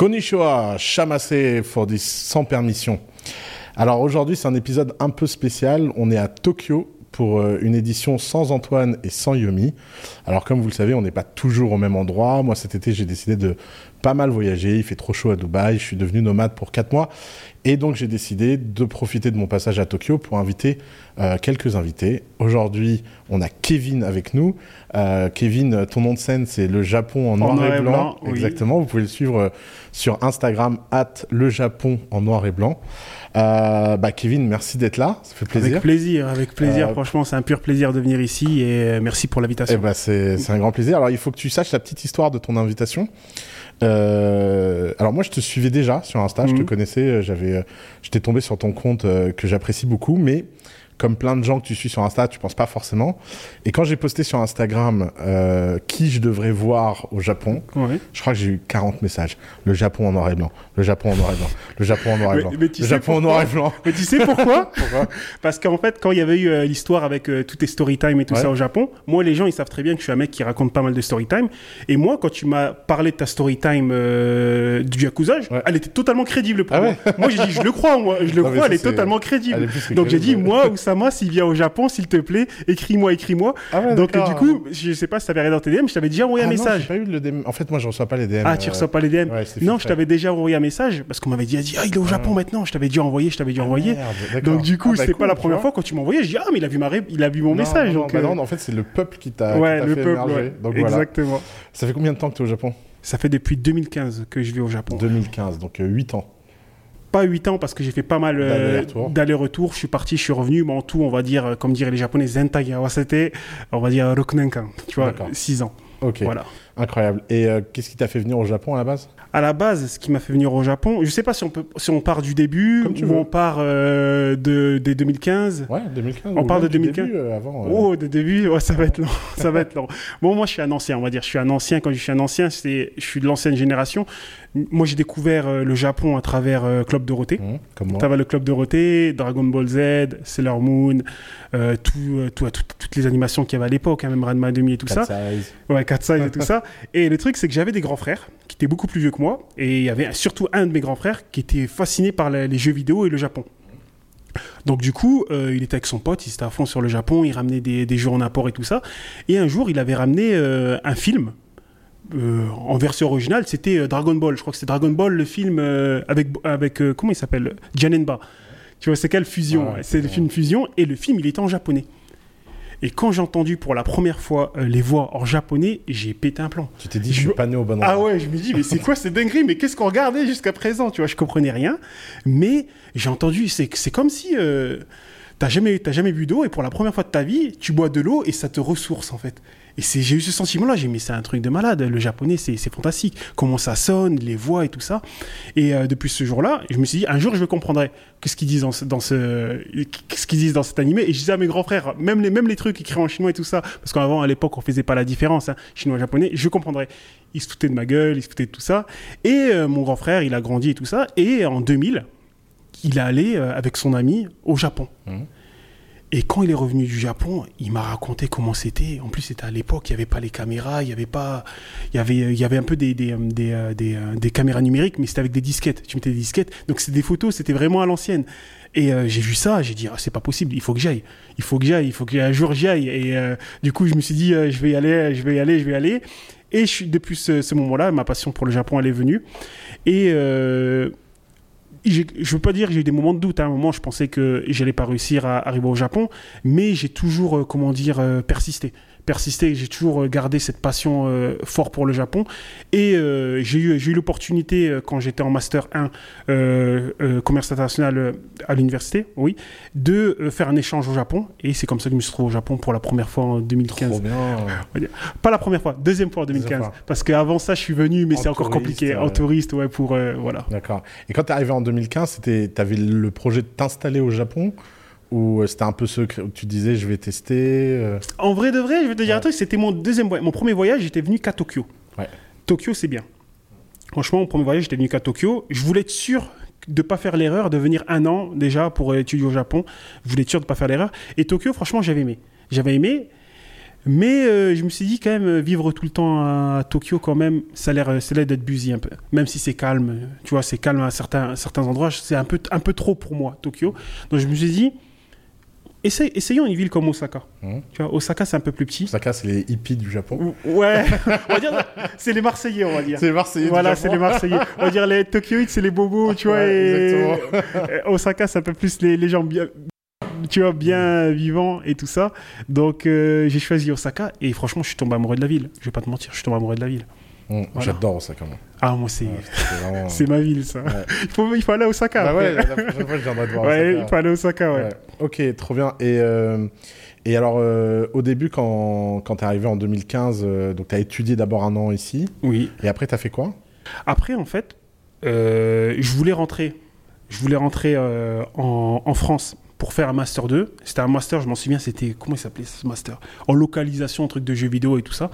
Konnichiwa, Shamase for this sans permission. Alors aujourd'hui, c'est un épisode un peu spécial. On est à Tokyo pour euh, une édition sans Antoine et sans Yomi. Alors comme vous le savez, on n'est pas toujours au même endroit. Moi cet été, j'ai décidé de pas mal voyager. Il fait trop chaud à Dubaï. Je suis devenu nomade pour 4 mois. Et donc j'ai décidé de profiter de mon passage à Tokyo pour inviter euh, quelques invités. Aujourd'hui, on a Kevin avec nous. Euh, Kevin, ton nom de scène, c'est le Japon en noir, et blanc. Exactement. Vous pouvez le suivre euh, sur Instagram, at le Japon en noir et blanc. Euh, bah Kevin, merci d'être là, ça fait plaisir. Avec plaisir, avec plaisir. Euh, Franchement, c'est un pur plaisir de venir ici et merci pour l'invitation. Bah, c'est un grand plaisir. Alors, il faut que tu saches la petite histoire de ton invitation. Euh, alors moi, je te suivais déjà sur Insta, je te mhm. connaissais, j'avais, j'étais tombé sur ton compte que j'apprécie beaucoup, mais comme plein de gens que tu suis sur Insta, tu penses pas forcément. Et quand j'ai posté sur Instagram euh, qui je devrais voir au Japon, je crois que j'ai eu 40 messages. Le Japon en noir et blanc, le Japon en noir et blanc, le Japon en noir et blanc, le Japon en noir et blanc. Mais tu sais pourquoi, Parce qu'en fait, quand il y avait eu euh, l'histoire avec euh, tous tes story time et tout ça au Japon, moi les gens ils savent très bien que je suis un mec qui raconte pas mal de story time. Et moi, quand tu m'as parlé de ta story time du Yakuza, elle était totalement crédible pour ah moi. moi j'ai dit je le crois, moi je le crois, elle est, totalement crédible. Donc j'ai dit moi où ça moi, s'il vient au Japon, s'il te plaît, écris-moi, écris-moi. Ah Donc, du coup, je sais pas si t'avais regardé dans tes DM, je t'avais déjà envoyé un ah message. Pas eu le DM. En fait, moi, je reçois pas les DM. Ah, tu euh, reçois pas les DM Non, je t'avais déjà envoyé un message parce qu'on m'avait dit, ah, il est au Japon maintenant. Je t'avais déjà envoyé, je t'avais déjà envoyé. Donc, du coup, ah, bah, c'était pas la première fois quand tu m'envoyais. Je dis, ah, mais il a vu, ma il a vu mon message. Non, bah euh, en fait, c'est le peuple qui t'a ouais, le peuple, Exactement. Ça fait combien de temps que tu es au Japon? Ça fait depuis 2015 que je vis au Japon. 2015, donc 8 euh, ans pas 8 ans parce que j'ai fait pas mal euh, d'aller-retour. Je suis parti, je suis revenu, mais en tout, on va dire, euh, comme diraient les Japonais, Zentai c'était, on va dire, Rokunenkan, tu vois, 6 ans. Ok. Voilà. Incroyable. Et euh, qu'est-ce qui t'a fait venir au Japon à la base? À la base, ce qui m'a fait venir au Japon, je sais pas si on, peut, si on part du début ou on part euh, de, des 2015. Ouais, 2015. On part de 2015. Début, euh, avant, Oh, de début, ouais, ça va être long. ça va être long. Bon, moi, je suis un ancien, on va dire. Je suis un ancien. Quand je suis un ancien, c'est, je suis de l'ancienne génération. Moi, j'ai découvert le Japon à travers Club Dorothée. Mmh, comme moi. le Club Dorothée, Dragon Ball Z, Sailor Moon, tout, tout, toutes les animations qu'il y avait à l'époque, hein, même Ranma demi et tout ça. Size. Ouais, 4 size et tout ça. Et le truc, c'est que j'avais des grands frères qui étaient beaucoup plus vieux que moi. Et il y avait surtout un de mes grands frères qui était fasciné par les jeux vidéo et le Japon. Donc du coup, euh, il était avec son pote, il était à fond sur le Japon, il ramenait des, jeux en apport et tout ça. Et un jour, il avait ramené euh, un film euh, en version originale, c'était Dragon Ball. Je crois que c'est Dragon Ball, le film avec, avec comment il s'appelle Janenba. Tu vois, c'est quelle fusion C'est le film fusion et le film, il était en japonais. Et quand j'ai entendu pour la première fois euh, les voix en japonais, j'ai pété un plan. Tu t'es dit, je, suis pas né au bon endroit. Ah ouais, je me dis, mais c'est quoi cette dinguerie? Mais qu'est-ce qu'on regardait jusqu'à présent? Tu vois, je comprenais rien. Mais j'ai entendu, c'est comme si. Euh, T'as jamais, jamais bu d'eau et pour la première fois de ta vie, tu bois de l'eau et ça te ressource en fait. J'ai eu ce sentiment-là, j'ai mais c'est un truc de malade, le japonais c'est fantastique, comment ça sonne, les voix et tout ça. Et euh, depuis ce jour-là, je me suis dit un jour je comprendrai ce qu'ils disent dans ce, ce qu'ils disent dans cet animé. Et je disais à mes grands frères, même les, même les trucs écrits en chinois et tout ça, parce qu'avant à l'époque on faisait pas la différence, hein, chinois-japonais, je comprendrais. Ils se foutaient de ma gueule, ils se foutaient de tout ça. Et euh, mon grand frère, il a grandi et tout ça. Et en 2000, il est allé euh, avec son ami au Japon. Mmh. Et quand il est revenu du Japon, il m'a raconté comment c'était. En plus, c'était à l'époque, il n'y avait pas les caméras, il y avait pas, il y avait, il y avait un peu des, des, des, euh, euh, des, caméras numériques, mais c'était avec des disquettes. Tu mettais des disquettes, donc c'était des photos, c'était vraiment à l'ancienne. Et j'ai vu ça, j'ai dit, ah, c'est pas possible, il faut que j'aille, il faut que j'aille, il faut qu'un jour j'y aille. Et du coup, je me suis dit, je vais y aller, je vais y aller, je vais y aller. Et je suis, depuis ce, ce moment-là, ma passion pour le Japon, elle est venue. Et je ne veux pas dire que j'ai eu des moments de doute. À un moment, je pensais que j'allais pas réussir à arriver au Japon, mais j'ai toujours, euh, comment dire, euh, persisté persisté, j'ai toujours euh, gardé cette passion euh, fort pour le Japon. Et euh, j'ai eu, eu l'opportunité, quand j'étais en Master 1 commerce international à l'université, oui, de faire un échange au Japon. Et c'est comme ça que je me suis retrouvé au Japon pour la première fois en 2015. Pas la première fois, deuxième fois en 2015. Parce qu'avant ça, je suis venu, mais c'est encore compliqué. En touriste, ouais, pour. voilà. D'accord. Et quand tu es arrivé en 2015, tu avais le projet de t'installer au Japon ou euh, c'était un peu secret Tu disais, je vais tester euh En vrai de vrai, je vais te dire un truc, c'était mon deuxième voyage. Mon premier voyage, j'étais venu qu'à Tokyo. Tokyo, c'est bien. Franchement, mon premier voyage, j'étais venu qu'à Tokyo. Je voulais être sûr de ne pas faire l'erreur de venir un an déjà pour étudier au Japon. Je voulais être sûr de ne pas faire l'erreur. Et Tokyo, franchement, j'avais aimé. J'avais aimé. Mais euh, je me suis dit quand même, vivre tout le temps à Tokyo, quand même, ça a l'air, ça a l'air d'être busy un peu. Même si c'est calme, tu vois, c'est calme à certains, certains endroits, c'est un peu, un peu trop pour moi, Tokyo. Donc je me suis dit, essayons une ville comme Osaka. Mhm. Tu vois, Osaka, c'est un peu plus petit. Osaka, c'est les hippies du Japon. Ouais, on va dire, c'est les Marseillais, on va dire. C'est les Marseillais Voilà, c'est les Marseillais. On va dire les Tokyoïdes, c'est les bobos, tu vois. Ouais, et exactement. Osaka, c'est un peu plus les, les gens bien, tu vois, bien vivants et tout ça. Donc, euh, j'ai choisi Osaka et franchement, je suis tombé amoureux de la ville. Je vais pas te mentir, je suis tombé amoureux de la ville. Mhm. Voilà. J'adore Osaka. moi. Ah, moi, c'est, vraiment- c'est ma ville, ça. Ouais. Il, faut, il faut aller à Osaka. Bah ouais, la prochaine fois, je viendrai te voir. Ouais, Osaka. il faut aller à Osaka, ouais. Ouais. Ok, trop bien. Et, euh, et alors, euh, au début, quand, quand tu es arrivé en 2015, euh, donc tu as étudié d'abord un an ici, Oui. et après, tu as fait quoi? Après, en fait, euh, je voulais rentrer. Je voulais rentrer en, en France pour faire un master 2. C'était un master, je m'en souviens, c'était comment il s'appelait ce master? En localisation, truc de jeux vidéo et tout ça.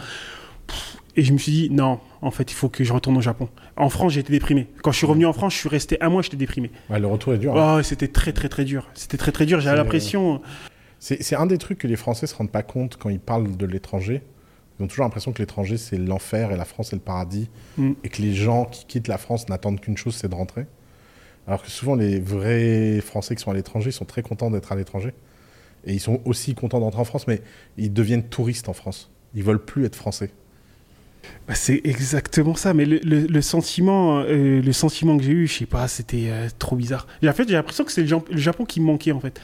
Pff, Et je me suis dit non, en fait, il faut que je retourne au Japon. En France, été déprimé. Quand je suis revenu en France, je suis resté un mois, j'étais déprimé. Ouais, Le retour est dur. hein. Oh, c'était très très très dur. C'était très très dur. J'avais l'impression. C'est c'est un des trucs que les Français se rendent pas compte quand ils parlent de l'étranger. Ils ont toujours l'impression que l'étranger, c'est l'enfer et la France, c'est le paradis. Mm. Et que les gens qui quittent la France n'attendent qu'une chose, c'est de rentrer. Alors que souvent, les vrais Français qui sont à l'étranger, ils sont très contents d'être à l'étranger. Et ils sont aussi contents d'entrer en France, mais ils deviennent touristes en France. Ils veulent plus être français. Bah, c'est exactement ça, mais le, le- le sentiment, euh, le sentiment que j'ai eu, je sais pas, c'était euh, trop bizarre. Et en fait, j'ai l'impression que c'est le, Jap- le Japon qui me manquait en fait.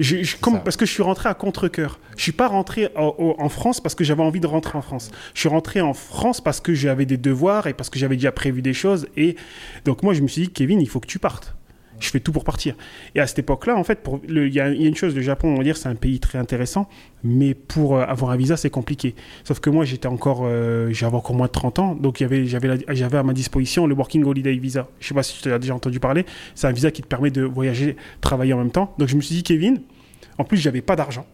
Je- je- comme, parce que je suis rentré à contre-cœur. Je suis pas rentré en, en- en France parce que j'avais envie de rentrer en France. Je suis rentré en France parce que j'avais des devoirs et parce que j'avais déjà prévu des choses. Et donc moi, je me suis dit, Kevin, il faut que tu partes. Je fais tout pour partir. Et à cette époque-là, en fait, il y, a une chose, le Japon, on va dire, c'est un pays très intéressant, mais pour euh, avoir un visa, c'est compliqué. Sauf que moi, j'étais encore, euh, j'avais encore moins de 30 ans, donc j'avais à ma disposition le Working Holiday Visa. Je sais pas si tu as déjà entendu parler. C'est un visa qui te permet de voyager, travailler en même temps. Donc je me suis dit, Kevin, en plus, j'avais pas d'argent.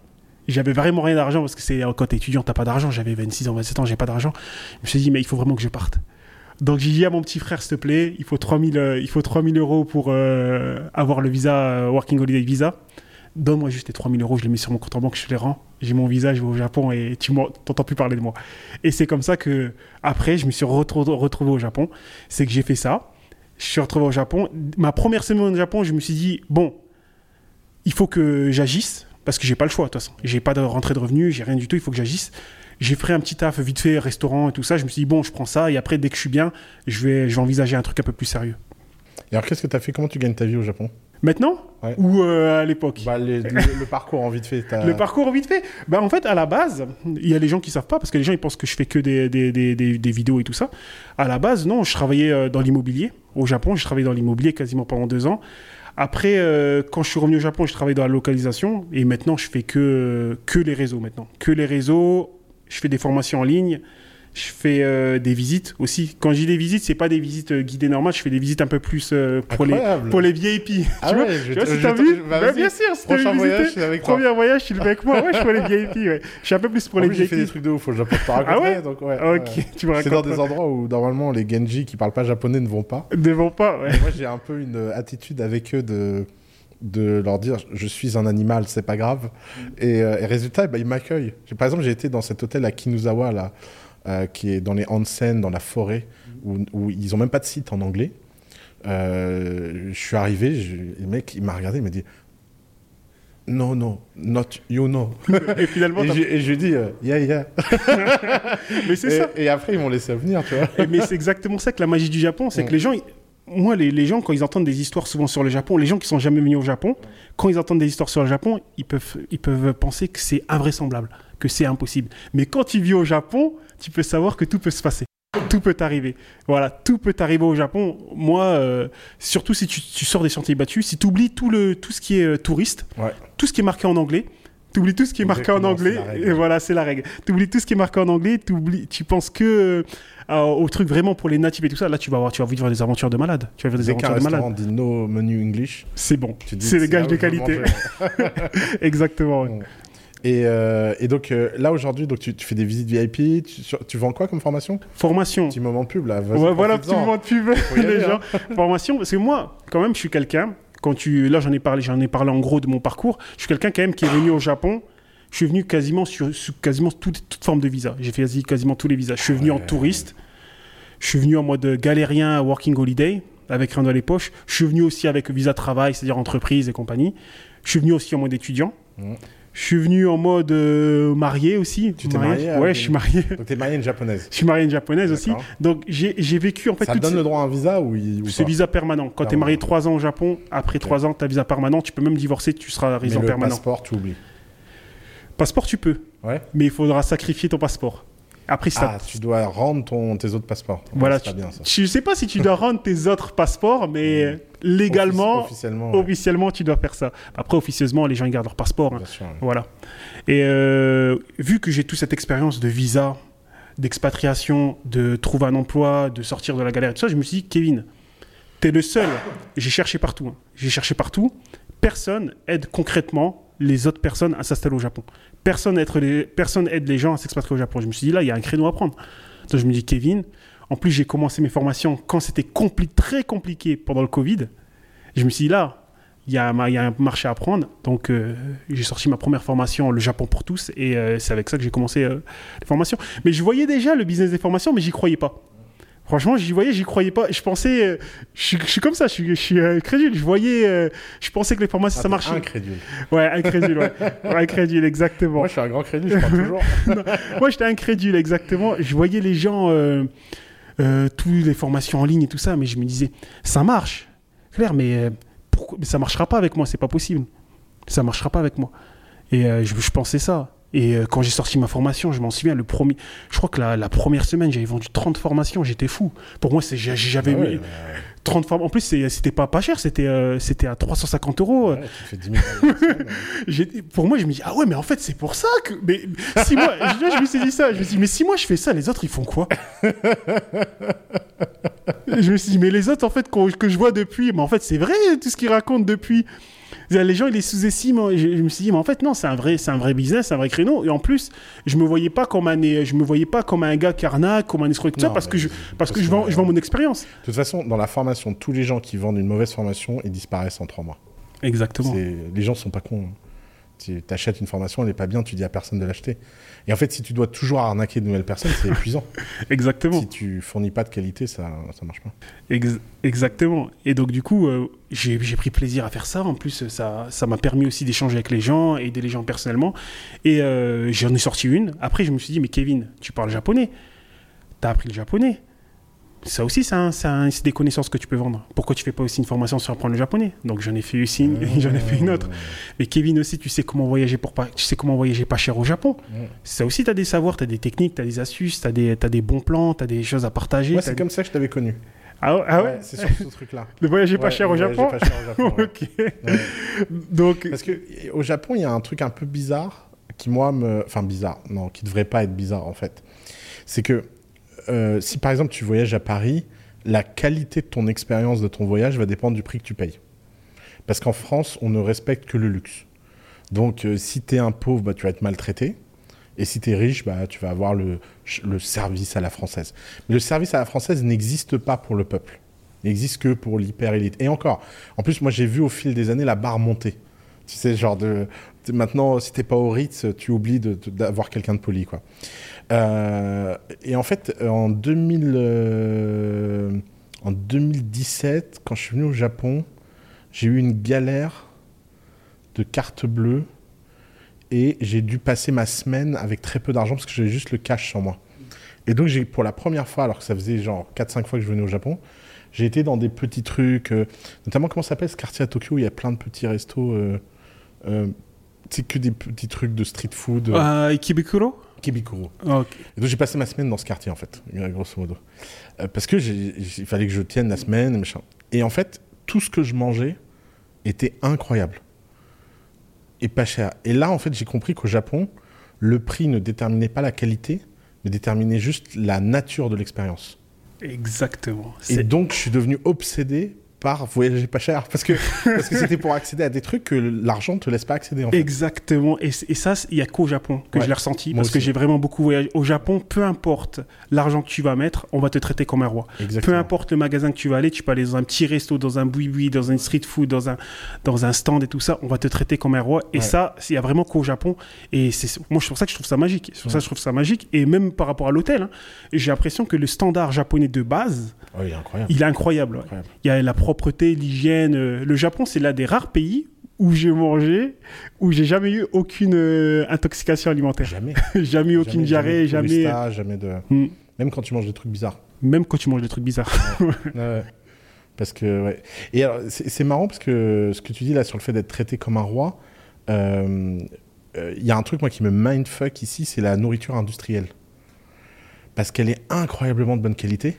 J'avais vraiment rien d'argent parce que c'est quand t'es étudiant, t'as pas d'argent. J'avais 26 ans, 27 ans, j'ai pas d'argent. Je me suis dit, mais il faut vraiment que je parte. Donc j'ai dit à mon petit frère, s'il te plaît, il faut 3000, euh, il faut 3000 euros pour euh, avoir le visa euh, Working Holiday Visa. Donne-moi juste les 3000 euros, je les mets sur mon compte en banque, je les rends. J'ai mon visa, je vais au Japon et tu t'entends plus parler de moi. Et c'est comme ça que, après, je me suis retrou- retrouvé au Japon. C'est que j'ai fait ça. Je suis retrouvé au Japon. Ma première semaine au Japon, je me suis dit, bon, il faut que j'agisse parce que j'ai pas le choix de toute façon. J'ai pas de rentrée de revenus, j'ai rien du tout, il faut que j'agisse. J'ai fait un petit taf vite fait, restaurant et tout ça. Je me suis dit, bon, je prends ça et après, dès que je suis bien, je vais, je vais envisager un truc un peu plus sérieux. Et alors, qu'est-ce que tu as fait? Comment tu gagnes ta vie au Japon? Maintenant? Ouais. ou euh, à l'époque? Bah, le, le parcours en vite fait. Le parcours vite fait? Bah, en fait, à la base, il y a les gens qui savent pas parce que les gens ils pensent que je fais que des, des, des, des- vidéos et tout ça. À la base, non, je travaillais euh, dans l'immobilier. Au Japon, j'ai travaillé dans l'immobilier quasiment pendant deux ans. Après, euh, quand je suis revenu au Japon, je travaillais dans la localisation et maintenant, je fais que, que les réseaux maintenant. Que les réseaux, je fais des formations en ligne. Je fais euh, des visites aussi. Quand je dis des visites, c'est pas des visites euh, guidées normales. Je fais des visites un peu plus euh, pour, les, pour les VIP. Ah tu vois, ouais, je tu vois, te- si je t'as vu bah, Bah. Bien sûr, si Prochain voyage, visiter- c'est avec toi. Premier voyage, tu le avec moi. Ouais, je fais les VIP. Ouais. Je suis un peu plus pour En les plus, j'ai VIP. fait des trucs de ouf, je te raconter. Ah ouais donc, ouais, Ok, ouais. tu me C'est dans des endroits où normalement les Genji qui parlent pas japonais ne vont pas. Devant pas, ouais. Et moi j'ai un peu une attitude avec eux de de leur dire je suis un animal, c'est pas grave. Et, euh, et résultat, bah, ils m'accueillent. Par exemple, j'ai été dans cet hôtel à Kinuzawa là, euh, qui est dans les onsen, dans la forêt, où, où ils ont même pas de site en anglais. Euh, je suis arrivé, je- le mec il m'a regardé, il m'a dit non non, not you know. Et finalement, et, je, et je lui ai dit euh, yeah yeah. mais c'est ça. et après ils m'ont laissé venir, tu vois. Et- mais c'est exactement ça que la magie du Japon, c'est Mm. que les gens, moi, les, les gens, quand ils entendent des histoires souvent sur le Japon, les gens qui sont jamais venus au Japon, quand ils entendent des histoires sur le Japon, ils peuvent, ils peuvent penser que c'est invraisemblable, que c'est impossible. Mais quand tu vis au Japon, tu peux savoir que tout peut se passer. Tout peut t'arriver. Voilà, tout peut t'arriver au Japon. Moi, euh, surtout si tu, tu sors des sentiers battus, si tu oublies tout, le, tout ce qui est euh, touriste, Ouais. tout ce qui est marqué en anglais, tu oublies tout ce qui est marqué en anglais, et voilà, c'est la règle. Tu oublies tout ce qui est marqué en anglais, t'oublies- tu penses que euh, au truc vraiment pour les natifs et tout ça, là tu vas avoir, tu vas vivre des aventures de malade. Tu vas vivre des qu'un aventures de malade. dit no menu English, C'est bon. C'est des gages là de qualité. Exactement. ouais. Et, euh, et donc euh, là aujourd'hui, donc tu, tu fais des visites VIP. Tu, sur- tu vends quoi comme formation? Formation. Petit moment de pub là. Ouais, voilà, petit moment de pub, aller, les gens. hein. Formation, parce que moi, quand même, je suis quelqu'un. Quand tu, là, j'en ai parlé, j'en ai parlé en gros de mon parcours. Je suis quelqu'un quand même qui est venu au Japon. Je suis venu quasiment sur, sur quasiment toute, toute forme de visa. J'ai fait quasi- quasiment tous les visas. Je suis venu en touriste. Je suis venu en mode galérien, working holiday, avec rien dans les poches. Je suis venu aussi avec visa travail, c'est-à-dire entreprise et compagnie. Je suis venu aussi en mode étudiant. Mhm. Je suis venu en mode euh, marié aussi. Tu t'es marié Ouais, avec je suis marié. Donc t'es marié une japonaise. Je suis marié une japonaise aussi. Donc j'ai vécu en fait Ça donne ces- le droit à un visa ou, il- ou c'est visa permanent. Quand tu es marié Permanent. 3 ans au Japon, après 3 ans, tu as visa permanent. Tu peux même divorcer, tu seras Mais résident le permanent. passeport, tu oublies. Passeport, tu peux, Ouais. mais il faudra sacrifier ton passeport. Après, ça. Ah, tu dois rendre ton, tes autres passeports. voilà, tu- bien ça. Je sais pas si tu dois rendre tes autres passeports, mais légalement, Offici- officiellement, ouais, officiellement, tu dois faire ça. Après, officieusement, les gens ils gardent leur passeport. hein. bien sûr. ouais. Voilà. Et euh, vu que j'ai toute cette expérience de visa, d'expatriation, de trouver un emploi, de sortir de la galère et tout ça, je me suis dit, Kevin, t'es le seul. J'ai cherché partout. hein. J'ai cherché partout. Personne aide concrètement les autres personnes à s'installer au Japon. Personne aide les, personne aide les gens à s'expatrier au Japon. Je me suis dit, là, il y a un créneau à prendre. Donc je me dis, Kevin, en plus, j'ai commencé mes formations quand c'était très compliqué pendant le Covid. Je me suis dit, là, il y, a un ma- il y a un marché à prendre. Donc, euh, j'ai sorti ma première formation, le Japon pour tous, et euh, c'est avec ça que j'ai commencé euh, les formations. Mais je voyais déjà le business des formations, mais j'y croyais pas. Franchement, j'y voyais, j'y croyais pas. Je pensais, euh, je, suis- je suis comme ça, je suis, je suis euh, crédule. Je voyais, euh, je pensais que les formations Ah, ça marchait. Incrédule. Ouais, incrédule, ouais. Incrédule, exactement. Moi, je suis un grand crédule, je crois toujours. Moi, j'étais incrédule, exactement. Je voyais les gens, toutes les formations en ligne et tout ça, mais je me disais, ça marche, clair, mais, pourquoi, mais ça marchera pas avec moi, c'est pas possible. Ça marchera pas avec moi. Et je, je pensais ça. Et euh, quand j'ai sorti ma formation, je m'en souviens, le premier, je crois que la, la première semaine, j'avais vendu 30 formations, j'étais fou. Pour moi, j'avais Ah ouais, mis bah, 30 formations. En plus, c'était pas pas cher, c'était euh, c'était à 350 euros. ouais, tu fais 10 000 par semaine. J'ai- pour moi, je me dis, ah ouais, mais en fait, c'est pour ça que. Mais si moi, je, je me suis dit ça, je me suis dit, mais si moi je fais ça, les autres ils font quoi? Je me suis dit, mais les autres, en fait, que je vois depuis, mais en fait, c'est vrai tout ce qu'ils racontent depuis. Les gens, ils les sous-estiment. Je, je me suis dit, mais en fait, non, c'est un vrai, c'est un vrai business, c'est un vrai créneau. Et en plus, je me voyais pas comme un, je me voyais pas comme un gars qui arnaque, comme un escroc, tout ça, Non, parce que je, parce que je vends, je vends mon expérience. De toute façon, dans la formation, tous les gens qui vendent une mauvaise formation, ils disparaissent en 3 mois. Exactement. Les gens sont pas cons. hein. Tu achètes une formation, elle n'est pas bien, tu dis à personne de l'acheter. Et en fait, si tu dois toujours arnaquer de nouvelles personnes, c'est épuisant. Exactement. si tu fournis pas de qualité, ça ça marche pas. Ex- exactement. Et donc, du coup, euh, j'ai j'ai pris plaisir à faire ça. En plus, ça ça m'a permis aussi d'échanger avec les gens, aider les gens personnellement. Et euh, j'en ai sorti une. Après, je me suis dit, mais Kevin, tu parles japonais. T'as appris le japonais. Ça aussi, c'est un- c'est un- c'est des connaissances que tu peux vendre. Pourquoi tu fais pas aussi une formation sur apprendre le japonais? Donc, j'en ai fait une, j'en ai fait une autre. Mais Kevin aussi, tu sais comment voyager pour pas, tu sais comment voyager pas cher au Japon. Ouais. Ça aussi, tu as des savoirs, tu as des techniques, tu as des astuces, tu as des, t'as des bons plans, tu as des choses à partager. Moi, c'est comme ça que je t'avais connu. Ah ouais, ah ouais? C'est sur ce truc-là. De voyager pas Ouais, cher au Japon? pas cher au Japon, ouais. Ok. Ouais. Donc, Parce que euh, au Japon, il y a un truc un peu bizarre qui moi me, enfin bizarre, non, qui devrait pas être bizarre en fait. C'est que euh, si par exemple tu voyages à Paris, la qualité de ton expérience de ton voyage va dépendre du prix que tu payes. Parce qu'en France, on ne respecte que le luxe. Donc euh, si tu es un pauvre, bah, tu vas être maltraité. Et si tu es riche, bah, tu vas avoir le, le service à la française. Mais le service à la française n'existe pas pour le peuple. Il n'existe que pour l'hyper-élite. Et encore, en plus, moi j'ai vu au fil des années la barre monter. Tu sais, genre de. Maintenant, si t'es pas au Ritz, tu oublies d'avoir quelqu'un de poli, quoi. Euh, et en fait, en 2000, euh, en 2017, quand je suis venu au Japon, j'ai eu une galère de carte bleue et j'ai dû passer ma semaine avec très peu d'argent parce que j'avais juste le cash sur moi. Et donc, j'ai, pour la première fois, alors que ça faisait genre 4-5 fois que je venais au Japon, j'ai été dans des petits trucs, euh, notamment comment ça s'appelle ce quartier à Tokyo où il y a plein de petits restos, euh, c'est que des petits trucs de street food, euh, euh. Ok. Et donc j'ai passé ma semaine dans ce quartier en fait, grosso modo. Euh, parce que il fallait que je tienne la semaine, et machin. Et en fait, tout ce que je mangeais était incroyable. Et pas cher. Et là, en fait, j'ai compris qu'au Japon, le prix ne déterminait pas la qualité, mais déterminait juste la nature de l'expérience. Exactement. Et donc, je suis devenu obsédé par voyager pas cher parce que parce que c'était pour accéder à des trucs que l'argent te laisse pas accéder en fait. Exactement. Et, et ça, il y a qu'au Japon que Ouais. je l'ai ressenti parce que j'ai vraiment beaucoup voyagé. Au Japon, peu importe l'argent que tu vas mettre, on va te traiter comme un roi. Peu Exactement. importe le magasin que tu vas aller, tu peux aller dans un petit resto, dans un boui-boui, dans un street food, dans un, dans un stand et tout ça, on va te traiter comme un roi. Et Ouais. ça, il y a vraiment qu'au Japon. Et c'est moi, c'est pour ça que je trouve ça magique. C'est pour ça que je trouve ça magique. Et même par rapport à l'hôtel, hein, j'ai l'impression que le standard japonais de base, Oh, il est incroyable. il est incroyable. Incroyable. Il y a la propreté, l'hygiène. euh, Le Japon, c'est l'un des rares pays où j'ai mangé, où j'ai jamais eu aucune euh, intoxication alimentaire. Jamais. jamais aucune diarrhée, jamais. jamais de. Hmm. Même quand tu manges des trucs bizarres. Même quand tu manges des trucs bizarres. Ouais, ouais. Parce que, ouais. Et alors, c'est marrant parce que ce que tu dis là sur le fait d'être traité comme un roi, euh, euh, il y a un truc, moi, qui me mindfuck ici, c'est la nourriture industrielle. Parce qu'elle est incroyablement de bonne qualité.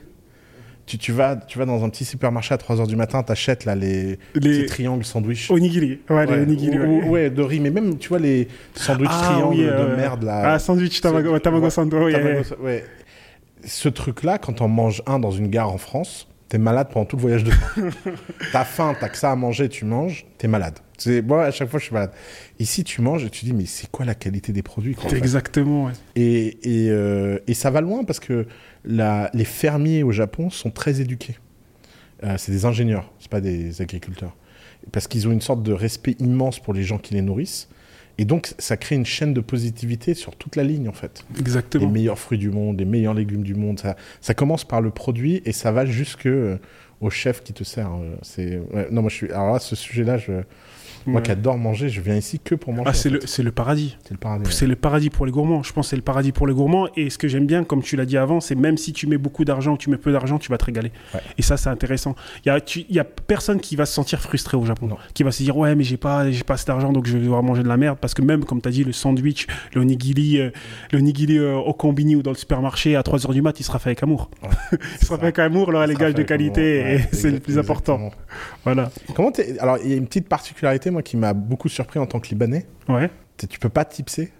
Tu, tu, vas, tu vas dans un petit supermarché à 3h du matin, t'achètes là les, Les petits triangles sandwich. onigiri. Ouais, les Ouais, onigiri. ou- ouais. ou- ouais, de riz, mais même, tu vois, les sandwichs Ah, triangles oui, de euh, merde là. Ah, sandwich tamago, tamago ouais, sando. ouais. Ce truc-là, quand on mange un dans une gare en France, t'es malade pendant tout le voyage de train. t'as faim, t'as que ça à manger, tu manges, t'es malade. C'est moi à chaque fois je suis malade. Ici tu manges et tu dis mais c'est quoi la qualité des produits quoi, en fait? Exactement. ouais. et, et, euh, et ça va loin parce que la- les fermiers au Japon sont très éduqués. Euh, c'est des ingénieurs, c'est pas des agriculteurs. Parce qu'ils ont une sorte de respect immense pour les gens qui les nourrissent. Et donc, ça crée une chaîne de positivité sur toute la ligne, en fait. Les Exactement. meilleurs fruits du monde, les meilleurs légumes du monde. Ça, ça commence par le produit et ça va jusque euh, au chef qui te sert. euh, C'est ouais, non, moi je suis. Alors là, ce sujet-là, je... moi qui adore manger, je viens ici que pour manger. Ah, c'est le, c'est le paradis. c'est le paradis. C'est le paradis pour les gourmands. Je pense que c'est le paradis pour les gourmands. Et ce que j'aime bien, comme tu l'as dit avant, c'est même si tu mets beaucoup d'argent ou tu mets peu d'argent, tu vas te régaler. Ouais. Et ça, c'est intéressant. Il y a, a personne qui va se sentir frustré au Japon. Non. Qui va se dire, ouais, mais j'ai pas, j'ai pas assez d'argent, donc je vais devoir manger de la merde. Parce que même, comme tu as dit, le sandwich, le onigiri, euh, le euh, au combini ou dans le supermarché à 3h du mat, il sera fait avec amour. il sera fait avec amour, là, les gages de qualité. et c'est le plus important. Voilà. Comment Alors, il y a une petite particularité, moi, qui m'a beaucoup surpris en tant que Libanais. Ouais. Tu peux pas tipser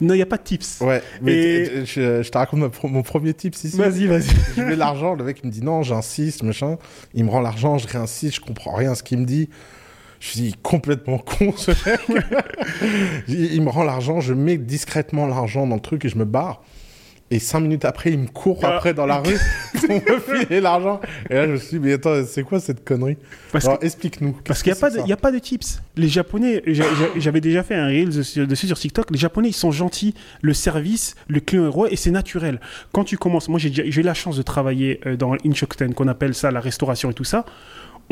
Non, il n'y a pas de tips. Ouais, mais Et- je, je te raconte ma mon premier tips ici. Vas-y, vas-y. Je mets l'argent, le mec il me dit non, j'insiste, machin. Il me rend l'argent, je réinsiste, je comprends rien à ce qu'il me dit. Je suis complètement con ce mec. il, il me rend l'argent, je mets discrètement l'argent dans le truc et je me barre. Et cinq minutes après, il me court Ah. après dans la rue pour me filer l'argent. Et là, je me suis dit, mais attends, c'est quoi cette connerie? Parce Alors, explique-nous. Parce qu'il n'y a, pas de- il y a pas de tips. Les Japonais, j'a- j'a- j'avais déjà fait un reel dessus, dessus sur TikTok, les Japonais, ils sont gentils, le service, le client est roi, et c'est naturel. Quand tu commences, moi j'ai eu la chance de travailler euh, dans Inshokuten, qu'on appelle ça la restauration et tout ça,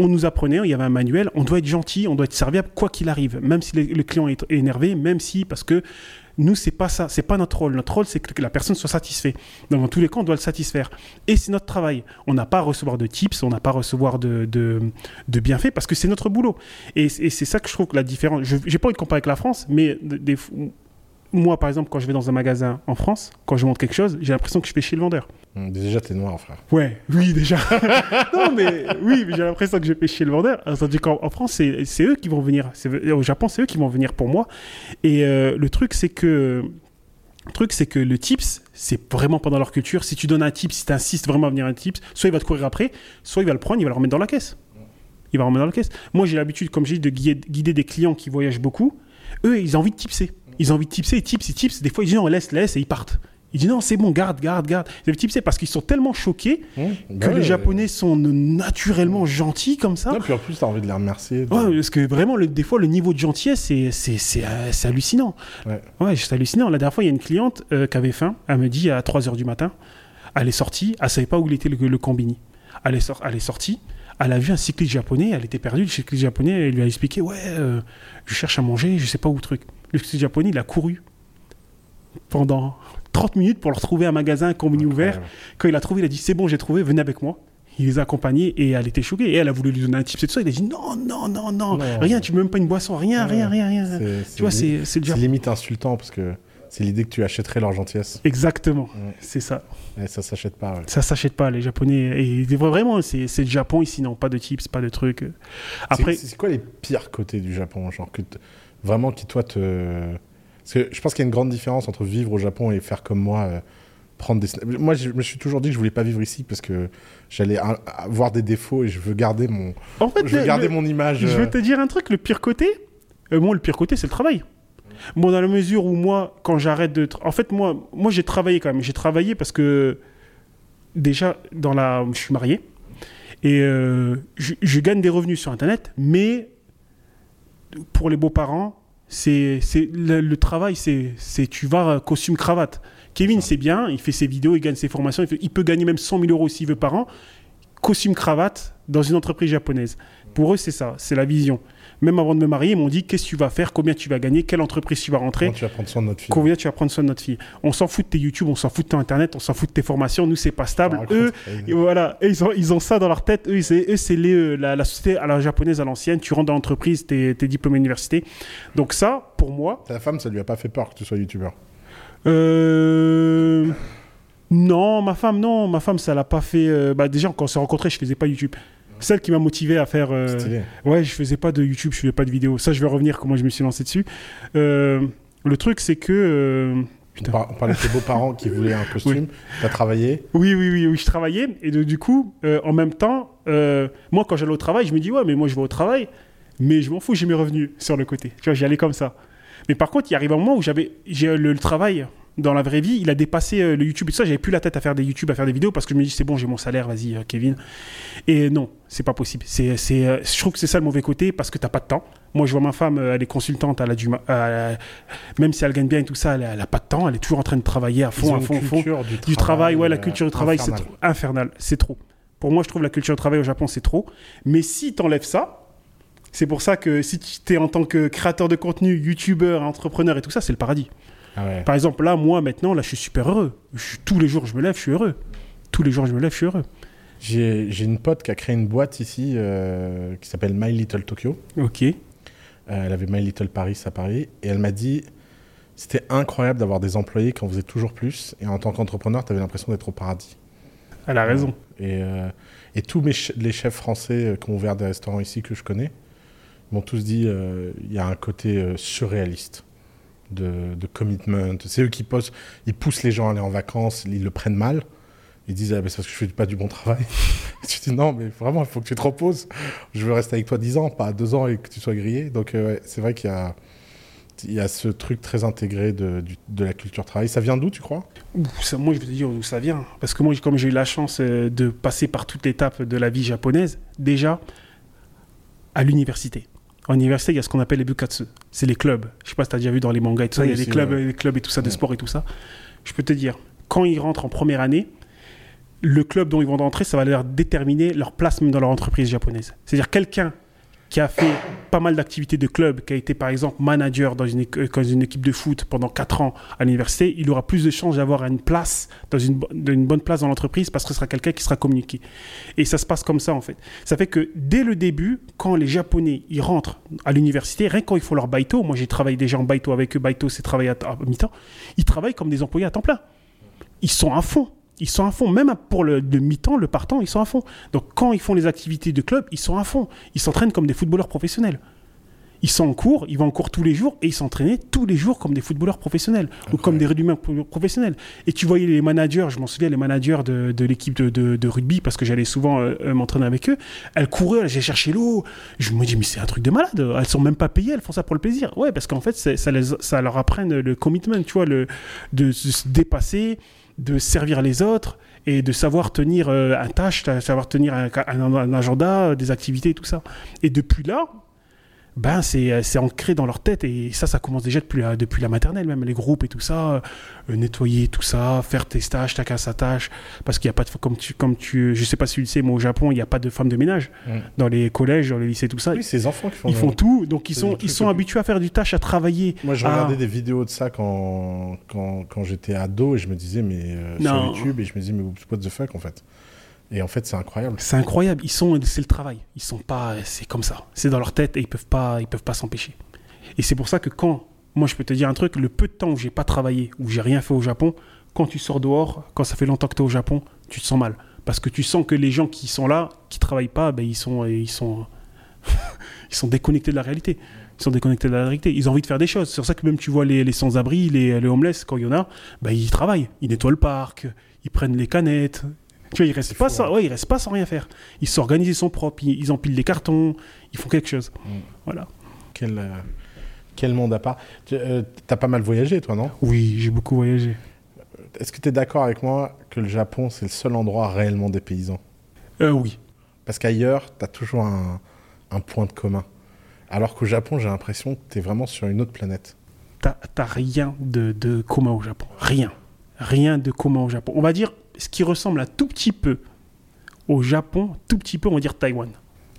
on nous apprenait, il y avait un manuel, on doit être gentil, on doit être serviable, quoi qu'il arrive, même si le client est énervé, même si, parce que nous, c'est pas ça, c'est pas notre rôle. Notre rôle, c'est que la personne soit satisfaite. Donc, dans tous les cas, on doit le satisfaire. Et c'est notre travail. On n'a pas à recevoir de tips, on n'a pas à recevoir de, de, bienfaits parce que c'est notre boulot. Et, c'est ça que je trouve que la différence. Je J'ai pas envie de comparer avec la France, mais des, des- moi, par exemple, quand je vais dans un magasin en France, quand je montre quelque chose, j'ai l'impression que je fais chez le vendeur. Hum, Déjà, t'es noir, frère. Ouais, oui, déjà. non, mais oui, mais j'ai l'impression que je vais chez le vendeur. Tandis qu'en en France, c'est eux qui vont venir. Au Japon, c'est eux qui vont venir pour moi. Et euh, le truc, c'est que. Le truc, c'est que le tips, c'est vraiment pas dans leur culture. Si tu donnes un tips, si tu insistes vraiment à venir un tips, soit il va te courir après, soit il va le prendre, il va le remettre dans la caisse. Il va le remettre dans la caisse. Moi, j'ai l'habitude, comme j'ai dit, de guider, guider des clients qui voyagent beaucoup. Eux, ils ont envie de tipser. Ils ont envie de tipser, ils tipsent, ils tipsent. Des fois, ils disent non, laisse, laisse, et ils partent. Ils disent non, c'est bon, garde, garde, garde. Ils veulent tipser parce qu'ils sont tellement choqués que bah les ouais. Japonais sont naturellement gentils comme ça. Non, puis en plus, t'as envie de les remercier. de- Ouais, parce que vraiment, le- des fois, le niveau de gentillesse, c'est, c'est, c'est, euh, c'est hallucinant. Ouais. C'est hallucinant. La dernière fois, il y a une cliente euh, qui avait faim. Elle me dit à 3h du matin, elle est sortie, elle savait pas où il était le, le combini. Elle est, sor- elle est sortie, elle a vu un cycliste japonais, elle était perdue. Le cycliste japonais elle lui a expliqué Ouais, euh, je cherche à manger, je sais pas où le truc. Le japonais, il a couru pendant 30 minutes pour leur trouver un magasin, un combini ouvert. Incroyable. Quand il a trouvé, il a dit c'est bon, j'ai trouvé, venez avec moi. Il les a accompagnés et elle était choquée. Et elle a voulu lui donner un type, c'est tout ça. Il a dit non, non, non, non, Non. rien, tu veux même pas une boisson, rien, Ouais. rien, rien, rien. C'est- Tu vois, c'est c'est limite insultant parce que c'est l'idée que tu achèterais leur gentillesse. Exactement, Ouais. c'est ça. Et ça s'achète pas. ouais. Ça s'achète pas, les Japonais. Et vraiment, c'est le Japon ici, non, pas de tips, pas de trucs. Après, C'est quoi les pires côtés du Japon genre que Vraiment qui, toi, te. Parce que je pense qu'il y a une grande différence entre vivre au Japon et faire comme moi, euh, prendre des. Moi, je me suis toujours dit que je voulais pas vivre ici parce que j'allais avoir des défauts et je veux garder mon, En fait, je veux garder le- mon image. Je euh, veux te dire un truc, le pire côté, euh, moi, le pire côté, c'est le travail. Bon, dans la mesure où moi, quand j'arrête de... En fait, moi, moi j'ai travaillé quand même. J'ai travaillé parce que, déjà, dans la... je suis marié. Et euh, je, je gagne des revenus sur Internet, mais pour les beaux-parents, c'est c'est- le, le travail, c'est tu vas euh, costume cravate. Kevin, c'est bien, il fait ses vidéos, il gagne ses formations, il, fait- il peut gagner même 100 000 euros s'il veut par an. Costume cravate dans une entreprise japonaise. Pour eux, c'est ça, c'est la vision. Même avant de me marier, ils m'ont dit qu'est-ce que tu vas faire, combien tu vas gagner, quelle entreprise tu vas rentrer? Comment tu vas prendre soin de notre fille? Combien tu vas prendre soin de notre fille? On s'en fout de tes YouTube, on s'en fout de ton Internet, on s'en fout de tes formations. Nous, c'est pas stable. Par Eux, et voilà, ils, ont, ils ont ça dans leur tête. Eux, c'est, eux, c'est les, euh, la, la société à la japonaise à l'ancienne. Tu rentres dans l'entreprise, t'es, t'es diplômé d'université. Donc ça, pour moi, Ta femme, ça lui a pas fait peur que tu sois youtubeur. euh, non, ma femme, non, ma femme, ça l'a pas fait. euh, bah, déjà, quand on s'est rencontrés, je faisais pas YouTube. Celle qui m'a motivé à faire. euh. Ouais, je faisais pas de YouTube, je faisais pas de vidéo. Ça, je vais revenir comment je me suis lancé dessus. Euh, le truc, c'est que. euh, On, par- on parlait de tes beaux-parents qui voulaient un costume. T'as travaillé. Oui, oui, oui, oui, je travaillais. Et de- du coup, euh, en même temps, euh, moi, quand j'allais au travail, je me dis, ouais, mais moi, je vais au travail, mais je m'en fous, j'ai mes revenus sur le côté. Tu vois, j'y allais comme ça. Mais par contre, il arrive un moment où j'avais j'ai, le, le travail dans la vraie vie, il a dépassé euh, le YouTube et tout ça. J'avais plus la tête à faire des YouTube, à faire des vidéos parce que je me dis, c'est bon, j'ai mon salaire, vas-y, euh, Kevin. Et non, c'est pas possible. C'est, c'est, euh, je trouve que c'est ça le mauvais côté parce que t'as pas de temps. Moi, je vois ma femme, elle est consultante, elle a du même si elle gagne bien et tout ça, elle, a- elle a pas de temps, elle est toujours en train de travailler à fond, à fond, à fond culture du travail. du travail, ouais, la culture du travail, c'est trop infernal, c'est trop. Pour moi, je trouve la culture du travail au Japon, c'est trop. Mais si tu enlèves ça, c'est pour ça que si tu es en tant que créateur de contenu, youtubeur, entrepreneur et tout ça, c'est le paradis. Ah ouais. Par exemple, là, moi, maintenant, là, je suis super heureux. Je- tous les jours, je me lève, je suis heureux. Tous les jours, je me lève, je suis heureux. J'ai une pote qui a créé une boîte ici euh, qui s'appelle My Little Tokyo. Ok. Euh, elle avait My Little Paris à Paris. Et elle m'a dit c'était incroyable d'avoir des employés qui en faisaient toujours plus. Et en tant qu'entrepreneur, tu avais l'impression d'être au paradis. Elle a raison. Et, euh, et tous mes che- les chefs français qui ont ouvert des restaurants ici que je connais m'ont tous dit il y a un côté surréaliste de, commitment. C'est eux qui poussent les gens à aller en vacances, ils le prennent mal. Ils disent ah, c'est parce que je fais pas du bon travail. tu dis non, mais vraiment, il faut que tu te reposes. Je veux rester avec toi 10 ans, pas 2 ans et que tu sois grillé. Donc, euh, c'est vrai qu'il y a, il y a ce truc très intégré de, de la culture travail. Ça vient d'où, tu crois? Moi, je vais te dire d'où ça vient. Parce que moi, comme j'ai eu la chance euh, de passer par toute l'étape de la vie japonaise, déjà, à l'université. En université, il y a ce qu'on appelle les bukatsu. C'est les clubs. Je sais pas si tu as déjà vu dans les mangas et tout ça. Il y a des clubs, les clubs et tout ça, de sport et tout ça. Je peux te dire, quand ils rentrent en première année, le club dont ils vont rentrer, ça va leur déterminer leur place même dans leur entreprise japonaise. C'est-à-dire quelqu'un qui a fait pas mal d'activités de club, qui a été par exemple manager dans une, équipe de foot pendant 4 ans à l'université, il aura plus de chances d'avoir une place, dans une, bo- une bonne place dans l'entreprise parce que ce sera quelqu'un qui sera communiqué. Et ça se passe comme ça en fait. Ça fait que dès le début, quand les Japonais ils rentrent à l'université, rien quand ils font leur baito, moi j'ai travaillé déjà en baito avec eux, baito c'est travailler à mi-temps, ils travaillent comme des employés à temps plein. Ils sont à fond. Ils sont à fond, même pour le, le mi-temps, le partant, ils sont à fond. Donc quand ils font les activités de club, ils sont à fond. Ils s'entraînent comme des footballeurs professionnels. Ils sont en cours, ils vont en cours tous les jours et ils s'entraînaient tous les jours comme des footballeurs professionnels ou comme des pro- professionnels. Et tu voyais les managers, je m'en souviens, les managers de, de l'équipe de, de- de rugby, parce que j'allais souvent euh, m'entraîner avec eux, elles couraient, elles allaient chercher l'eau. Je me dis, mais c'est un truc de malade. Elles sont même pas payées, elles font ça pour le plaisir. Ouais, parce qu'en fait, ça, les- ça leur apprend le commitment, tu vois, le, de se dépasser, de servir les autres et de savoir tenir euh, un tâche, savoir tenir un, agenda, euh, des activités tout ça. Et depuis là, ben c'est euh, c'est ancré dans leur tête. Et ça ça commence déjà depuis la, depuis la maternelle même les groupes et tout ça euh, nettoyer tout ça faire tes tâches chacun sa tâche. Parce qu'il y a pas de comme tu comme tu je sais pas si tu le sais mais au Japon il n'y a pas de femmes de ménage. Mm. dans les collèges dans les lycées tout ça Oui, ces enfants qui font. ils font tout. Donc ils sont ils sont habitués à faire du tâche à travailler Moi, je regardais des vidéos de ça quand, quand, quand j'étais ado et je me disais, mais euh, sur YouTube, et je me disais, mais what the fuck en fait? Et en fait, c'est incroyable. C'est incroyable. Ils sont, c'est le travail. Ils sont pas, c'est comme ça. C'est dans leur tête et ils peuvent pas, ils peuvent pas s'empêcher. Et c'est pour ça que quand, moi, je peux te dire un truc, le peu de temps où j'ai pas travaillé, où j'ai rien fait au Japon, quand tu sors dehors, quand ça fait longtemps que tu es au Japon, tu te sens mal, parce que tu sens que les gens qui sont là, qui travaillent pas, ben ils sont, ils sont, Ils sont déconnectés de la réalité. Ils sont déconnectés de la réalité. Ils ont envie de faire des choses. C'est pour ça que même tu vois les, les sans-abri, les, les homeless, quand il y en a, bah, ils travaillent. Ils nettoient le parc, ils prennent les canettes. Tu vois, ils restent, C'est pas fou, sans, hein. ouais, ils restent pas sans rien faire. Ils s'organisent, ils sont propres, ils, ils empilent les cartons, ils font quelque chose. Mm. Voilà. Quel, euh, quel monde à part. Tu euh, t'as pas mal voyagé, toi, non? Oui, j'ai beaucoup voyagé. Est-ce que tu es d'accord avec moi que le Japon, c'est le seul endroit réellement des paysans Euh, oui. Parce qu'ailleurs, tu as toujours un, un point de commun. Alors qu'au Japon, j'ai l'impression que tu es vraiment sur une autre planète. T'as t'as rien de, de commun au Japon. Rien. Rien de commun au Japon. On va dire ce qui ressemble un tout petit peu au Japon, tout petit peu, on va dire Taïwan.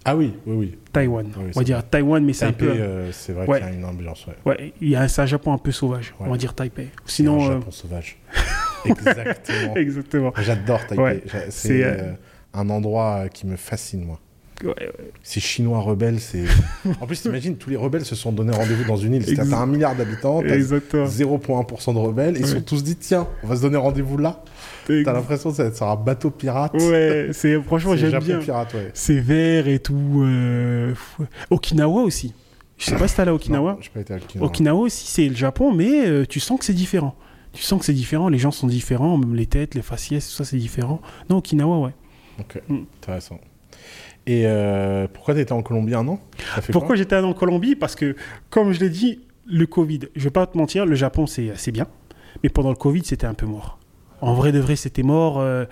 Ah oui, oui, oui. Taïwan. Oui, on va dire Taïwan, mais c'est un peu. euh, c'est vrai Ouais. qu'il y a une ambiance. Ouais. Ouais, il y a c'est un Japon un peu sauvage. On va dire Taipei. Sinon. un euh, Japon sauvage. Exactement. Exactement. J'adore Taipei. C'est, euh, un endroit qui me fascine, moi. Ouais, ouais. Ces Chinois rebelles, c'est. En plus, t'imagines, tous les rebelles se sont donné rendez-vous dans une île. T'as un milliard d'habitants, t'as Exactement. 0,1% de rebelles. Ils se sont tous dit, tiens, on va se donner rendez-vous là. T'as l'impression que ça sera un bateau pirate. Ouais, c'est franchement j'aime bien. pirate, ouais. C'est vert et tout. euh, Okinawa aussi. Je sais pas si t'es allé à Okinawa. Non, pas été à Okinawa. Okinawa aussi, c'est le Japon, mais euh, tu sens que c'est différent. Tu sens que c'est différent, les gens sont différents, même les têtes, les faciès, tout ça c'est différent. Non, Okinawa, ouais. Ok, Mm. intéressant. Et euh, pourquoi t'étais en Colombie un an? Pourquoi j'étais en Colombie? Parce que, comme je l'ai dit, le Covid, je vais pas te mentir, le Japon c'est c'est bien, mais pendant le Covid c'était un peu mort. En vrai de vrai, c'était mort. euh,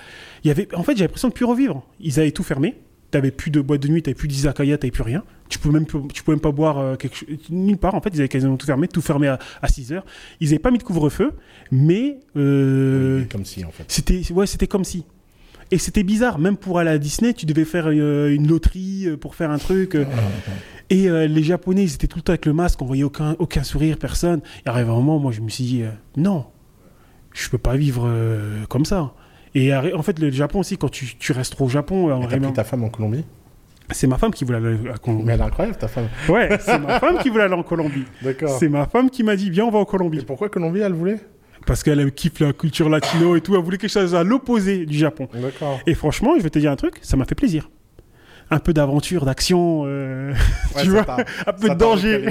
y avait, en fait, j'ai l'impression de plus revivre. Ils avaient tout fermé. T'avais plus de boîte de nuit, t'avais plus d'izakaya, t'avais plus rien. Tu pouvais même, tu pouvais même pas boire euh, quelque chose, nulle part. En fait, ils avaient quasiment tout fermé, tout fermé à, à 6 heures. Ils avaient pas mis de couvre-feu, mais euh, Comme si, en fait. c'était ouais, c'était comme si. Et c'était bizarre, même pour aller à Disney, tu devais faire euh, une loterie euh, pour faire un truc. euh, et euh, les Japonais, ils étaient tout le temps avec le masque, on voyait aucun, aucun sourire, personne. Et arrive un moment, moi, je me suis dit, non, je peux pas vivre comme ça. Et en fait, le Japon aussi, quand tu, tu restes trop au Japon, Et T'as vraiment- pris ta femme en Colombie? C'est ma femme qui voulait aller à Colombie. Mais elle est incroyable, ta femme. Ouais, c'est ma femme qui voulait aller en Colombie. D'accord. C'est ma femme qui m'a dit, viens, on va en Et Colombie. pourquoi Colombie, elle voulait? Parce qu'elle elle kiffe la culture latino et tout, elle voulait quelque chose à l'opposé du Japon. Et franchement, je vais te dire un truc, ça m'a fait plaisir. Un peu d'aventure, d'action, euh, Ouais, tu vois, un peu de danger,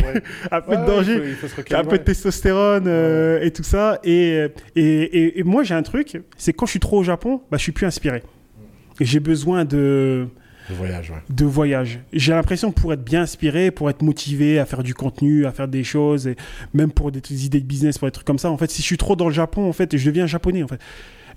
un peu Ouais, de danger. il faut- il faut se un peu de testostérone euh, et tout ça. Et, et, et, et moi, j'ai un truc, c'est quand je suis trop au Japon, bah, je suis plus inspiré. Et j'ai besoin de, Le voyage, ouais. de voyage. J'ai l'impression que pour être bien inspiré, pour être motivé à faire du contenu, à faire des choses, et même pour des idées de business, pour des trucs comme ça, en fait, si je suis trop dans le Japon, en fait, je deviens japonais, en fait.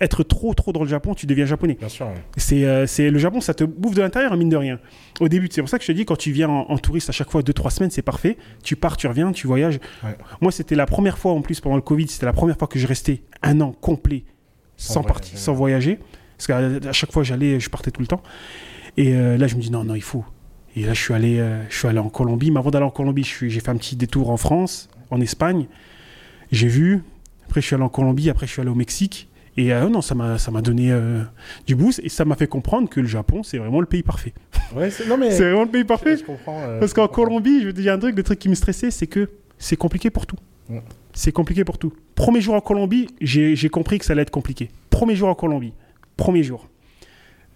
Être trop, trop dans le Japon, tu deviens japonais. Bien sûr. ouais. C'est, euh, c'est le Japon, ça te bouffe de l'intérieur, mine de rien. Au début, c'est pour ça que je te dis, quand tu viens en, en touriste à chaque fois, 2-3 semaines, c'est parfait. Tu pars, tu reviens, tu voyages. Ouais. Moi, c'était la première fois, en plus, pendant le Covid, c'était la première fois que je restais un an complet Sans partir, sans voyager. Parce qu'à chaque fois, j'allais, je partais tout le temps. Et euh, là, je me dis, non, non, il faut. Et là, je suis allé, euh, je suis allé en Colombie. Mais avant d'aller en Colombie, j'ai fait un petit détour en France, en Espagne. J'ai vu. Après, je suis allé en Colombie. Après, je suis allé au Mexique. Et euh, non, ça m'a, donné euh, du boost. Et ça m'a fait comprendre que le Japon, c'est vraiment le pays parfait. Ouais, c'est- vraiment le pays parfait. Je comprends. euh, Parce qu'en. Colombie, je vais te dire un truc, le truc qui me stressait, c'est que c'est compliqué pour tout. Ouais. C'est compliqué pour tout. Premier jour en Colombie, j'ai j'ai compris que ça allait être compliqué. Premier jour en Colombie. Premier jour.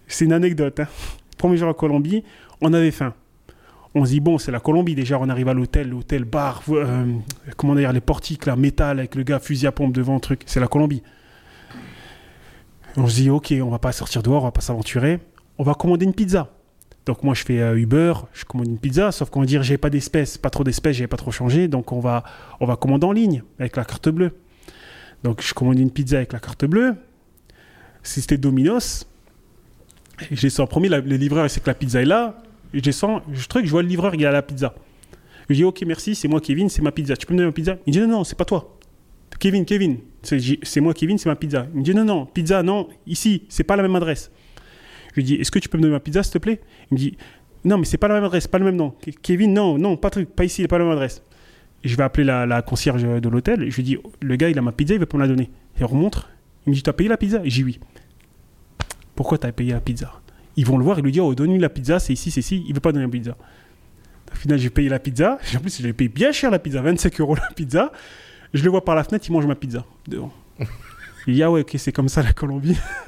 C'est une anecdote. hein. Premier jour en Colombie, on avait faim. On se dit, bon, c'est la Colombie. Déjà, on arrive à l'hôtel, l'hôtel, bar, euh, comment dire, les portiques, là, métal, avec le gars fusil à pompe devant, truc. C'est la Colombie. On se dit, ok, on va pas sortir dehors, on va pas s'aventurer. On va commander une pizza. Donc moi je fais euh, Uber, je commande une pizza, sauf qu'on va dire j'ai pas d'espèces, pas trop d'espèces, j'ai pas trop changé, donc on va on va commander en ligne avec la carte bleue. Donc je commande une pizza avec la carte bleue. Si c'était Domino's, je descends en premier, le livreur il sait que la pizza est là, je descends, je truc, je vois le livreur il a la pizza. Je dis ok merci, c'est moi Kevin, c'est ma pizza. Tu peux me donner ma pizza? Il me dit non non c'est pas toi. Kevin Kevin, c'est c'est moi Kevin, c'est ma pizza. Il me dit non non pizza non ici c'est pas la même adresse. Je lui dis, est-ce que tu peux me donner ma pizza, s'il te plaît? Il me dit, non, mais c'est pas la même adresse, pas le même nom. Ke- Kevin, non, non, pas truc, pas ici, pas la même adresse. Je vais appeler la, concierge de l'hôtel. Je lui dis, le gars, il a ma pizza, il veut pas me la donner. On remonte. Il me dit, t'as payé la pizza? J'ai oui. Pourquoi t'as payé la pizza? Ils vont le voir, ils lui disent, oh, donne-lui la pizza, c'est ici, c'est ici. Il veut pas donner la pizza. Au final, j'ai payé la pizza. En plus, je l'ai payé bien cher la pizza, 25 euros la pizza. Je le vois par la fenêtre, il mange ma pizza. Devant. Il dit, ah ouais, ok, c'est comme ça la Colombie.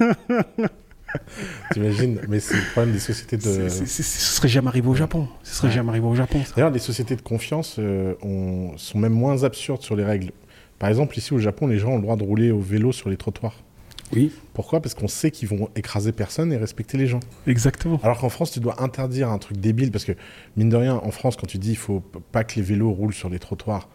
T'imagines Mais c'est le problème des sociétés de. C'est- c'est- ce serait jamais arrivé au Japon. Ce serait Ouais. jamais arrivé au Japon. D'ailleurs, les sociétés de confiance euh, ont- sont même moins absurdes sur les règles. Par exemple, ici au Japon, les gens ont le droit de rouler au vélo sur les trottoirs. Oui, Pourquoi? Parce qu'on sait qu'ils vont écraser personne et respecter les gens. exactement. Alors qu'en France, tu dois interdire un truc débile parce que, mine de rien, en France, quand tu dis il faut pas que les vélos roulent sur les trottoirs,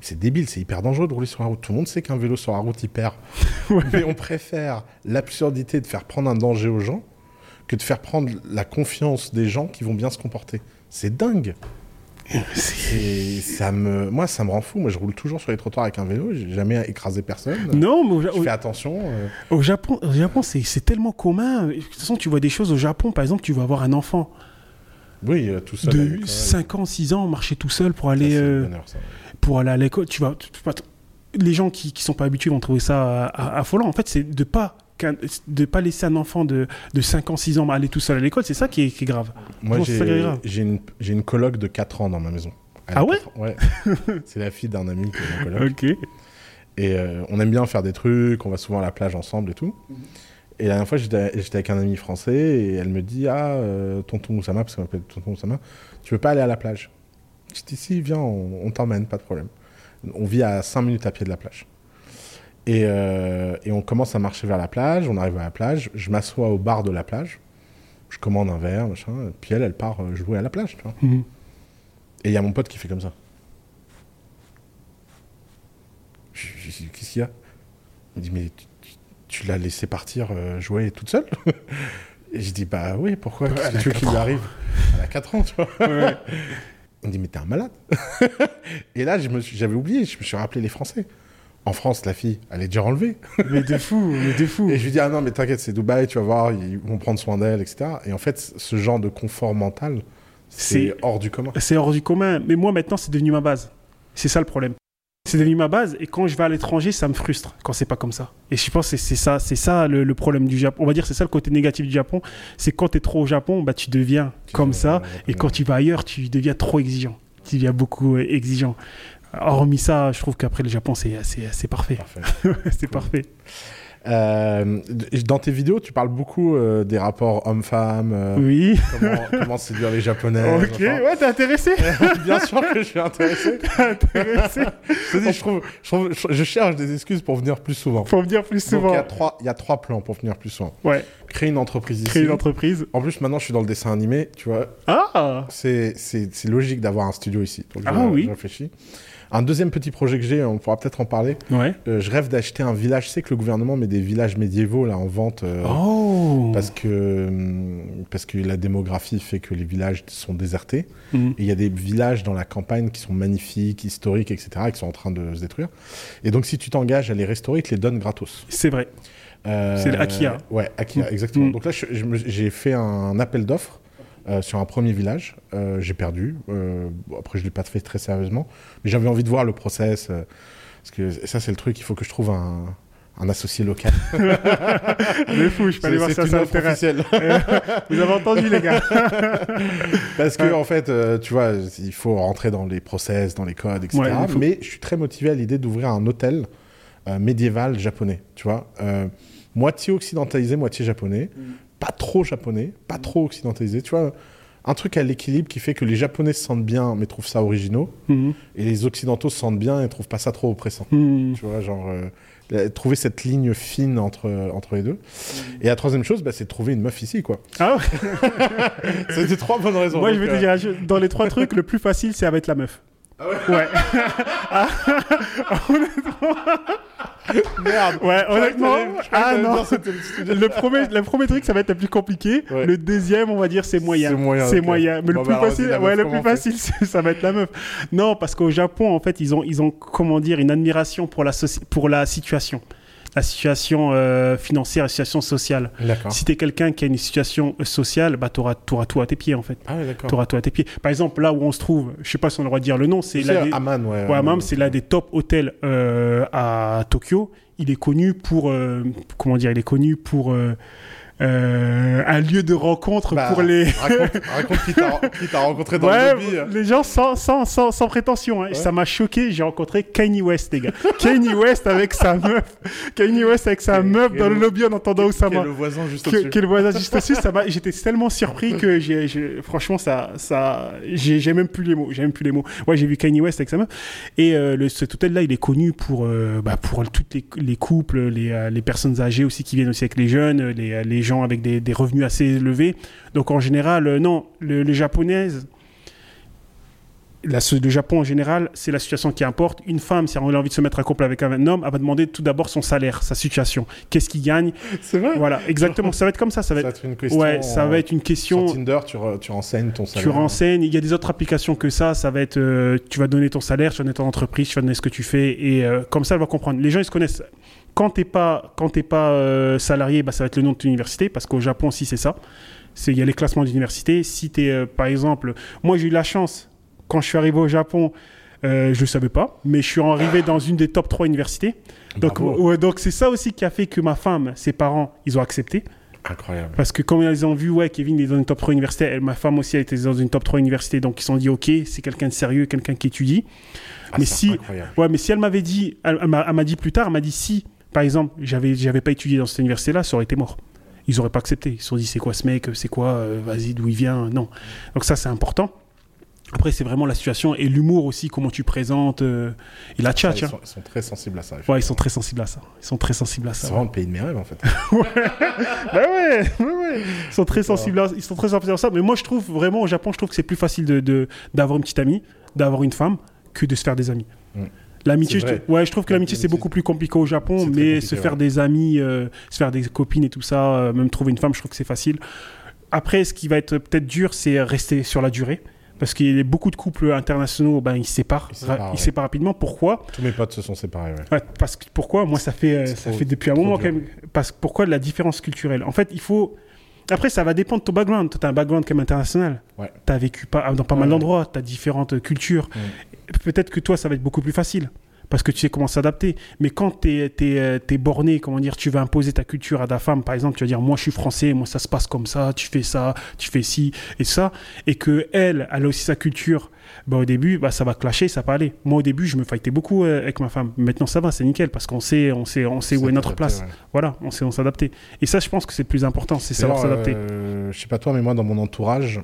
c'est débile, c'est hyper dangereux de rouler sur la route. Tout le monde sait qu'un vélo sur la route, il perd. Ouais. Mais on préfère l'absurdité de faire prendre un danger aux gens que de faire prendre la confiance des gens qui vont bien se comporter. C'est dingue. Et ça me, moi, ça me rend fou. Moi, je roule toujours sur les trottoirs avec un vélo. J'ai jamais écrasé personne. Non, mais au, Ja- Je au- fais attention. euh, au Japon, au Japon c'est tellement commun. De toute façon, tu vois des choses au Japon. Par exemple, tu vas avoir un enfant Oui, euh, tout seul. de l'école. 5 ans, 6 ans marcher tout seul pour Ça, aller, euh, bonheur, ça. pour aller à l'école. Tu vas, les gens qui, qui sont pas habitués vont trouver ça affolant. En fait, c'est de pas de pas laisser un enfant de, de 5 ans, 6 ans aller tout seul à l'école. C'est ça qui est, qui est grave. Moi, j'ai une, une coloc de 4 ans dans ma maison. Elle Ah ouais. Ouais. c'est la fille d'un ami qui est mon coloc. Ok. Et euh, on aime bien faire des trucs, on va souvent à la plage ensemble et tout. Et la dernière fois, j'étais avec un ami français et elle me dit Ah, euh, tonton Oussama, parce qu'on m'appelle tonton Oussama, tu veux pas aller à la plage? Je dis Si, viens, on, on t'emmène, pas de problème. On vit à 5 minutes à pied de la plage. Et, euh, et on commence à marcher vers la plage, on arrive à la plage, je m'assois au bar de la plage, je commande un verre, machin, puis elle, elle part euh, jouer à la plage, tu vois. Mhm. Et il y a mon pote qui fait comme ça. Qu'est-ce qu'il y a? Il dit, mais tu, tu- tu l'as laissé partir euh, jouer toute seule? Et je dis, bah oui, pourquoi? Qu'est-ce que a tu veux qu'il quatre lui arrive? Elle a 4 ans, tu vois. Ouais. Dit, mais t'es un malade. Et là, j'avais oublié, je me suis rappelé les Français. En France, la fille, elle est déjà enlevée. mais de fou, mais de fou. Et je lui dis, ah non, mais t'inquiète, c'est Dubaï, tu vas voir, ils vont prendre soin d'elle, etc. Et en fait, ce genre de confort mental, c'est hors du commun. C'est hors du commun. Mais moi, maintenant, c'est devenu ma base. C'est ça le problème. C'est devenu ma base. Et quand je vais à l'étranger, ça me frustre quand c'est pas comme ça. Et je pense que c'est ça, c'est ça le, le problème du Japon. On va dire c'est ça le côté négatif du Japon. C'est quand tu es trop au Japon, bah, tu deviens Tu comme ça. Et quand tu vas ailleurs, tu deviens trop exigeant. Tu deviens beaucoup euh, exigeant. Hormis ça, je trouve qu'après le Japon, c'est c'est parfait. Parfait. c'est parfait. Euh, dans tes vidéos, tu parles beaucoup euh, des rapports hommes-femmes, euh, Oui. comment, comment séduire les Japonais. ok. enfin. Ouais, t'es intéressé Bien sûr que je suis intéressé. intéressé. Je, te dis, je, trouve, je, trouve- je- je cherche des excuses pour venir plus souvent. Faut venir plus souvent. il y, a trois, il y a trois plans pour venir plus souvent. Ouais. Créer une entreprise ici. Créer une entreprise. En plus, maintenant, je suis dans le dessin animé, tu vois. Ah C'est logique d'avoir un studio ici. Donc, Ah oui. Je réfléchis. Un deuxième petit projet que j'ai, on pourra peut-être en parler. Ouais. Euh, je rêve d'acheter un village. Je sais que le gouvernement met des villages médiévaux là en vente. euh, Oh Parce que, hum, parce que la démographie fait que les villages sont désertés. Et il y a des villages dans la campagne qui sont magnifiques, historiques, etc., et qui sont en train de se détruire. Et donc, si tu t'engages à les restaurer, ils te les donnent gratos. C'est vrai. Euh, C'est Akia. Ouais, Akia, Mm. exactement. Mm. Donc là, j'ai fait un appel d'offres euh, sur un premier village. Euh, j'ai perdu. Euh, bon, après, je ne l'ai pas fait très sérieusement. Mais j'avais envie de voir le process. parce que ça, c'est le truc, il faut que je trouve un, un associé local. Mais fou, je peux aller voir ça sur. Vous avez entendu, les gars Parce que, en fait, tu vois, il faut rentrer dans les process, dans les codes, etc. Ouais, il faut- Mais je suis très motivé à l'idée d'ouvrir un hôtel médiéval japonais, tu vois. Moitié occidentalisé, moitié japonais. Pas trop japonais, pas trop occidentalisé, tu vois. Un truc à l'équilibre qui fait que les japonais se sentent bien, mais trouvent ça originaux. Mhm. Et les occidentaux se sentent bien et trouvent pas ça trop oppressant. Mhm. Tu vois, genre, euh, la- trouver cette ligne fine entre, entre les deux. Et la troisième chose, bah, c'est de trouver une meuf ici, quoi. Ah ouais des trois bonnes raisons. Moi, je vais te euh, dire, dans les trois trucs, le plus facile, c'est avec la meuf. Ouais Ah, honnêtement, Merde. ouais, honnêtement, ah non. le premier, le premier truc, ça va être le plus compliqué. Ouais. Le deuxième, on va dire, c'est moyen. C'est moyen, C'est moyen. Mais Bon, le plus bah, facile, la ouais, meuf, le plus facile, ça va être la meuf. Non, parce qu'au Japon, en fait, ils ont, ils ont, comment dire, une admiration pour la, pour la situation. La situation euh, financière, la situation sociale. Si t'es quelqu'un qui a une situation sociale, bah, t'auras, t'auras tout à tes pieds, en fait. Ah ouais, d'accord. T'auras tout à tes pieds. Par exemple, là où on se trouve, je sais pas si on a le droit de dire le nom, c'est là des... Amman, ouais. Ouais, Hammam, c'est l'un des top hôtels euh, à Tokyo. Il est connu pour, euh, comment dire, il est connu pour euh, un lieu de rencontre Bah, pour les. Raconte, raconte qui t'a qui rencontré dans Ouais, le lobby. les gens sans, sans, sans, sans prétention. hein. Ça m'a choqué. J'ai rencontré Kanye West, les gars. Kanye West avec sa meuf. Kanye West avec sa meuf dans le lobby en entendant Qui Osama. est le voisin juste Que, au-dessus. que le voisin juste dessus, ça m'a- j'étais tellement surpris que j'ai, franchement, ça, ça, j'ai, même plus les mots. J'ai même plus les mots. Ouais, j'ai vu Kanye West avec sa meuf. Et euh, le, cet hôtel-là, il est connu pour, euh, bah, pour toutes les, les couples, les, euh, les personnes âgées aussi qui viennent aussi avec les jeunes, les, les gens avec des, des revenus assez élevés. Donc en général, euh, non, le, le japonais. La, le Japon en général, c'est la situation qui importe. Une femme, si elle a envie de se mettre en couple avec un homme, elle va demander tout d'abord son salaire, sa situation. Qu'est-ce qu'il gagne? C'est vrai? Voilà, exactement. Ça va être comme ça. Ça va Ça être, une question. ouais, ça va être une Sur question. Tinder, tu, re- tu renseignes ton salaire. Tu renseignes. Il y a des autres applications que ça. Ça va être, euh, tu vas donner ton salaire, tu vas donner ton entreprise, tu vas donner ce que tu fais, et euh, comme ça, elle va comprendre. Les gens, ils se connaissent. Quand t'es pas, quand t'es pas euh, salarié, bah, ça va être le nom de ton université, parce qu'au Japon aussi, c'est ça. Il y a les classements d'université. Si t'es, euh, par exemple, moi, j'ai eu la chance quand je suis arrivé au Japon. Euh, je ne savais pas, mais je suis arrivé dans une des top 3 universités. Donc, Bravo. ouais, donc c'est ça aussi qui a fait que ma femme, ses parents, ils ont accepté. Incroyable. Parce que quand ils ont vu, ouais, Kevin est dans une top 3 université, elle, ma femme aussi, elle était dans une top 3 université, donc ils se sont dit, ok, c'est quelqu'un de sérieux, quelqu'un qui étudie. Ah, mais si- incroyable. Ouais, mais si elle m'avait dit, elle m'a dit plus tard, elle m'a dit, si, par exemple, j'avais, j'avais pas étudié dans cette université-là, ça aurait été mort. Ils auraient pas accepté. Ils se sont dit, c'est quoi ce mec, c'est quoi, euh, vas-y, d'où il vient, non. Donc ça, c'est important. Après, c'est vraiment la situation et l'humour aussi, comment tu présentes, euh, et la tchatch. ils, hein. sont, ils sont très sensibles à ça. Ouais, ils sont très sensibles à ça. Ils sont très sensibles à ça. C'est vraiment le pays de mes rêves en fait. Bah ouais, ouais, ouais. Ils sont très sensibles à, ils sont très sensibles à ça. Mais moi, je trouve vraiment au Japon, je trouve que c'est plus facile de, de- d'avoir une petite amie, d'avoir une femme, que de se faire des amis. Mm. L'amitié, je, ouais, je trouve que l'amitié c'est beaucoup plus compliqué au Japon, mais se faire ouais. des amis, euh, se faire des copines et tout ça, euh, même trouver une femme, je trouve que c'est facile. Après, ce qui va être peut-être dur, c'est rester sur la durée. Parce qu'il y a beaucoup de couples internationaux, ben, ils se séparent, Ils se séparent, ouais. rapidement. Pourquoi? Tous mes potes se sont séparés. Ouais. Ouais, parce que pourquoi? Moi, ça fait, euh, ça trop- fait depuis un moment dur. quand même. Parce pourquoi la différence culturelle? En fait, il faut. Après, ça va dépendre de ton background. Tu as un background comme international. Ouais. Tu as vécu pas, dans pas mal d'endroits. Tu as différentes cultures. Peut-être que toi, ça va être beaucoup plus facile. Parce que tu sais comment s'adapter. Mais quand tu es, borné, comment dire, tu vas imposer ta culture à ta femme, par exemple, tu vas dire Moi, je suis français, moi, ça se passe comme ça, tu fais ça, tu fais ci et ça. Et que elle, elle a aussi sa culture. Bah, au début, bah, ça va clasher, ça va pas aller. Moi, au début, je me fightais beaucoup euh, avec ma femme. Maintenant, ça va, c'est nickel parce qu'on sait, on sait, on sait où est notre place. ouais. Voilà, on sait on s'adapter. Et ça, je pense que c'est le plus important, c'est savoir s'adapter. euh, je sais pas toi, mais moi, dans mon entourage,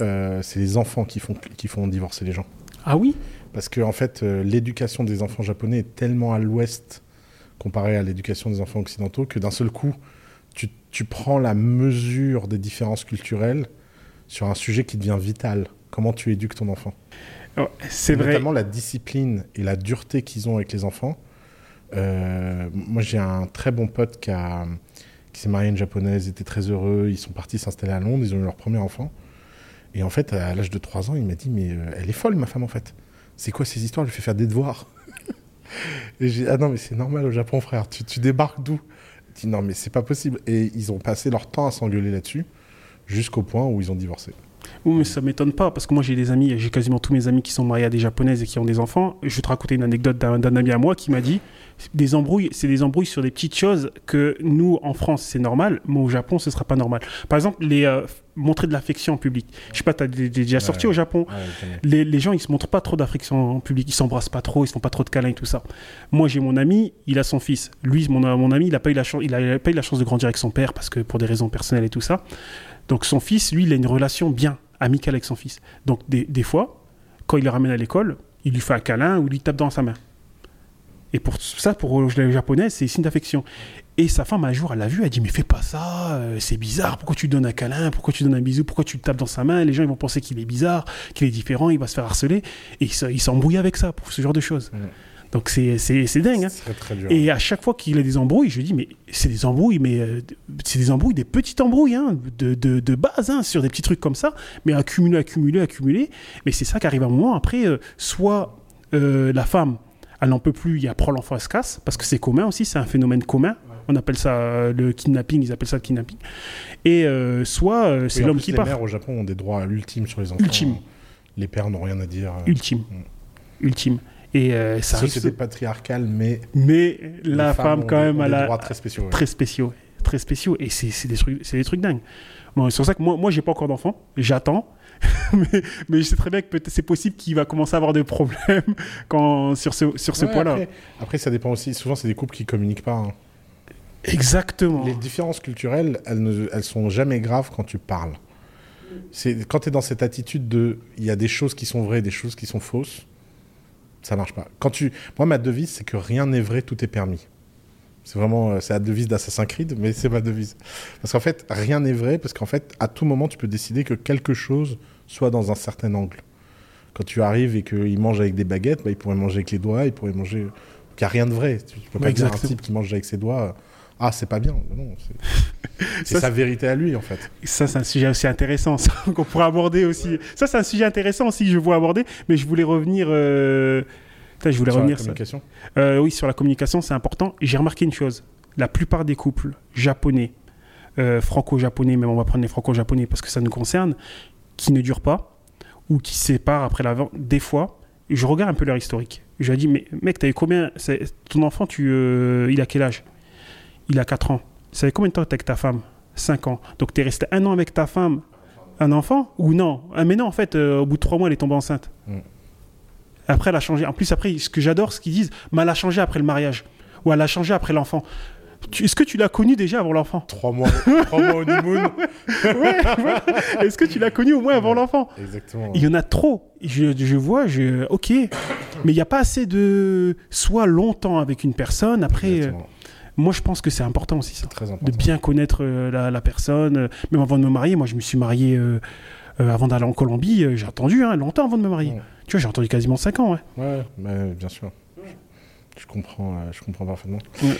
euh, c'est les enfants qui font, qui font divorcer les gens. Ah oui Parce que en fait, euh, l'éducation des enfants japonais est tellement à l'ouest comparée à l'éducation des enfants occidentaux que d'un seul coup, tu, tu prends la mesure des différences culturelles sur un sujet qui devient vital. Comment tu éduques ton enfant? Ouais, C'est vrai. Notamment la discipline et la dureté qu'ils ont avec les enfants. Euh, moi, j'ai un très bon pote qui, a- qui s'est marié à une japonaise, était très heureux. Ils sont partis s'installer à Londres, ils ont eu leur premier enfant. Et en fait, à l'âge de 3 ans, il m'a dit Mais euh, elle est folle, ma femme, en fait. C'est quoi ces histoires? Elle lui fait faire des devoirs. et j'ai dit Ah non, mais c'est normal au Japon, frère. Tu, tu débarques d'où? Il dit Non, mais c'est pas possible. Et ils ont passé leur temps à s'engueuler là-dessus, jusqu'au point où ils ont divorcé. Oui, mais ça m'étonne pas, parce que moi j'ai des amis, j'ai quasiment tous mes amis qui sont mariés à des japonaises et qui ont des enfants. Je vais te raconter une anecdote d'un ami à moi qui m'a dit des embrouilles, c'est des embrouilles sur des petites choses que nous en France c'est normal, mais au Japon ce sera pas normal. Par exemple, les euh, montrer de l'affection en public. Je sais pas, t'as déjà sorti Ouais. au Japon Ouais, les, les gens, ils se montrent pas trop d'affection en public, ils s'embrassent pas trop, ils se font pas trop de câlins et tout ça. Moi, j'ai mon ami, il a son fils. Lui, mon, mon ami, il a pas eu la chance, il a, il a pas eu la chance de grandir avec son père parce que pour des raisons personnelles et tout ça. Donc son fils, lui, il a une relation bien amicale avec son fils. Donc des, des fois, quand il le ramène à l'école, il lui fait un câlin ou il lui tape dans sa main. Et pour ça, pour les japonais, c'est signe d'affection. Et sa femme, un jour, elle l'a vu, elle dit Mais fais pas ça, euh, c'est bizarre, pourquoi tu donnes un câlin, pourquoi tu donnes un bisou, pourquoi tu le tapes dans sa main? Les gens, ils vont penser qu'il est bizarre, qu'il est différent, il va se faire harceler. Et il se- il s'embrouille avec ça, pour ce genre de choses. Donc c'est dingue. hein. Très. Et à chaque fois qu'il a des embrouilles, je lui dis, mais c'est des embrouilles, mais euh, c'est des embrouilles, des petites embrouilles, hein, de, de, de base, hein, sur des petits trucs comme ça, mais accumulé, accumulé, accumulé. Mais c'est ça qui arrive à un moment. Après, euh, soit euh, la femme, elle n'en peut plus, il apprend l'enfant, elle se casse, parce que c'est commun aussi, c'est un phénomène commun. On appelle ça le kidnapping, ils appellent ça le kidnapping. Et soit c'est Oui, l'homme qui les part. mères au Japon ont des droits ultimes sur les enfants. Ultime. Les pères n'ont rien à dire. Ultime. Mm. Ultime. Et euh, ça. Société patriarcale, mais Mais la femme, quand des- même, elle des a droits très spéciaux. ouais. très spéciaux. très spéciaux. Et c'est des, trucs- c'est des trucs dingues. Bon, c'est pour ça que moi, moi j'ai pas encore d'enfant. J'attends. mais, mais je sais très bien que c'est possible qu'il va commencer à avoir des problèmes quand, sur ce, sur ce Ouais, point-là. Après, après, ça dépend aussi. Souvent, c'est des couples qui communiquent pas. hein. Exactement. Les différences culturelles, elles, ne, elles sont jamais graves quand tu parles. C'est quand tu es dans cette attitude de il y a des choses qui sont vraies, des choses qui sont fausses, ça marche pas. Quand tu moi ma devise c'est que rien n'est vrai, tout est permis. C'est vraiment euh, c'est la devise d'Assassin's Creed mais c'est ma devise. Parce qu'en fait, rien n'est vrai parce qu'en fait, à tout moment tu peux décider que quelque chose soit dans un certain angle. Quand tu arrives et qu'il mange avec des baguettes, bah, il pourrait manger avec les doigts, il pourrait manger il n'y a rien de vrai. Tu peux pas Ouais, dire un exactement. type qui mange avec ses doigts euh, ah, c'est pas bien. Non, c'est sa vérité à lui, en fait. Ça, c'est un sujet aussi intéressant, ça, qu'on pourrait aborder aussi. Ça, c'est un sujet intéressant aussi que je vois aborder, mais je voulais revenir. euh, putain, je voulais Sur la ça- communication. Euh, oui, sur la communication, c'est important. J'ai remarqué une chose. La plupart des couples japonais, euh, franco-japonais, même on va prendre les franco-japonais parce que ça nous concerne, qui ne durent pas ou qui se séparent après la vente, des fois, je regarde un peu leur historique. Je leur dis, mais mec, t'as eu combien? C'est- Ton enfant, tu, il a quel âge? Il a 4 ans. Ça fait combien de temps que t'es avec ta femme? 5 ans. Donc t'es resté un an avec ta femme, un enfant? Ou non? Ah, Mais non, en fait, euh, au bout de 3 mois, elle est tombée enceinte. Mm. Après, elle a changé. En plus, après, ce que j'adore, ce qu'ils disent, mais elle a changé après le mariage. Ou elle a changé après l'enfant. Est-ce que tu l'as connu déjà avant l'enfant? Trois mois, trois mois honeymoon. Est-ce que tu l'as connu au moins avant l'enfant? Exactement. Il y en a trop. Je, je vois, je, ok, mais il n'y a pas assez de soit longtemps avec une personne. Après, euh, Exactement. Moi, je pense que c'est important aussi ça, Très de important. bien connaître euh, la, la personne. Euh, Même avant de me marier, moi, je me suis marié euh, avant d'aller en Colombie. j'ai attendu hein, longtemps avant de me marier. Ouais. Tu vois, j'ai attendu quasiment 5 ans. Ouais. Ouais, mais bien sûr. Je comprends, je comprends parfaitement.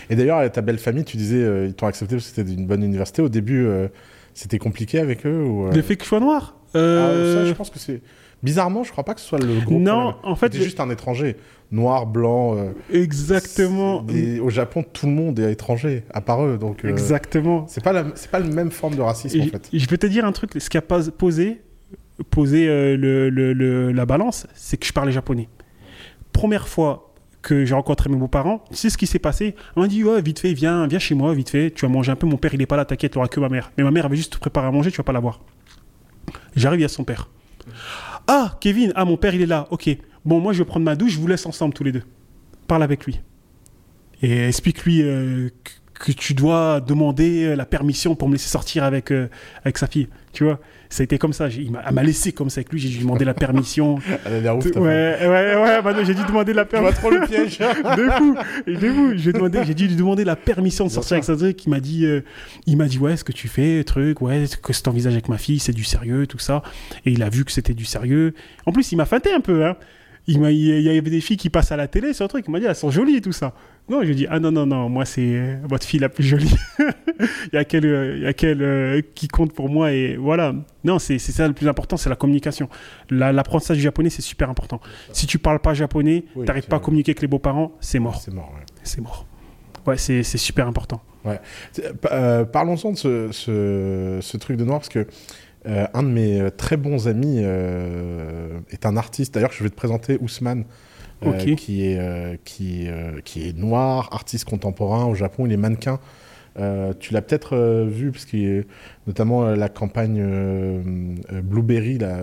Et d'ailleurs, ta belle famille, tu disais, euh, ils t'ont accepté parce que c'était une bonne université. Au début, euh, c'était compliqué avec eux ou, euh, Le fait que je sois noir. ah, ça, je pense que c'est. Bizarrement, je crois pas que ce soit le gros Non, problème. en fait, je- juste un étranger. Noir, blanc. euh, Exactement. c'est des- Au Japon, tout le monde est étranger, à part eux. Donc, euh, Exactement. c'est pas la, c'est pas la même forme de racisme en Et fait. Je vais te dire un truc, ce qui a posé, posé euh, le, le- le- la balance, c'est que je parlais japonais. Première fois que j'ai rencontré mes beaux-parents, tu sais ce qui s'est passé On m'a dit, ouais, vite fait, viens, viens chez moi, vite fait, tu vas manger un peu, mon père il est pas là, t'inquiète, il aura que ma mère. Mais ma mère avait juste préparé à manger, tu vas pas la voir. J'arrive, il y a son père. Ah, Kevin, ah, mon père il est là, ok. Bon, moi je vais prendre ma douche, je vous laisse ensemble tous les deux. Parle avec lui. Et explique-lui euh, que, tu dois demander euh, la permission pour me laisser sortir avec, euh, avec sa fille. Tu vois, ça a été comme ça. Il m'a- Elle m'a laissé comme ça avec lui, j'ai dû demander la permission. Elle a l'air ouf. ouais, ouais, ouais, bah non, j'ai dû demander la permission. trop le piège. De fou, de fou. J'ai demandé, j'ai dû lui demander la permission de sortir avec truc. Il m'a dit, euh, il m'a dit ouais, ce que tu fais, truc, ouais, ce que tu envisages avec ma fille, c'est du sérieux, tout ça. Et il a vu que c'était du sérieux. En plus, il m'a feinté un peu, hein. Il y avait des filles qui passent à la télé sur le truc. Il m'a dit, elles sont jolies et tout ça. Non, je lui ai dit, ah non, non, non, moi, c'est euh, votre fille la plus jolie. il y a qu'elle, euh, il y a qu'elle euh, qui compte pour moi. Et voilà. Non, c'est, c'est ça le plus important, c'est la communication. La- l'apprentissage du japonais, c'est super important. Si tu parles pas japonais, Oui, t'arrives pas à communiquer avec les beaux-parents, c'est mort. C'est mort. ouais. C'est mort. Ouais, c'est, super important. Pa- euh, Parlons-en de ce, ce, ce truc de noir parce que euh, un de mes euh, très bons amis euh, est un artiste. D'ailleurs, je vais te présenter Ousmane, euh, qui, est, qui, qui est noir, artiste contemporain au Japon. Il est mannequin. Tu l'as peut-être vu parce est notamment la campagne Blueberry là,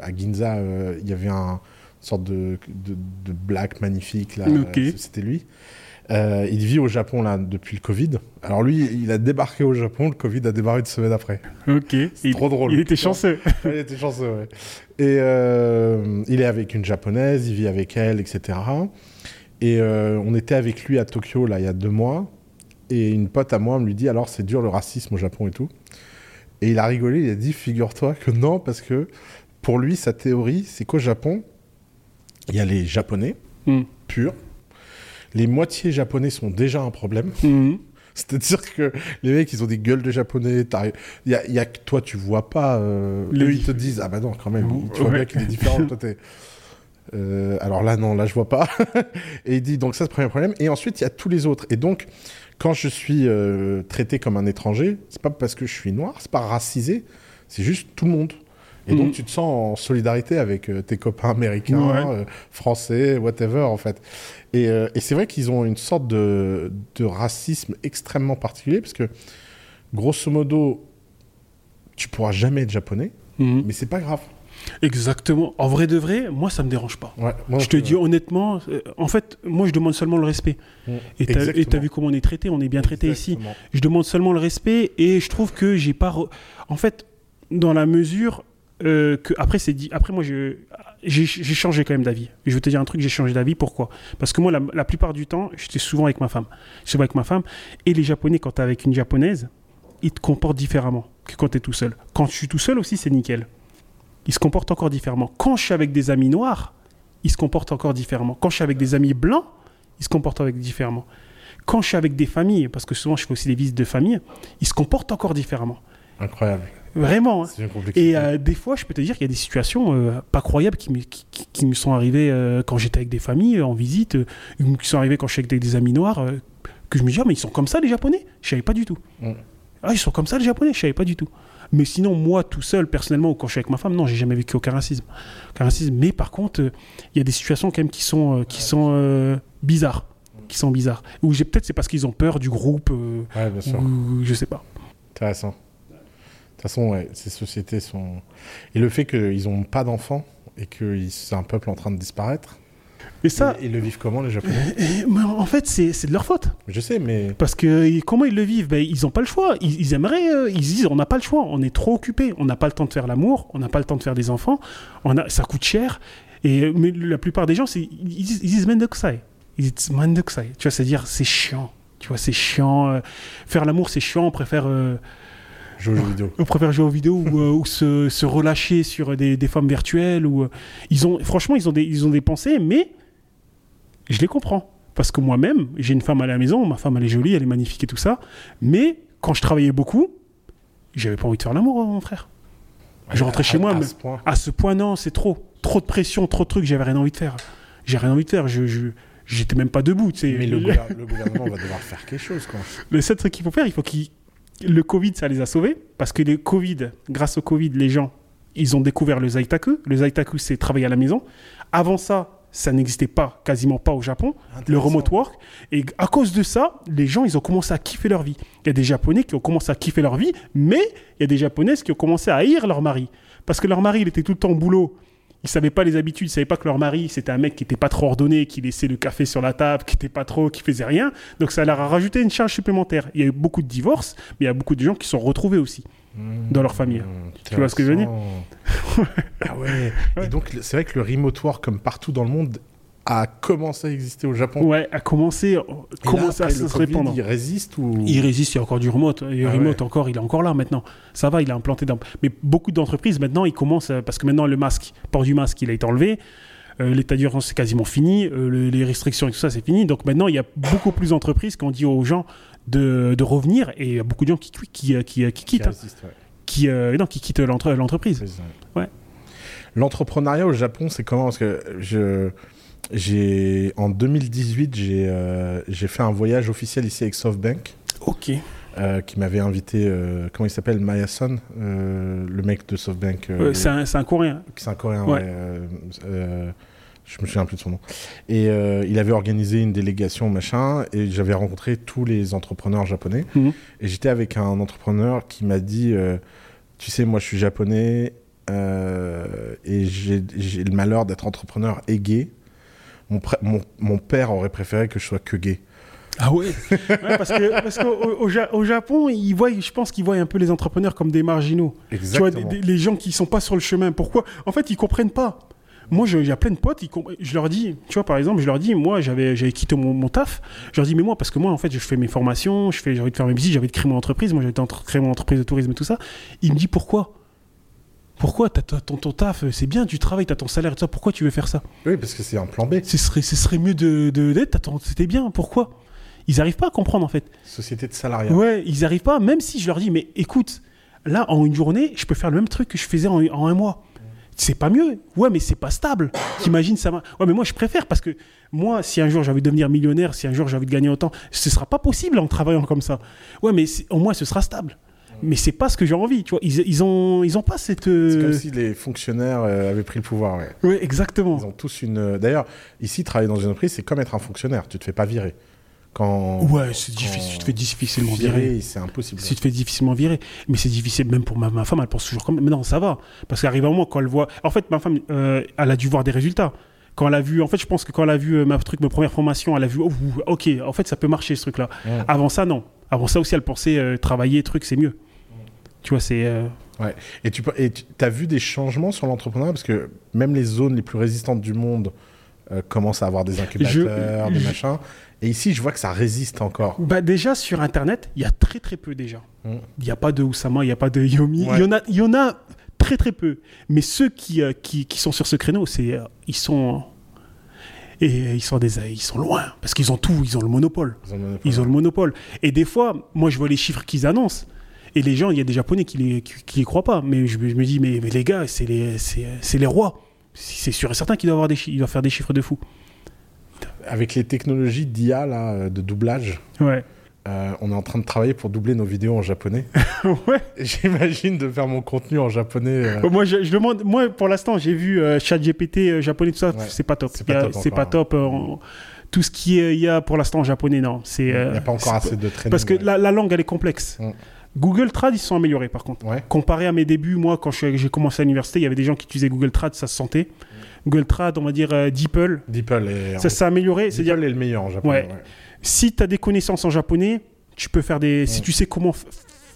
à Ginza. il y avait un une sorte de, de, de black magnifique là. C'était lui. Euh, il vit au Japon là depuis le Covid. Alors lui, il a débarqué au Japon, le Covid a débarqué une semaine après. Ok. C'est trop drôle. il était chanceux. Il était chanceux, ouais. Et euh, il est avec une japonaise, il vit avec elle, etc. Et euh, on était avec lui à Tokyo là il y a deux mois. Et une pote à moi me lui dit alors c'est dur le racisme au Japon et tout. Et il a rigolé, il a dit figure-toi que non parce que pour lui sa théorie c'est qu'au Japon il y a les japonais Hmm. purs. Les moitiés japonais sont déjà un problème. Mhm. C'est-à-dire que les mecs, ils ont des gueules de japonais. Il y a, y a que toi, tu vois pas. euh, Les eux, ils te disent Ah bah non, quand même, tu vois Ouais. bien qu'il est différent. toi, t'es- Euh, alors là, non, là, je vois pas. et il dit Donc, ça, c'est le premier problème. Et ensuite, il y a tous les autres. Et donc, quand je suis euh, traité comme un étranger, c'est pas parce que je suis noir, c'est pas racisé, c'est juste tout le monde. Et Mhm. donc, tu te sens en solidarité avec euh, tes copains américains, Ouais. euh, français, whatever, en fait. Et, euh, et c'est vrai qu'ils ont une sorte de, de racisme extrêmement particulier, parce que grosso modo, tu pourras jamais être japonais, Mhm. mais c'est pas grave. Exactement. En vrai de vrai, moi, ça me dérange pas. Ouais, moi, je te dis honnêtement, euh, en fait, moi, je demande seulement le respect. mm, Et et t'as vu comment on est traité, on est bien traité ici. Je demande seulement le respect et je trouve que j'ai pas. re- En fait, dans la mesure euh, que après c'est dit. Après moi, je j'ai changé quand même d'avis. Je vais te dire un truc, j'ai changé d'avis. Pourquoi? Parce que moi, la, la plupart du temps, j'étais souvent avec ma femme. Souvent avec ma femme et les Japonais, quand t'es avec une japonaise, ils te comportent différemment que quand t'es tout seul. Quand je suis tout seul aussi, c'est nickel. Ils se comportent encore différemment. Quand je suis avec des amis noirs, ils se comportent encore différemment. Quand je suis avec des amis blancs, ils se comportent avec différemment. Quand je suis avec des familles, parce que souvent je fais aussi des visites de famille, ils se comportent encore différemment. Incroyable. Vraiment. hein. Et euh, des fois, je peux te dire qu'il y a des situations euh, pas croyables qui me, qui, me sont arrivées euh, quand j'étais avec des familles en visite, qui sont arrivées quand je suis avec des, amis noirs, que je me dis, ah, mais ils sont comme ça les Japonais? Je savais pas du tout. Mm. Ah, ils sont comme ça les Japonais? Je savais pas du tout. Mais sinon, moi, tout seul, personnellement, ou quand je suis avec ma femme, non, j'ai jamais vécu aucun racisme. Aucun racisme. Mais par contre, euh, il y a des situations quand même qui sont, euh, qui sont euh, bizarres. Qui sont bizarres. Ou peut-être c'est parce qu'ils ont peur du groupe, Ouais, bien sûr. ou je sais pas. Intéressant. De toute façon, ouais, ces sociétés sont. Et le fait qu'ils n'ont pas d'enfants et que c'est un peuple en train de disparaître. Et ça, Ils, ils le vivent comment, les Japonais? Et- mais en fait, c'est c'est de leur faute. Je sais, mais. Parce que comment ils le vivent? Ben, Ils n'ont pas le choix. Ils, ils aimeraient, euh, ils disent on n'a pas le choix, on est trop occupé, on n'a pas le temps de faire l'amour, on n'a pas le temps de faire des enfants, on a, ça coûte cher. Et, mais la plupart des gens, c'est- ils disent, ils disent Mendokusai. Ils disent Mendokusai. Tu vois, c'est-à-dire c'est chiant. Tu vois, c'est chiant. euh, faire l'amour, c'est chiant. On préfère, euh, Jouer aux jeux vidéo. on préfère jouer aux vidéos ou, euh, ou se, se relâcher sur des, des femmes virtuelles. Ou, euh, ils ont, franchement, ils ont, des, ils ont des pensées, mais je les comprends. Parce que moi-même, j'ai une femme à la maison, ma femme elle est jolie, elle est magnifique et tout ça. Mais quand je travaillais beaucoup, j'avais pas envie de faire l'amour, mon frère. Je rentrais chez moi, à mais ce point. à ce point, non, c'est trop. Trop de pression, trop de trucs, j'avais rien envie de faire. J'ai rien envie de faire. Je, je- j'étais même pas debout. tu sais. Mais le gouvernement va devoir faire quelque chose, quoi. Le seul truc qu'il faut faire, il faut qu'il. Le Covid, ça les a sauvés. Parce que le Covid, grâce au Covid, les gens, ils ont découvert le Zaitaku. Le Zaitaku, c'est travailler à la maison. Avant ça, ça n'existait pas, quasiment pas au Japon, le remote work. Et à cause de ça, les gens, ils ont commencé à kiffer leur vie. Il y a des Japonais qui ont commencé à kiffer leur vie, mais il y a des Japonaises qui ont commencé à haïr leur mari. Parce que leur mari, il était tout le temps au boulot. Ils savaient pas les habitudes, ils savaient pas que leur mari, c'était un mec qui était pas trop ordonné, qui laissait le café sur la table, qui était pas trop, qui faisait rien. Donc ça leur a rajouté une charge supplémentaire. Il y a eu beaucoup de divorces, mais il y a beaucoup de gens qui sont retrouvés aussi. dans leur famille. Mmh, Tu vois ce que je veux dire. Ah ouais. Et donc, c'est vrai que le remote work, comme partout dans le monde, a commencé à exister au Japon. Ouais, a commencé, là, commencé à se répandre. Il résiste ou? Il résiste, il y a encore du remote. Et le Ah remote ouais. encore, il est encore là maintenant. Ça va, il a implanté dans... Mais beaucoup d'entreprises maintenant, ils commencent, euh, parce que maintenant le masque, port du masque, il a été enlevé. Euh, L'état d'urgence, c'est quasiment fini. Euh, le- les restrictions et tout ça, c'est fini. Donc maintenant, il y a beaucoup plus d'entreprises qui ont dit aux gens de, de revenir et il y a beaucoup de gens qui, qui, qui, qui, qui qui quittent. hein. résiste, ouais. Qui, euh, non, qui quittent l'entre- l'entreprise. Ouais. L'entrepreneuriat au Japon, c'est comment? Parce que je, j'ai, en 2018, j'ai, euh, j'ai fait un voyage officiel ici avec SoftBank. Ok. euh, qui m'avait invité, euh, comment il s'appelle, Mayason, le mec de SoftBank. c'est un, c'est un Coréen. C'est un Coréen, Ouais. ouais. je me souviens plus de son nom. Et euh, il avait organisé une délégation, machin, et j'avais rencontré tous les entrepreneurs japonais. Mhm. Et j'étais avec un entrepreneur qui m'a dit, euh, tu sais, moi je suis japonais, euh, et j'ai j'ai le malheur d'être entrepreneur et gay. Mon, pré- mon, mon père aurait préféré que je sois que gay. Ah ouais, Ouais, Parce que parce qu'au au, Ja- au Japon, ils voient, je pense qu'ils voient un peu les entrepreneurs comme des marginaux. Tu vois, des- des- les gens qui sont pas sur le chemin. Pourquoi? En fait, ils comprennent pas. Moi, je- il y a plein de potes, ils je leur dis, tu vois, par exemple, je leur dis, moi, j'avais j'avais quitté mon, mon taf. Je leur dis, mais moi, parce que moi, en fait, je fais mes formations, je fais, j'ai envie de faire mes visites, j'ai envie de créer mon entreprise. Moi, j'ai envie de créer mon entreprise de tourisme et tout ça. Il me dit, pourquoi? Pourquoi T'as ton, ton taf, c'est bien, tu travailles, t'as ton salaire et tout ça. Pourquoi tu veux faire ça? Oui, parce que c'est un plan B. Ce serait, ce serait mieux de de- d'être. t'as ton- C'était bien. Pourquoi? Ils arrivent pas à comprendre, en fait. Société de salariat. Ouais, ils arrivent pas, même si je leur dis, mais écoute, là, en une journée, je peux faire le même truc que je faisais en, en un mois. C'est pas mieux. Ouais, mais c'est pas stable. T'imagines, ça. Ouais, mais moi, je préfère parce que moi, si un jour j'ai envie de devenir millionnaire, si un jour j'ai envie de gagner autant, ce sera pas possible en travaillant comme ça. Ouais, mais au moins, ce sera stable. Mais c'est pas ce que j'ai envie, tu vois. Ils, ils ont, ils ont pas cette. C'est euh, comme si les fonctionnaires euh, avaient pris le pouvoir, ouais. Ouais, exactement. Ils ont tous une. euh, D'ailleurs, ici, travailler dans une entreprise, c'est comme être un fonctionnaire. Tu te fais pas virer. quand. Ouais, c'est difficile. Tu te fais difficilement virer. virer, c'est impossible. Si tu te fais difficilement virer. Mais c'est difficile, même pour ma, ma femme, elle pense toujours comme. Mais non, ça va. Parce qu'arrive un moment, quand elle voit. En fait, ma femme, euh, elle a dû voir des résultats. Quand elle a vu. En fait, je pense que quand elle a vu ma truc, ma première formation, elle a vu. Oh, ok, en fait, ça peut marcher ce truc-là. Ouais. Avant ça, non. Avant ça aussi, elle pensait euh, travailler, truc, c'est mieux. Tu vois, c'est. euh, Et tu et tu as vu des changements sur l'entrepreneuriat? Parce que même les zones les plus résistantes du monde euh, commencent à avoir des incubateurs, des je- machins. Et ici, je vois que ça résiste encore. Bah déjà sur internet, il y a très très peu déjà. Mm. Il n'y a pas de Oussama, il n'y a pas de Yomi. Ouais. Il y en a, il y en a très très peu. Mais ceux qui, euh, qui, qui sont sur ce créneau, c'est ils sont et ils sont des ils sont loin parce qu'ils ont tout, ils ont le monopole. Ils ont le monopole. Et des fois, moi je vois les chiffres qu'ils annoncent. Et les gens, il y a des Japonais qui les, qui, croient pas. Mais je, me- je me dis, mais, mais les gars, c'est les, c'est, c'est les rois. C'est sûr et certain qu'ils doivent, avoir des, ils doivent faire des chiffres de fou. Avec les technologies d'IA là, de doublage, Ouais. euh, on est en train de travailler pour doubler nos vidéos en japonais. ouais. J'imagine de faire mon contenu en japonais. euh, Moi, je, je demande, moi, pour l'instant, j'ai vu euh, ChatGPT euh, japonais, tout ça, Ouais. c'est pas top. C'est pas top C'est encore, pas top. on- tout ce qui est- il y a pour l'instant en japonais, non. C'est, Il n'y a pas encore assez de training. Parce que ouais. la, la langue, elle est complexe. Mm. Google Trad, ils se sont améliorés, par contre. Ouais. Comparé à mes débuts, moi, quand j'ai commencé à l'université, il y avait des gens qui utilisaient Google Trad, ça se sentait. Google Trad, on va dire euh, DeepL, DeepL est, ça s'est amélioré. C'est-à-dire, DeepL est le meilleur en japonais. Ouais. ouais. si tu as des connaissances en japonais, tu peux faire des. Si tu sais comment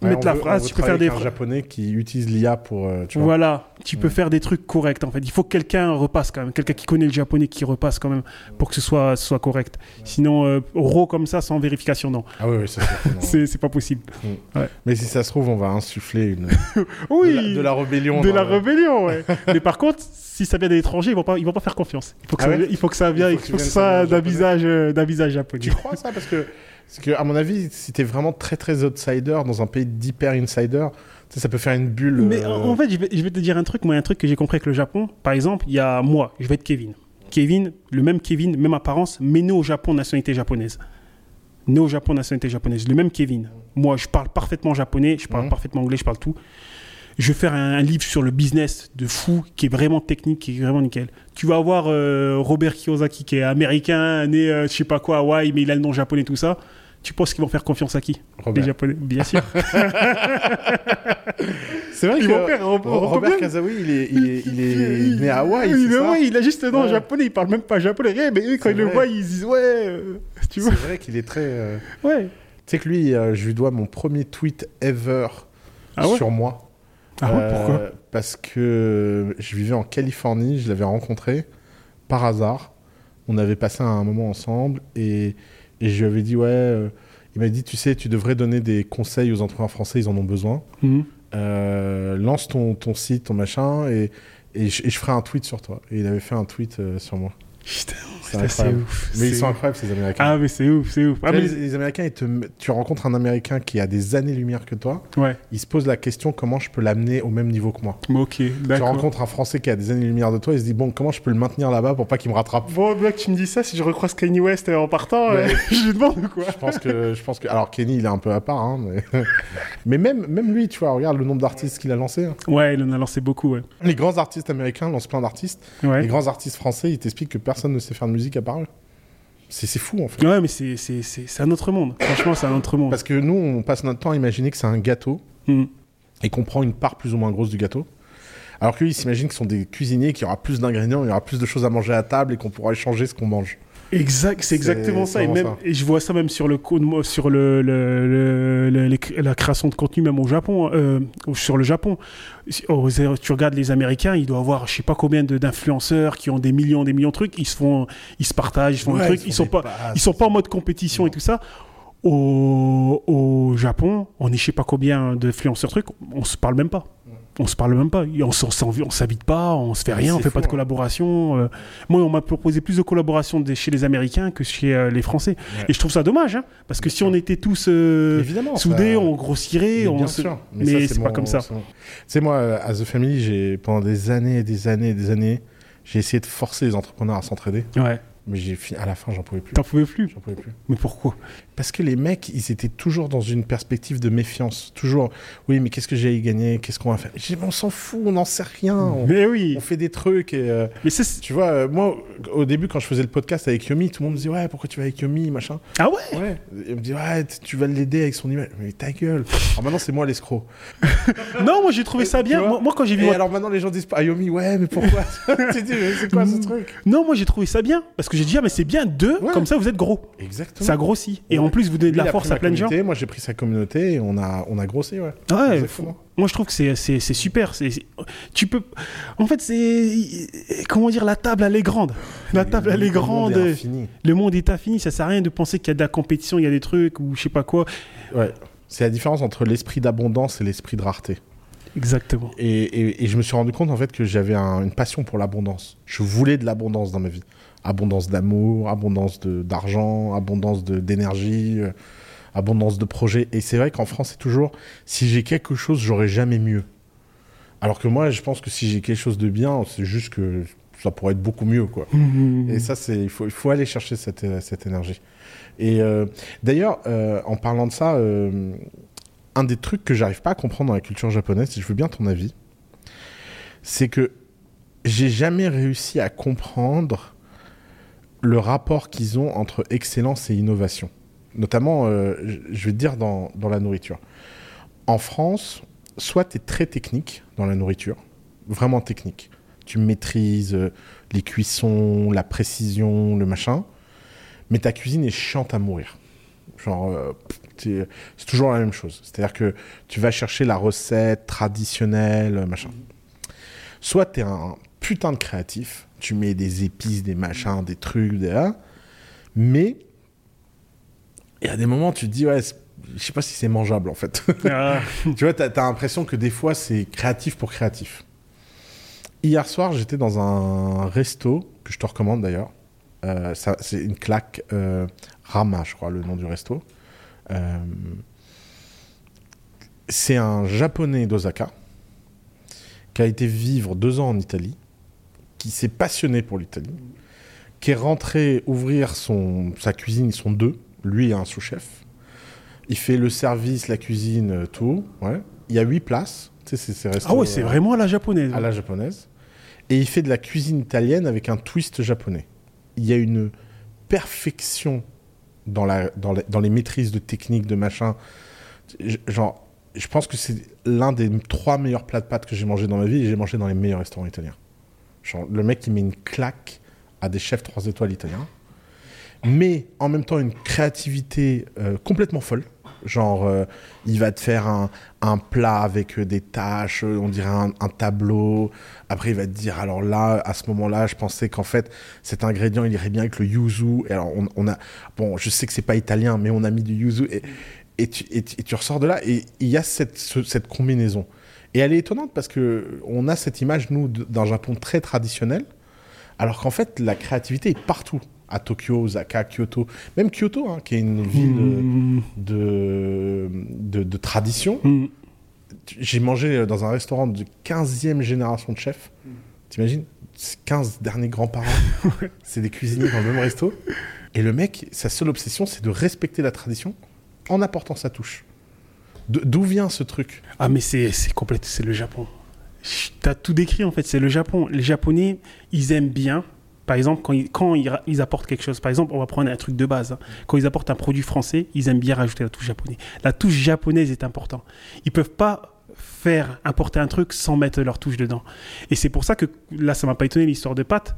Ouais, mettre la veut- phrase, tu peux faire des. avec un phra- japonais qui utilise l'IA pour. euh, tu vois. Voilà, tu peux Mm. faire des trucs corrects en fait. Il faut que quelqu'un repasse quand même, quelqu'un qui connaît le japonais qui repasse quand même pour que ce soit, ce soit correct. Sinon, euh, raw comme ça, sans vérification, non. Ah oui, oui, c'est. C'est pas possible. Mais si ça se trouve, on va insuffler une... Oui, de, la, de la rébellion. de la le- rébellion, ouais. Mais par contre, si ça vient de l'étranger, ils vont pas, ils vont pas faire confiance. Il faut que, Ah ça, il faut que ça vienne, Il faut faut que que ça d'un visage, d'un visage japonais. Tu crois ça? Parce que, parce que, à mon avis, si t'es vraiment très très outsider dans un pays d'hyper insider, ça peut faire une bulle. Mais euh, en fait, je vais, je vais te dire un truc. Moi, un truc que j'ai compris avec le Japon. Par exemple, il y a moi, je vais être Kevin. Kevin, le même Kevin, même apparence, mais né au Japon, nationalité japonaise. Né au Japon, nationalité japonaise. Le même Kevin. Moi, je parle parfaitement japonais, je parle Mhm. parfaitement anglais, je parle tout. Je vais faire un, un livre sur le business de fou, qui est vraiment technique, qui est vraiment nickel. Tu vas avoir euh, Robert Kiyosaki, qui est américain, né, euh, je sais pas quoi, à Hawaï, mais il a le nom japonais, tout ça. Tu penses qu'ils vont faire confiance à qui Les Robert. Japonais, bien sûr. C'est vrai Ils que vont faire un- un Ro- Robert. Kazaoui, il est, il est, il est né à Hawaï, mais ça ouais, il a juste un nom Ouais. japonais, il parle même pas japonais. rien, Mais eux, quand ils le voient, ils disent ouais. euh, tu vois C'est vrai qu'il est très. euh, Ouais. Tu sais que lui, euh, je lui dois mon premier tweet ever Ah ouais sur moi. Ah ouais, pourquoi Parce que je vivais en Californie, je l'avais rencontré par hasard. On avait passé un moment ensemble et, et je lui avais dit ouais. euh, il m'a dit tu sais, tu devrais donner des conseils aux entrepreneurs français, ils en ont besoin. Mhm. Euh, lance ton, ton site, ton machin et, et, je, et je ferai un tweet sur toi. Et il avait fait un tweet euh, sur moi. Putain, C'est ouf. Mais ils sont ouf. incroyables ces Américains. Ah, mais c'est ouf, c'est ouf. Ah, mais... les, les Américains, ils te, tu rencontres un Américain qui a des années-lumière que toi, Ouais, il se pose la question comment je peux l'amener au même niveau que moi? ok, Tu rencontres un Français qui a des années-lumière de toi, il se dit bon, comment je peux le maintenir là-bas pour pas qu'il me rattrape? Bon, bien que tu me dis ça, si je recroise Kanye West euh, en partant, euh, je lui demande quoi? Je pense que, je pense que, alors Kenny, il est un peu à part, hein, mais, mais même, même lui, tu vois, regarde le nombre d'artistes qu'il a lancé. hein. Ouais, il en a lancé beaucoup, ouais. Les grands artistes américains lancent plein d'artistes. Ouais, Les grands artistes français, ils t'expliquent que personne ne sait faire de musique à part eux. C'est fou en fait. ouais mais c'est un autre monde. Franchement, c'est un autre monde. Parce que nous, on passe notre temps à imaginer que c'est un gâteau Mhm. et qu'on prend une part plus ou moins grosse du gâteau. Alors que lui, il s'imagine qu'ils sont des cuisiniers, qu'il y aura plus d'ingrédients, il y aura plus de choses à manger à table et qu'on pourra échanger ce qu'on mange. Exact, c'est exactement ça. Et, même, ça. et je vois ça même sur le sur le, la création de contenu même au Japon, euh, sur le Japon. Oh, tu regardes les Américains, ils doivent avoir je sais pas combien d'influenceurs qui ont des millions, des millions de trucs. Ils se font, ils se partagent, ils font Ouais, des trucs. font Ils sont pas, ils sont pas en mode compétition et tout ça. Au, au Japon, on est je sais pas combien d'influenceurs trucs, on se parle même pas. On se parle même pas. On s'habite pas, on se fait rien, on fait pas de hein. collaboration. euh. Moi, on m'a proposé plus de collaboration chez les Américains que chez euh, les Français. Ouais. Et je trouve ça dommage, hein, parce que si on était tous euh, Évidemment. soudés, on grossirait. Mais on bien se- sûr. Mais, c'est pas comme ça. c'est mon- Tu sais, moi, à The Family, j'ai pendant des années et des années et des années, j'ai essayé de forcer les entrepreneurs à s'entraider, Ouais. mais j'ai à la fin, j'en pouvais plus. T'en pouvais plus. J'en pouvais plus. Mais pourquoi? Parce que les mecs, ils étaient toujours dans une perspective de méfiance. Toujours, oui, mais qu'est-ce que j'ai à y gagner? Qu'est-ce qu'on va faire? Dit, on s'en fout, on n'en sait rien. On, Mais oui. on fait des trucs. Et, euh, Mais tu vois, euh, moi, au début, quand je faisais le podcast avec Yomi, tout le monde me disait, ouais, pourquoi tu vas avec Yomi, machin. Ah ouais? Ouais. Il me dit, ouais, tu vas l'aider avec son email. Mais ta gueule. Alors maintenant, c'est moi l'escroc. Non, moi j'ai trouvé ça bien. Moi, moi, quand j'ai vu. Et alors maintenant, les gens disent ah, Yomi, ouais, mais pourquoi? Tu dis, mais c'est quoi ce truc? Non, moi j'ai trouvé ça bien. Parce que j'ai dit, ah, mais c'est bien deux, Ouais. comme ça vous êtes gros. Exactement. Ça grossit. Et en plus, vous donnez de la force à plein de gens. Moi, j'ai pris sa communauté et on a, on a grossi, ouais. Ouais, Exactement. faut- moi je trouve que c'est, c'est, c'est super. C'est, tu peux. En fait, c'est. Comment dire, la table elle est grande. La table elle est Le monde grande. est infini. Le monde est infini. Ça sert à rien de penser qu'il y a de la compétition, il y a des trucs ou je sais pas quoi. Ouais. C'est la différence entre l'esprit d'abondance et l'esprit de rareté. Exactement. Et, et- et je me suis rendu compte en fait que j'avais un- une passion pour l'abondance. Je voulais de l'abondance dans ma vie. Abondance d'amour, abondance d'argent, abondance d'énergie, euh, abondance de projets. Et c'est vrai qu'en France, c'est toujours si j'ai quelque chose, j'aurai jamais mieux. Alors que moi, je pense que si j'ai quelque chose de bien, c'est juste que ça pourrait être beaucoup mieux, quoi. Et ça, c'est il faut, il faut aller chercher cette, euh, cette énergie. Et euh, d'ailleurs, euh, en parlant de ça, un des trucs que j'arrive pas à comprendre dans la culture japonaise, et je veux bien ton avis, c'est que j'ai jamais réussi à comprendre le rapport qu'ils ont entre excellence et innovation. Notamment, euh, je- vais te dire dans, dans la nourriture. En France, soit tu es très technique dans la nourriture, vraiment technique. Tu maîtrises euh, les cuissons, la précision, le machin, mais ta cuisine est chiante à mourir. Genre, euh, c'est toujours la même chose. C'est-à-dire que tu vas chercher la recette traditionnelle, machin. Soit tu es un putain de créatif, tu mets des épices, des machins, des trucs, des... hein, mais il y a des moments, tu te dis, ouais, je sais pas si c'est mangeable en fait. Ah, tu vois, t'as as, l'impression que des fois, c'est créatif pour créatif. Hier soir, j'étais dans un resto, que je te recommande d'ailleurs. Euh, c'est une claque euh, Rama, je crois, le nom du resto. Euh, c'est un japonais d'Osaka qui a été vivre deux ans en Italie, qui s'est passionné pour l'Italie, qui est rentré ouvrir son, sa cuisine, ils sont deux, lui et un sous-chef. Il fait le service, la cuisine, tout. Ouais. Il y a huit places. Tu sais, c'est ah ouais, c'est vraiment à la japonaise. à la japonaise. Et il fait de la cuisine italienne avec un twist japonais. Il y a une perfection dans, la, dans, la- dans les maîtrises de technique, de machin. Genre, je pense que c'est l'un des trois meilleurs plats de pâtes que j'ai mangé dans ma vie et j'ai mangé dans les meilleurs restaurants italiens. Le mec, il met une claque à des chefs trois étoiles italiens, mais en même temps une créativité euh, complètement folle. Genre, euh, il va te faire un, plat avec euh, des taches, euh, on dirait un, tableau. Après, il va te dire, alors là, à ce moment-là, je pensais qu'en fait, cet ingrédient, il irait bien avec le yuzu. Alors, on, a, bon, je sais que c'est pas italien, mais on a mis du yuzu. Et, tu, ressors de là, et il y a cette, ce- cette combinaison. Et elle est étonnante parce que on a cette image, nous, d'un Japon très traditionnel, alors qu'en fait, la créativité est partout. À Tokyo, Osaka, Kyoto, même Kyoto, hein, qui est une ville Mmh. de, de, de tradition. Mmh. J'ai mangé dans un restaurant de 15e génération de chefs. T'imagines? C'est 15 derniers grands-parents. c'est des cuisiniers dans le même resto. Et le mec, sa seule obsession, c'est de respecter la tradition en apportant sa touche. D'où vient ce truc? Ah, mais c'est complète, c'est le Japon. T'as tout décrit en fait, c'est le Japon. Les Japonais, ils aiment bien. Par exemple, quand, ils, quand ils apportent quelque chose, par exemple, on va prendre un truc de base. hein. Quand ils apportent un produit français, ils aiment bien rajouter la touche japonaise. La touche japonaise est importante. Ils peuvent pas faire importer un truc sans mettre leur touche dedans. Et c'est pour ça que là, ça m'a pas étonné l'histoire de pâtes.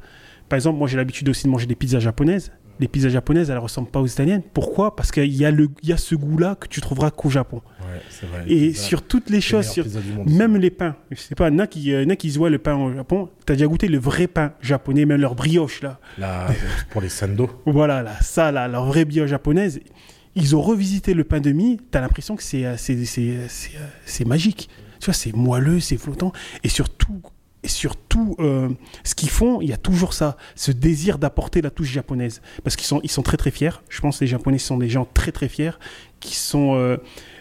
Par exemple, moi j'ai l'habitude aussi de manger des pizzas japonaises. Les pizzas japonaises, elles ressemblent pas aux italiennes. Pourquoi? Parce qu'il y, a le- y a ce goût-là que tu trouveras qu'au Japon. Ouais, vrai. Et sur toutes les choses, sur, même les pains. Je sais pas, il y en a qui, euh, qui se voient le pain au Japon. T'as déjà goûté le vrai pain japonais, même leur brioche, là? La- pour les sando. Voilà, là, ça, là, leur vraie brioche japonaise. Ils ont revisité le pain de mie. T'as l'impression que euh, euh, c'est magique. Tu vois, c'est moelleux, c'est flottant. Et surtout, et surtout euh, ce qu'ils font, il y a toujours ça, ce désir d'apporter la touche japonaise. Parce qu'ils sont, ils sont très très fiers. Je pense que les Japonais sont des gens très très fiers, qui sont euh,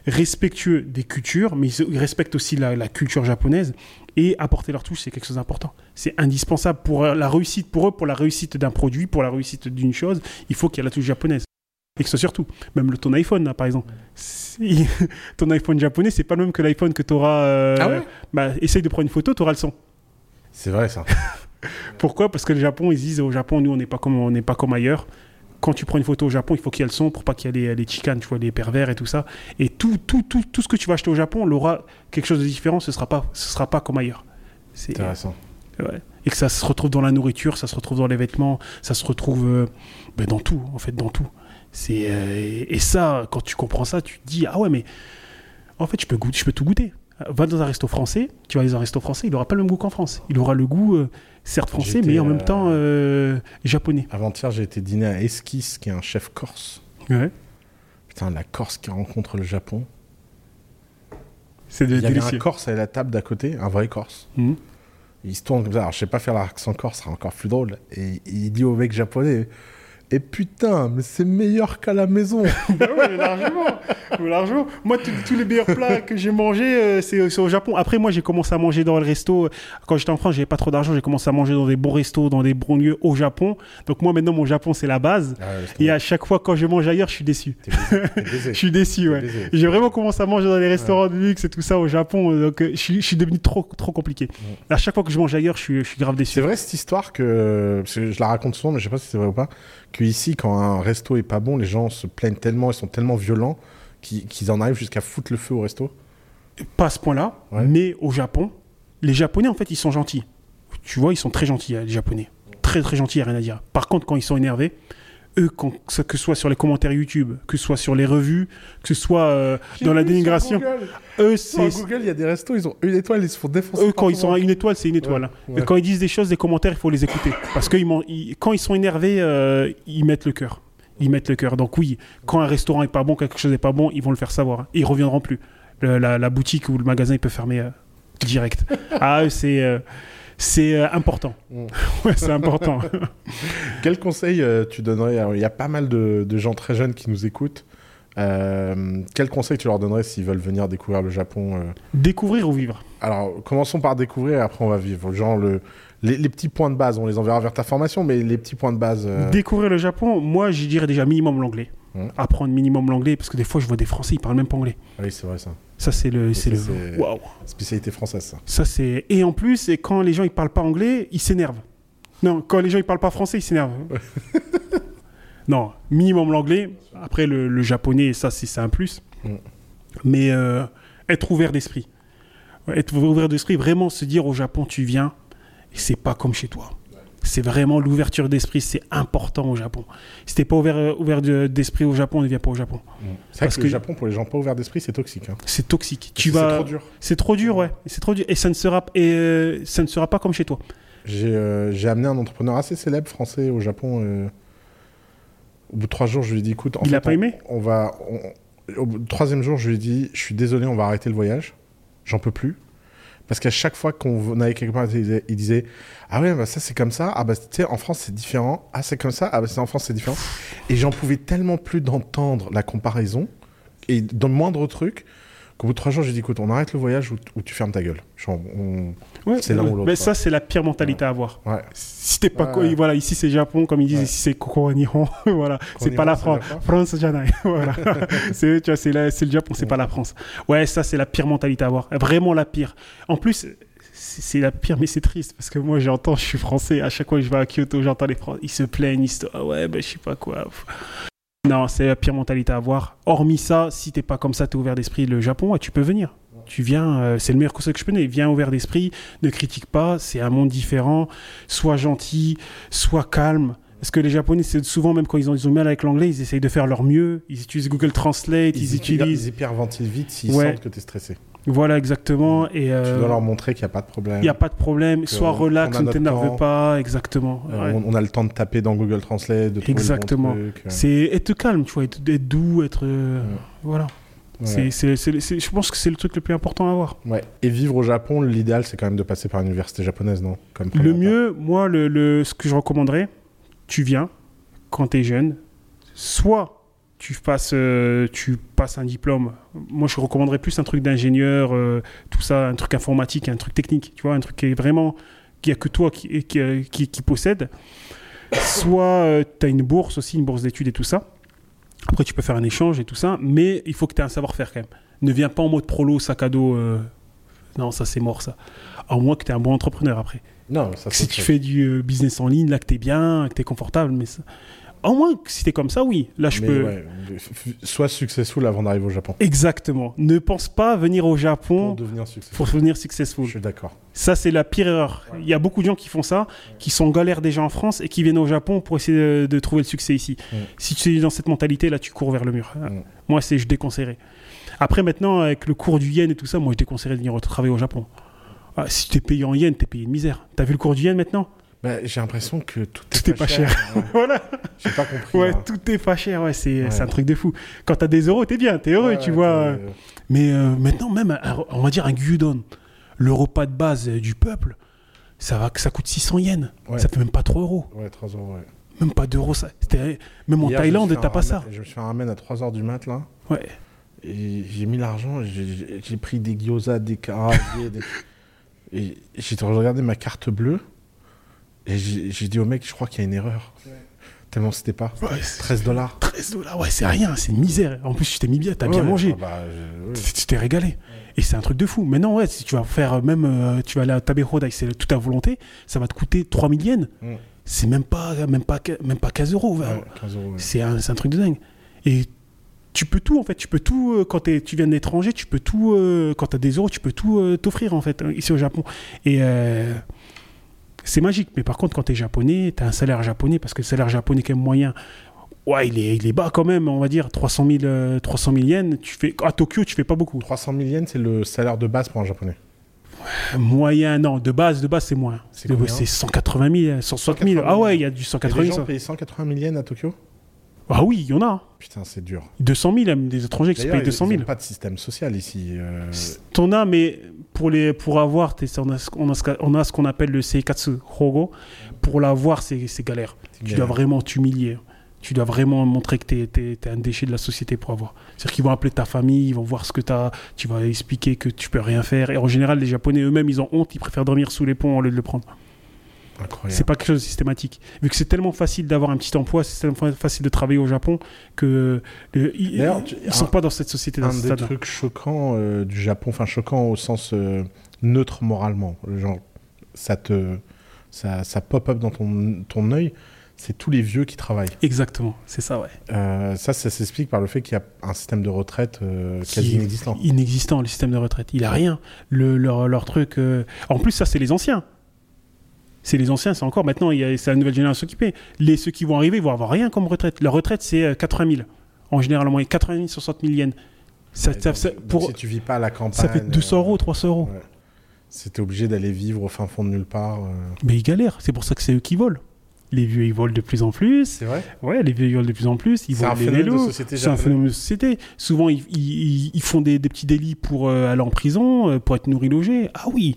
respectueux des cultures, mais ils, respectent aussi la, la culture japonaise. Et apporter leur touche, c'est quelque chose d'important. C'est indispensable pour euh, la réussite, pour eux, pour la réussite d'un produit, pour la réussite d'une chose. Il faut qu'il y ait la touche japonaise. Et que ce soit surtout, même le, ton iPhone, là, par exemple. Si- ton iPhone japonais, c'est pas le même que l'iPhone que tu auras. Ah ouais? bah, essaye de prendre une photo, tu auras le son. C'est vrai ça. Pourquoi? Parce que le Japon, ils se disent au Japon, nous, on n'est pas, comme- on n'est pas comme ailleurs. Quand tu prends une photo au Japon, il faut qu'il y ait le son pour pas qu'il y ait les, les chicanes, tu vois, les pervers et tout ça. Et tout, tout, tout, tout ce que tu vas acheter au Japon, on aura quelque chose de différent, ce sera pas, ce sera pas comme ailleurs. C'est, Intéressant. ouais. Et que ça se retrouve dans la nourriture, ça se retrouve dans les vêtements, ça se retrouve euh, ben, dans tout, en fait, dans tout. C'est, euh, et, et ça, quand tu comprends ça, tu te dis, ah ouais, mais en fait, je peux, goûter, je peux tout goûter. Va dans un resto français, tu vas dans un resto français, il aura pas le même goût qu'en France. Il aura le goût, euh, certes français, mais en même euh, temps euh, japonais. Avant-hier, j'ai été dîner à Esquisse, qui est un chef corse. Ouais. Putain, la Corse qui rencontre le Japon. C'est Il y avait un délicieux. Corse à la table d'à côté, un vrai Corse. Mhm. Il se tourne comme ça. Alors, je sais pas faire l'accent corse, ça sera encore plus drôle. Et il dit au mec japonais Et putain, mais c'est meilleur qu'à la maison. Bah ouais, largement. largement. Moi, tous- les meilleurs plats que j'ai mangés, euh, c'est c'est au Japon. Après, moi, j'ai commencé à manger dans le resto. Quand j'étais en France, j'avais pas trop d'argent. J'ai commencé à manger dans des bons restos, dans des bons lieux au Japon. Donc, moi, maintenant, mon Japon, c'est la base. Et à chaque fois, quand je mange ailleurs, je suis déçu. Je suis déçu, ouais. J'ai vraiment commencé à manger dans les restaurants de luxe et tout ça au Japon. euh, Donc, euh, je suis, devenu trop, trop compliqué. À chaque fois que je mange ailleurs, je suis, je suis grave déçu. C'est vrai cette histoire que, parce que je la raconte souvent, mais je sais pas si c'est vrai ou pas, que ici, quand un resto est pas bon, les gens se plaignent tellement, ils sont tellement violents qu'ils en arrivent jusqu'à foutre le feu au resto. pas à ce point-là, Ouais. mais au Japon, les Japonais, en fait, ils sont gentils. Tu vois, ils sont très gentils, hein, les Japonais. Très, très gentils, a rien à dire. Par contre, quand ils sont énervés, eux, que ce soit sur les commentaires YouTube, que ce soit sur les revues, que ce soit euh, dans la dénigration, eux, Sur c'est. Google, il y a des restos, ils ont une étoile, ils se font défoncer. Eux, quand ils sont à une étoile, c'est une étoile. Ouais, hein. ouais. Et quand ils disent des choses, des commentaires, il faut les écouter. Parce que ils ils- quand ils sont énervés, euh, ils mettent le cœur. Ils mettent le cœur. Donc oui, quand un restaurant est pas bon, quelque chose n'est pas bon, ils vont le faire savoir. Et ils reviendront plus. Le- la, la boutique ou le magasin, il peut fermer euh, direct. ah, eux, c'est euh, c'est euh, important. Mm. ouais, c'est important. Quel conseil euh, tu donnerais Alors, Il y a pas mal de, de gens très jeunes qui nous écoutent. Euh, quel conseil tu leur donnerais s'ils veulent venir découvrir le Japon euh? Découvrir ou vivre? Alors, commençons par découvrir et après on va vivre. Genre, le, les, les petits points de base, on les enverra vers ta formation, mais les petits points de base. euh, Découvrir le Japon, moi, j'y dirais déjà minimum l'anglais. Mm. Apprendre minimum l'anglais, parce que des fois, je vois des Français, ils parlent même pas anglais. Oui, c'est vrai ça. Ça, c'est le. C'est Spécialité française, ça. Ça, c'est. Et en plus, et quand les gens ils parlent pas anglais, ils s'énervent. Non, quand les gens ils parlent pas français, ils s'énervent. non, minimum l'anglais. Après, le, le japonais, ça, c'est un plus. Mm. Mais euh, être ouvert d'esprit. Être ouvert d'esprit, vraiment se dire au Japon, tu viens, et c'est pas comme chez toi. C'est vraiment l'ouverture d'esprit, c'est important au Japon. Si t'es pas ouvert, euh, ouvert d'esprit au Japon, ne viens pas au Japon. C'est vrai Parce que le que- Japon, pour les gens pas ouverts d'esprit, c'est toxique. hein. C'est toxique. Tu C'est vas. trop dur. C'est trop dur, ouais. C'est trop dur. Et ça ne sera, et, euh, ça ne sera pas comme chez toi. J'ai euh, j'ai amené un entrepreneur assez célèbre français au Japon. euh, Au bout de trois jours, je lui ai dit écoute, en Il fait, a pas on- aimé? on va. on- Au bout troisième jour, je lui ai dit je suis désolé, on va arrêter le voyage. J'en peux plus. Parce qu'à chaque fois qu'on allait quelque part, il disait, Ah ouais, bah ça c'est comme ça. Ah bah tu sais, en France c'est différent. Ah c'est comme ça. Ah bah c'est en France c'est différent. Et j'en pouvais tellement plus d'entendre la comparaison et dans le moindre truc qu'au bout de trois jours, j'ai dit écoute, on arrête le voyage ou, tu fermes ta gueule. Ouais, C'est l'un ou l'autre, Mais ça, c'est la pire mentalité à avoir. Ouais. Si t'es pas. Ouais. Voilà, ici c'est Japon, comme ils disent, ici c'est Koko Nihon. voilà, c'est pas la France. France, janai. voilà. c'est, tu vois, c'est, la- c'est le Japon, c'est pas la France. Ouais, ça, c'est la pire mentalité à avoir. Vraiment la pire. En plus. C'est la pire, mais c'est triste parce que moi j'entends, je suis français, à chaque fois que je vais à Kyoto, j'entends les Français, ils se plaignent, ils se ah ouais, ben je sais pas quoi. Non, c'est la pire mentalité à avoir. Hormis ça, si t'es pas comme ça, t'es ouvert d'esprit, le Japon, ouais, tu peux venir. Tu viens, euh, c'est le meilleur conseil que je peux donner. Viens ouvert d'esprit, ne critique pas, c'est un monde différent. Sois gentil, sois calme. Parce que les Japonais, c'est souvent, même quand ils ont, ils ont mal avec l'anglais, ils essayent de faire leur mieux. Ils utilisent Google Translate, ils, Ils, utilisent. ils hyperventilent vite s'ils Ouais. sentent que tu es stressé. Voilà, exactement. Et Tu euh, dois leur montrer qu'il n'y a pas de problème. il n'y a pas de problème. Sois relax, ne t'énerve pas. Exactement. Euh, Ouais. on, on a le temps de taper dans Google Translate, de Exactement. euh. C'est être calme, tu vois, être, être doux, être. euh, Ouais. Voilà. Ouais. C'est- je pense que c'est le truc le plus important à avoir. Ouais. Et vivre au Japon, l'idéal, c'est quand même de passer par une université japonaise, non? Comme Le mieux, moi, le, le- ce que je recommanderais, tu viens quand tu es jeune, soit tu passes, euh, tu passes un diplôme. Moi, je recommanderais plus un truc d'ingénieur, euh, tout ça, un truc informatique, un truc technique, tu vois, un truc qui est vraiment, qu'il n'y a que toi qui, qui, qui, qui possède. Soit tu as une bourse aussi, une bourse d'études et tout ça. Après, tu peux faire un échange et tout ça, mais il faut que tu aies un savoir-faire quand même. Ne viens pas en mode prolo, sac à dos. euh, Non, ça c'est mort ça. À moins que tu es un bon entrepreneur après. Non, ça si tu fais du euh, business en ligne, là que tu es bien, que tu es confortable, mais ça- au moins si tu es comme ça, oui. Là, je Mais peux. ouais, sois successful avant d'arriver au Japon. Exactement. Ne pense pas venir au Pour Japon devenir successful. pour devenir Je successful. suis d'accord. Ça, c'est la pire erreur. Il y a beaucoup de gens qui font ça, qui sont en galère déjà en France et qui viennent au Japon pour essayer de, de trouver le succès ici. Si tu es dans cette mentalité, là, tu cours vers le mur. Moi, c'est je déconseillerais. Après, maintenant, avec le cours du yen et tout ça, moi, je déconseillerais de venir travailler au Japon. Ah, si tu es payé en yen, tu es payé de misère. T'as vu le cours du yen maintenant? Bah, j'ai l'impression que tout est, Tout est pas cher. Ouais, Voilà. J'ai pas compris. Ouais, là. tout est pas cher. Ouais, c'est Ouais. un truc de fou. Quand t'as des euros, t'es bien, t'es heureux, Ouais, tu vois. Mais euh, maintenant, même, un- on va dire un gyudon, le repas de base du peuple, ça, va, ça coûte 600 yens. Ça fait même pas 3 euros. Ouais, 3 euros, ouais. Même pas d'euros. ça- Même en Hier, Thaïlande, t'as pas ça. Je me suis fait un ramen à 3h du mat, là. Ouais. Et j'ai mis l'argent, j'ai- pris des gyoza, des karaagés, des... Et j'ai regardé ma carte bleue, et j'ai dit au mec, je crois qu'il y a une erreur. Tellement c'était pas. Ouais, c'est- 13 dollars. 13 dollars, ouais, c'est rien, c'est une misère. En plus, tu t'es mis bien, t'as bien mangé. bah, Tu tu t'es régalé. Et c'est un truc de fou. Maintenant, ouais, si tu vas faire euh, même, euh, tu vas aller à Tabehodai, c'est tout à volonté, ça va te coûter 3000 yens. Mm. C'est même pas, même, pas, même pas 15 euros. ouais. 15 euros. ouais. C'est un, truc de dingue. Et tu peux tout, en fait. Tu peux tout, euh, quand tu viens de l'étranger, tu peux tout, euh, quand tu as des euros, tu peux tout t'offrir, en fait, ici au Japon. Et c'est magique. Mais par contre, quand tu es japonais, tu as un salaire japonais, parce que le salaire japonais, quand même moyen, ouais, il est, il est bas quand même, on va dire, 300 000, euh, 300 000 yens. Tu fais, à Tokyo, tu fais pas beaucoup. 300 000 yens, c'est le salaire de base pour un japonais. Moyen, non, de base, de base, c'est moins. C'est De- combien C'est 180 000, 160 000. Ah ouais, il y a du Et 180 les 000. gens ça. payent 180 000 yens à Tokyo? Ah oui, il y en a. Putain, c'est dur. 200 000, même des étrangers qui se payent 200 ils 000. n'ont pas de système social ici. euh, T'en as, mais pour, les, pour avoir, on a, ce- on a ce a qu'on appelle le Seikatsu Hogo. Pour l'avoir, c'est galère. Tu galère. dois vraiment t'humilier. Tu dois vraiment montrer que t'es es, un déchet de la société pour avoir. C'est-à-dire qu'ils vont appeler ta famille, ils vont voir ce que t'as, tu vas expliquer que tu peux rien faire. Et en général, les Japonais eux-mêmes, ils ont honte, ils préfèrent dormir sous les ponts au lieu de le prendre. C'est pas quelque chose de systématique. Vu que c'est tellement facile d'avoir un petit emploi, c'est tellement facile de travailler au Japon que le- ils, sont un- pas dans cette société, dans un ce des trucs choquants euh, du Japon, enfin choquant au sens euh, neutre moralement, genre ça te ça, ça pop up dans ton, ton œil, c'est tous les vieux qui travaillent. Exactement, c'est ça, ouais. Euh, ça, ça s'explique par le fait qu'il y a un système de retraite euh, quasi inexistant. Inexistant, le système de retraite. Il a rien. Le, leur, leur truc. En plus, ça, c'est les anciens. C'est les anciens, c'est encore maintenant, c'est la nouvelle génération qui paie. Les, ceux qui vont arriver, ils vont avoir rien comme retraite. Leur retraite, c'est euh, 80 000. En général, en moyenne, 80 000, 60 000 yens. Ça, pour, si tu vis pas à la campagne, ça fait 200 euh, euros, 300 euros. ouais. C'était obligé d'aller vivre au fin fond de nulle part. euh. Mais ils galèrent. C'est pour ça que c'est eux qui volent. Les vieux, ils volent de plus en plus. C'est vrai? Ouais, les vieux, ils volent de plus en plus. Ils volent les vélos. société C'est un phénomène de société. Souvent, ils, ils- ils- ils font des, des petits délits pour euh, aller en prison, euh, pour être nourris, logés. Ah oui.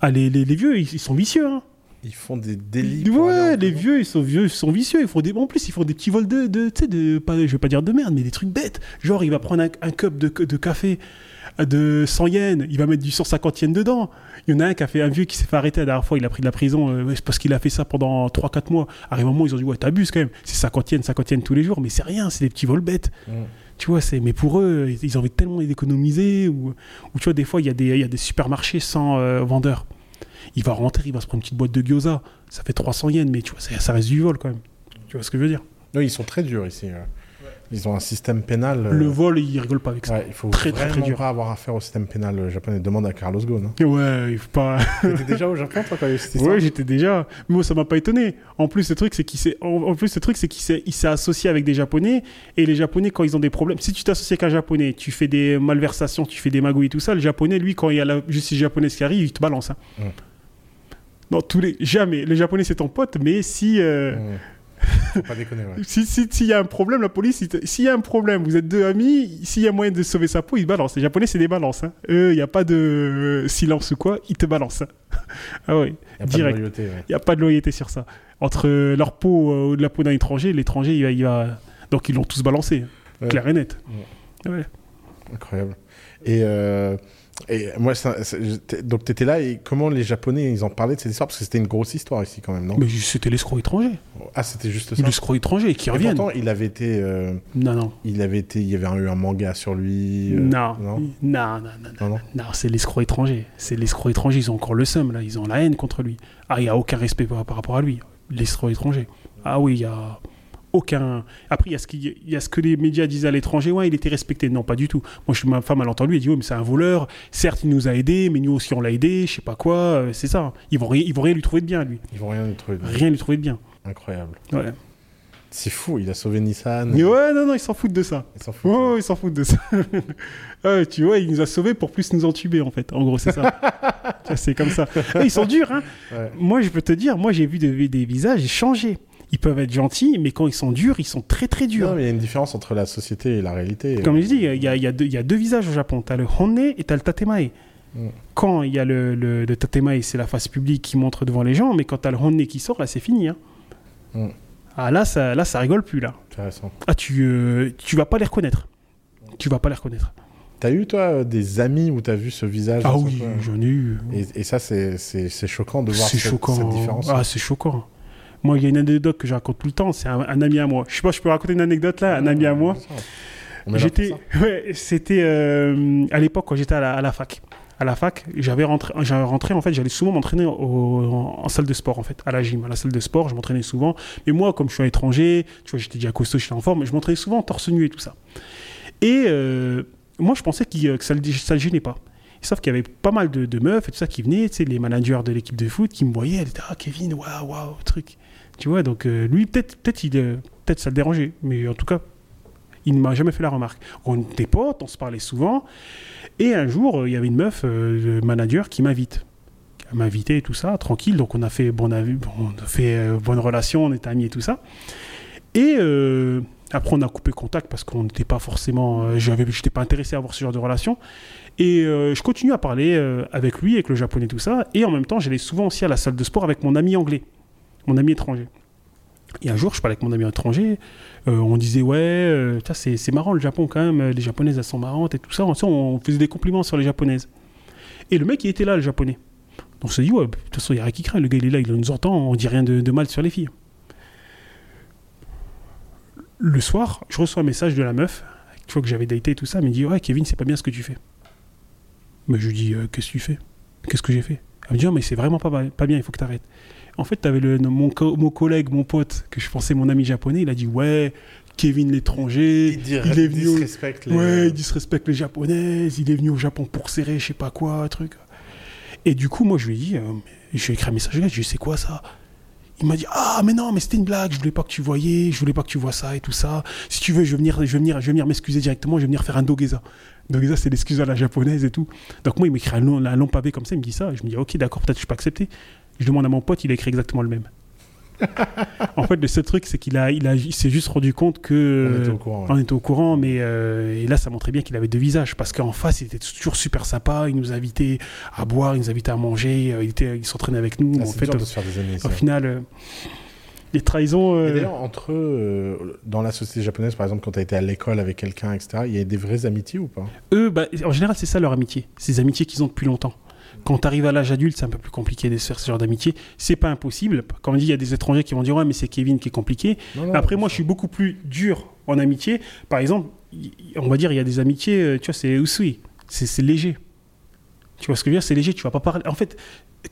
Ah, les, les- les vieux, ils, ils sont vicieux. Hein. Ils font des délits. Ouais, les vieux, ils sont vieux, ils sont vicieux. Ils font des, en plus, ils font des petits vols de, de tu sais, de, pas, je vais pas dire de merde, mais des trucs bêtes. Genre, il va prendre un, un cup de, de café de 100 yens, il va mettre du 150 yens dedans. Il y en a un qui a fait un vieux qui s'est fait arrêter la dernière fois, il a pris de la prison euh, parce qu'il a fait ça pendant 3-4 mois. Arrive un moment, ils ont dit ouais, t'abuses quand même. C'est 50 yens, 50 yens tous les jours, mais c'est rien, c'est des petits vols bêtes. Mm. Tu mais pour eux, ils ont envie tellement d'économiser ou, ou tu vois des fois il y a des il y a des supermarchés sans euh, vendeurs. Il va rentrer, il va se prendre une petite boîte de gyoza, ça fait 300 yens mais tu vois ça, ça reste du vol quand même. Tu vois ce que je veux dire? Non, ils sont très durs ici. Ils ont un système pénal. euh, Le vol, ils rigolent pas avec ça. ouais, il faut Très, très, vraiment très dur. pas avoir affaire au système pénal euh, japonais. Demande à Carlos Ghosn. Hein. Ouais, il faut pas T'étais déjà au Japon, toi, quand il y a eu cette histoire? Ouais, j'étais déjà. Mais moi, ça m'a pas étonné. En plus, le truc, c'est qu'il s'est. En plus, le truc, c'est qu'il s'est, il s'est associé avec des Japonais. Et les Japonais, quand ils ont des problèmes, si tu t'associes avec un Japonais, tu fais des malversations, tu fais des magouilles et tout ça. Le Japonais, lui, quand il y a la justice japonaise qui arrive, il te balance. hein. Mm. Non, tous les jamais. Le Japonais, c'est ton pote, mais si. euh. Faut pas déconner, ouais. Si, si, s'il y a un problème, la police, s'il y a un problème, vous êtes deux amis, s'il y a moyen de sauver sa peau, ils balancent. Les Japonais, c'est des balances. Hein. Eux, il n'y a pas de euh, silence ou quoi, ils te balancent. hein. ah oui. Y a pas Direct. de loyauté, ouais. Il n'y a pas de loyauté sur ça. Entre euh, leur peau euh, ou de la peau d'un étranger, l'étranger, il va, il va- Donc ils l'ont tous balancé, Ouais. clair et net. Ouais. Incroyable. Et, et moi, ça- ça- j'étais- donc tu étais là et comment les Japonais ils en parlaient de cette histoire? Parce que c'était une grosse histoire ici quand même, non? Mais c'était l'escroc étranger. Ah, c'était juste ça. l'escroc étranger qui Et reviennent. pourtant, il avait été, euh, Non, non. il avait été, il y avait eu un manga sur lui. euh, non. non, Non, non, non, non. non, non. Non, c'est l'escroc étranger. C'est l'escroc étranger. Ils ont encore le seum, là. Ils ont la haine contre lui. Ah, il n'y a aucun respect par, par rapport à lui. L'escroc étranger. Ah oui, il y a aucun. Après, il y, a ce qui- il y a ce que les médias disent à l'étranger. Ouais, il était respecté. Non, pas du tout. Moi, je suis ma femme, elle entend lui. Elle dit, ouais, mais c'est un voleur. Certes, il nous a aidés, mais nous aussi, on l'a aidé. Je sais pas quoi. Euh, C'est ça. Ils vont, ils vont rien lui trouver de bien, lui. Ils vont rien lui trouver. de- Rien lui trouver de bien. Incroyable. Ouais. C'est fou. Il a sauvé Nissan. Mais ouais, non, non, ils s'en foutent de ça. Il s'en fout. Ouais, ouais, ils s'en foutent de ça. Ouais, tu vois, il nous a sauvés pour plus nous entuber, en fait. En gros, c'est ça. C'est comme ça. Et ils sont durs, hein. Ouais. Moi, je peux te dire, moi, j'ai vu des, des visages changer. Ils peuvent être gentils, mais quand ils sont durs, ils sont très, très durs. Non, mais il y a une différence entre la société et la réalité. Comme je dis, il y a, il y a deux, il y a deux visages au Japon. Tu as le Honne et tu as le Tatemae. Mm. Quand il y a le, le, le Tatemae, c'est la face publique qui montre devant les gens, mais quand tu as le Honne qui sort, là, c'est fini. hein. Mm. Ah, là ça, là, ça rigole plus, là. Intéressant. Ah, tu, euh, tu vas pas les reconnaître. Tu vas pas les reconnaître. T'as eu toi euh, des amis où t'as vu ce visage Ah oui, j'en ai eu. Et, et ça, c'est choquant de voir cette, choquant. cette différence. Ah, c'est choquant. Moi, il y a une anecdote que je raconte tout le temps. C'est un, un ami à moi. Je sais pas, je peux raconter une anecdote là. Un ami à moi? Là J'étais, ouais, c'était euh, à l'époque quand j'étais à la, à la fac. À la fac, j'avais rentré, rentré en fait, j'allais souvent m'entraîner en, en salle de sport en fait, à la gym, à la salle de sport, je m'entraînais souvent. Mais moi, comme je suis un étranger, tu vois, j'étais déjà costaud, j'étais en forme, je m'entraînais souvent en torse nu et tout ça. Et euh, moi, je pensais qu'il- que ça ça le gênait pas. Sauf qu'il y avait pas mal de, de meufs et tout ça qui venaient, tu sais, les managers de l'équipe de foot qui me voyaient, elles étaient ah Kevin, waouh, waouh, truc. Tu vois, donc euh, lui, peut-être, peut-être, il, euh, peut-être ça le dérangeait, mais en tout cas, il ne m'a jamais fait la remarque. On était potes, on se parlait souvent. Et un jour, euh, il y avait une meuf, le manager, qui m'invite. Invité et tout ça, tranquille. Donc on a fait, bon, on fait bonne relation, on était amis et tout ça. Et après, on a coupé contact parce qu'on n'était pas forcément. Euh, j'avais, j'étais pas intéressé à avoir ce genre de relation. Et je continue à parler avec lui, avec le japonais, tout ça. Et en même temps, j'allais souvent aussi à la salle de sport avec mon ami anglais, mon ami étranger. Et un jour, je parlais avec mon ami étranger. euh, on disait, ouais, euh, c'est, marrant le Japon quand même. euh, Les japonaises, elles sont marrantes et tout ça. On, on faisait des compliments sur les japonaises. Et le mec, il était là, le japonais. Donc on s'est dit, ouais, de toute façon, il n'y a rien qui craint. Le gars, il est là, il nous entend. On dit rien de, mal sur les filles. Le soir, je reçois un message de la meuf. Tu vois que j'avais daté et tout ça. Elle me dit, ouais, Kevin, c'est pas bien ce que tu fais. Mais je lui dis, euh, qu'est-ce que tu fais? Qu'est-ce que j'ai fait? Elle me dit, mais c'est vraiment pas, pas bien, il faut que tu arrêtes. En fait, avais le, mon, co- mon collègue, mon pote, que je pensais mon ami japonais, il a dit, ouais, Kevin l'étranger, il, est venu. au- disrespecte les- Ouais, il disrespecte les japonaises, il est venu au Japon pour serrer, je sais pas quoi, truc. Et du coup, moi, je lui ai dit, euh, je lui ai écrit un message, je lui ai dit, c'est quoi ça? Il m'a dit, ah, mais non, mais c'était une blague, je voulais pas que tu voyais, je voulais pas que tu vois ça et tout ça. Si tu veux, je vais venir, je vais venir, je vais venir m'excuser directement, je vais venir faire un dogeza. Dogeza, c'est l'excuse à la japonaise et tout. Donc moi, il m'écrit un long, un long pavé comme ça, il me dit ça. Je me dis, ok, d'accord, peut-être que je peux accepter. Je demande à mon pote, il a écrit exactement le même. en fait, le seul truc, c'est qu'il a, il a, il s'est juste rendu compte que On était au courant. ouais. on était au courant, mais euh, et là, ça montrait bien qu'il avait deux visages parce qu'en face, il était toujours super sympa. Il nous invitait à boire, il nous invitait à manger. euh, il était, il s'entraînait avec nous. Ah, en fait, dur de se faire des amis. au final, euh, les trahisons. Euh, d'ailleurs, entre eux, dans la société japonaise, par exemple, quand tu as été à l'école avec quelqu'un, etc., il y a des vraies amitiés ou pas? Eux, bah, en général, c'est ça leur amitié. C'est des amitiés qu'ils ont depuis longtemps. Quand tu arrives à l'âge adulte, c'est un peu plus compliqué de se faire ce genre d'amitié. C'est pas impossible. Comme on dit, il y a des étrangers qui vont dire ouais, mais c'est Kevin qui est compliqué. Non, non, Après, moi, je suis beaucoup plus dur en amitié. Par exemple, on va dire, il y a des amitiés, euh, tu vois, c'est usui. C'est léger. Tu vois ce que je veux dire? C'est léger, tu vas pas parler. En fait,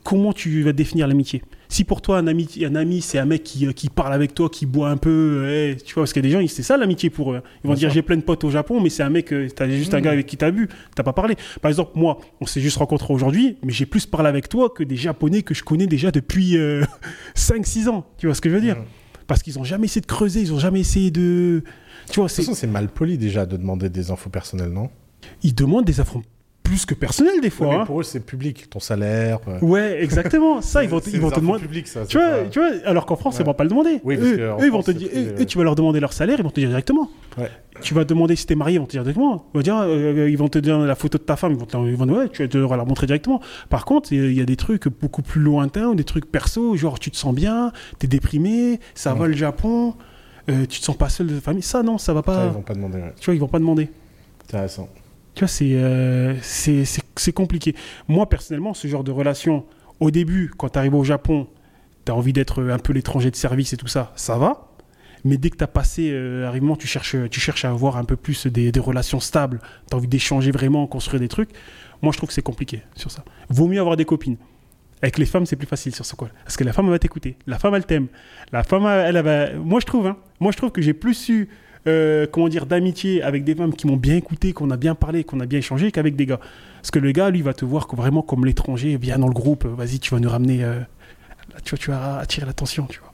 comment tu vas définir l'amitié? Si pour toi, un ami, un ami c'est un mec qui, euh, qui parle avec toi, qui boit un peu, euh, hey, tu vois, parce qu'il y a des gens, c'est ça l'amitié pour eux. Ils vont dire j'ai plein de potes au Japon, mais c'est un mec, euh, t'as juste un gars avec qui t'as bu, t'as pas parlé. Par exemple, moi, on s'est juste rencontrés aujourd'hui, mais j'ai plus parlé avec toi que des Japonais que je connais déjà depuis 5-6 ans. Tu vois ce que je veux dire? Mhm. Parce qu'ils ont jamais essayé de creuser, ils ont jamais essayé de. Tu vois, De toute façon, c'est mal poli déjà de demander des infos personnelles, non? Ils demandent des affronts plus que personnels des Ouais, fois. mais hein. Pour eux, c'est public, ton salaire. euh, Ouais, exactement. Ça, ils vont, te- ils vont te demander. publiques, ça, Tu vois, pas- tu vois, alors qu'en France, Ouais. ils vont pas le demander. Oui, parce eux, ils vont te dire, eux, eux, tu vas leur demander leur salaire, ils vont te dire directement. Ouais. Tu vas demander si t'es marié, ils vont te dire directement. Ils vont, dire, euh, ils vont te dire la photo de ta femme, ils vont te, ils vont- ouais, tu vas te leur montrer directement. Par contre, il y a des trucs beaucoup plus lointains, ou des trucs perso, genre tu te sens bien, t'es déprimé, ça va le Japon, euh, tu te sens pas seul de famille. Ça, non, ça va pas. Ça, ils vont pas demander. Tu vois, ils vont pas demander. Intéressant. Tu vois, c'est euh, c'est- compliqué. Moi, personnellement, ce genre de relation, au début, quand tu arrives au Japon, tu as envie d'être un peu l'étranger de service et tout ça, ça va. Mais dès que tu as passé euh, moment, tu cherches, tu cherches à avoir un peu plus des, des relations stables, tu as envie d'échanger vraiment, construire des trucs. Moi, je trouve que c'est compliqué sur ça. Vaut mieux avoir des copines. Avec les femmes, c'est plus facile sur ce. Parce que la femme, elle va t'écouter. La femme, elle t'aime. La femme, elle, elle va. Moi, je trouve, hein, moi, je trouve que j'ai plus eu, euh, comment dire, d'amitié avec des femmes qui m'ont bien écouté, qu'on a bien parlé, qu'on a bien échangé, qu'avec des gars. Parce que le gars, lui, va te voir vraiment comme l'étranger. Viens dans le groupe. euh, Vas-y, tu vas nous ramener. euh, tu vois, tu vas attirer l'attention, tu vois.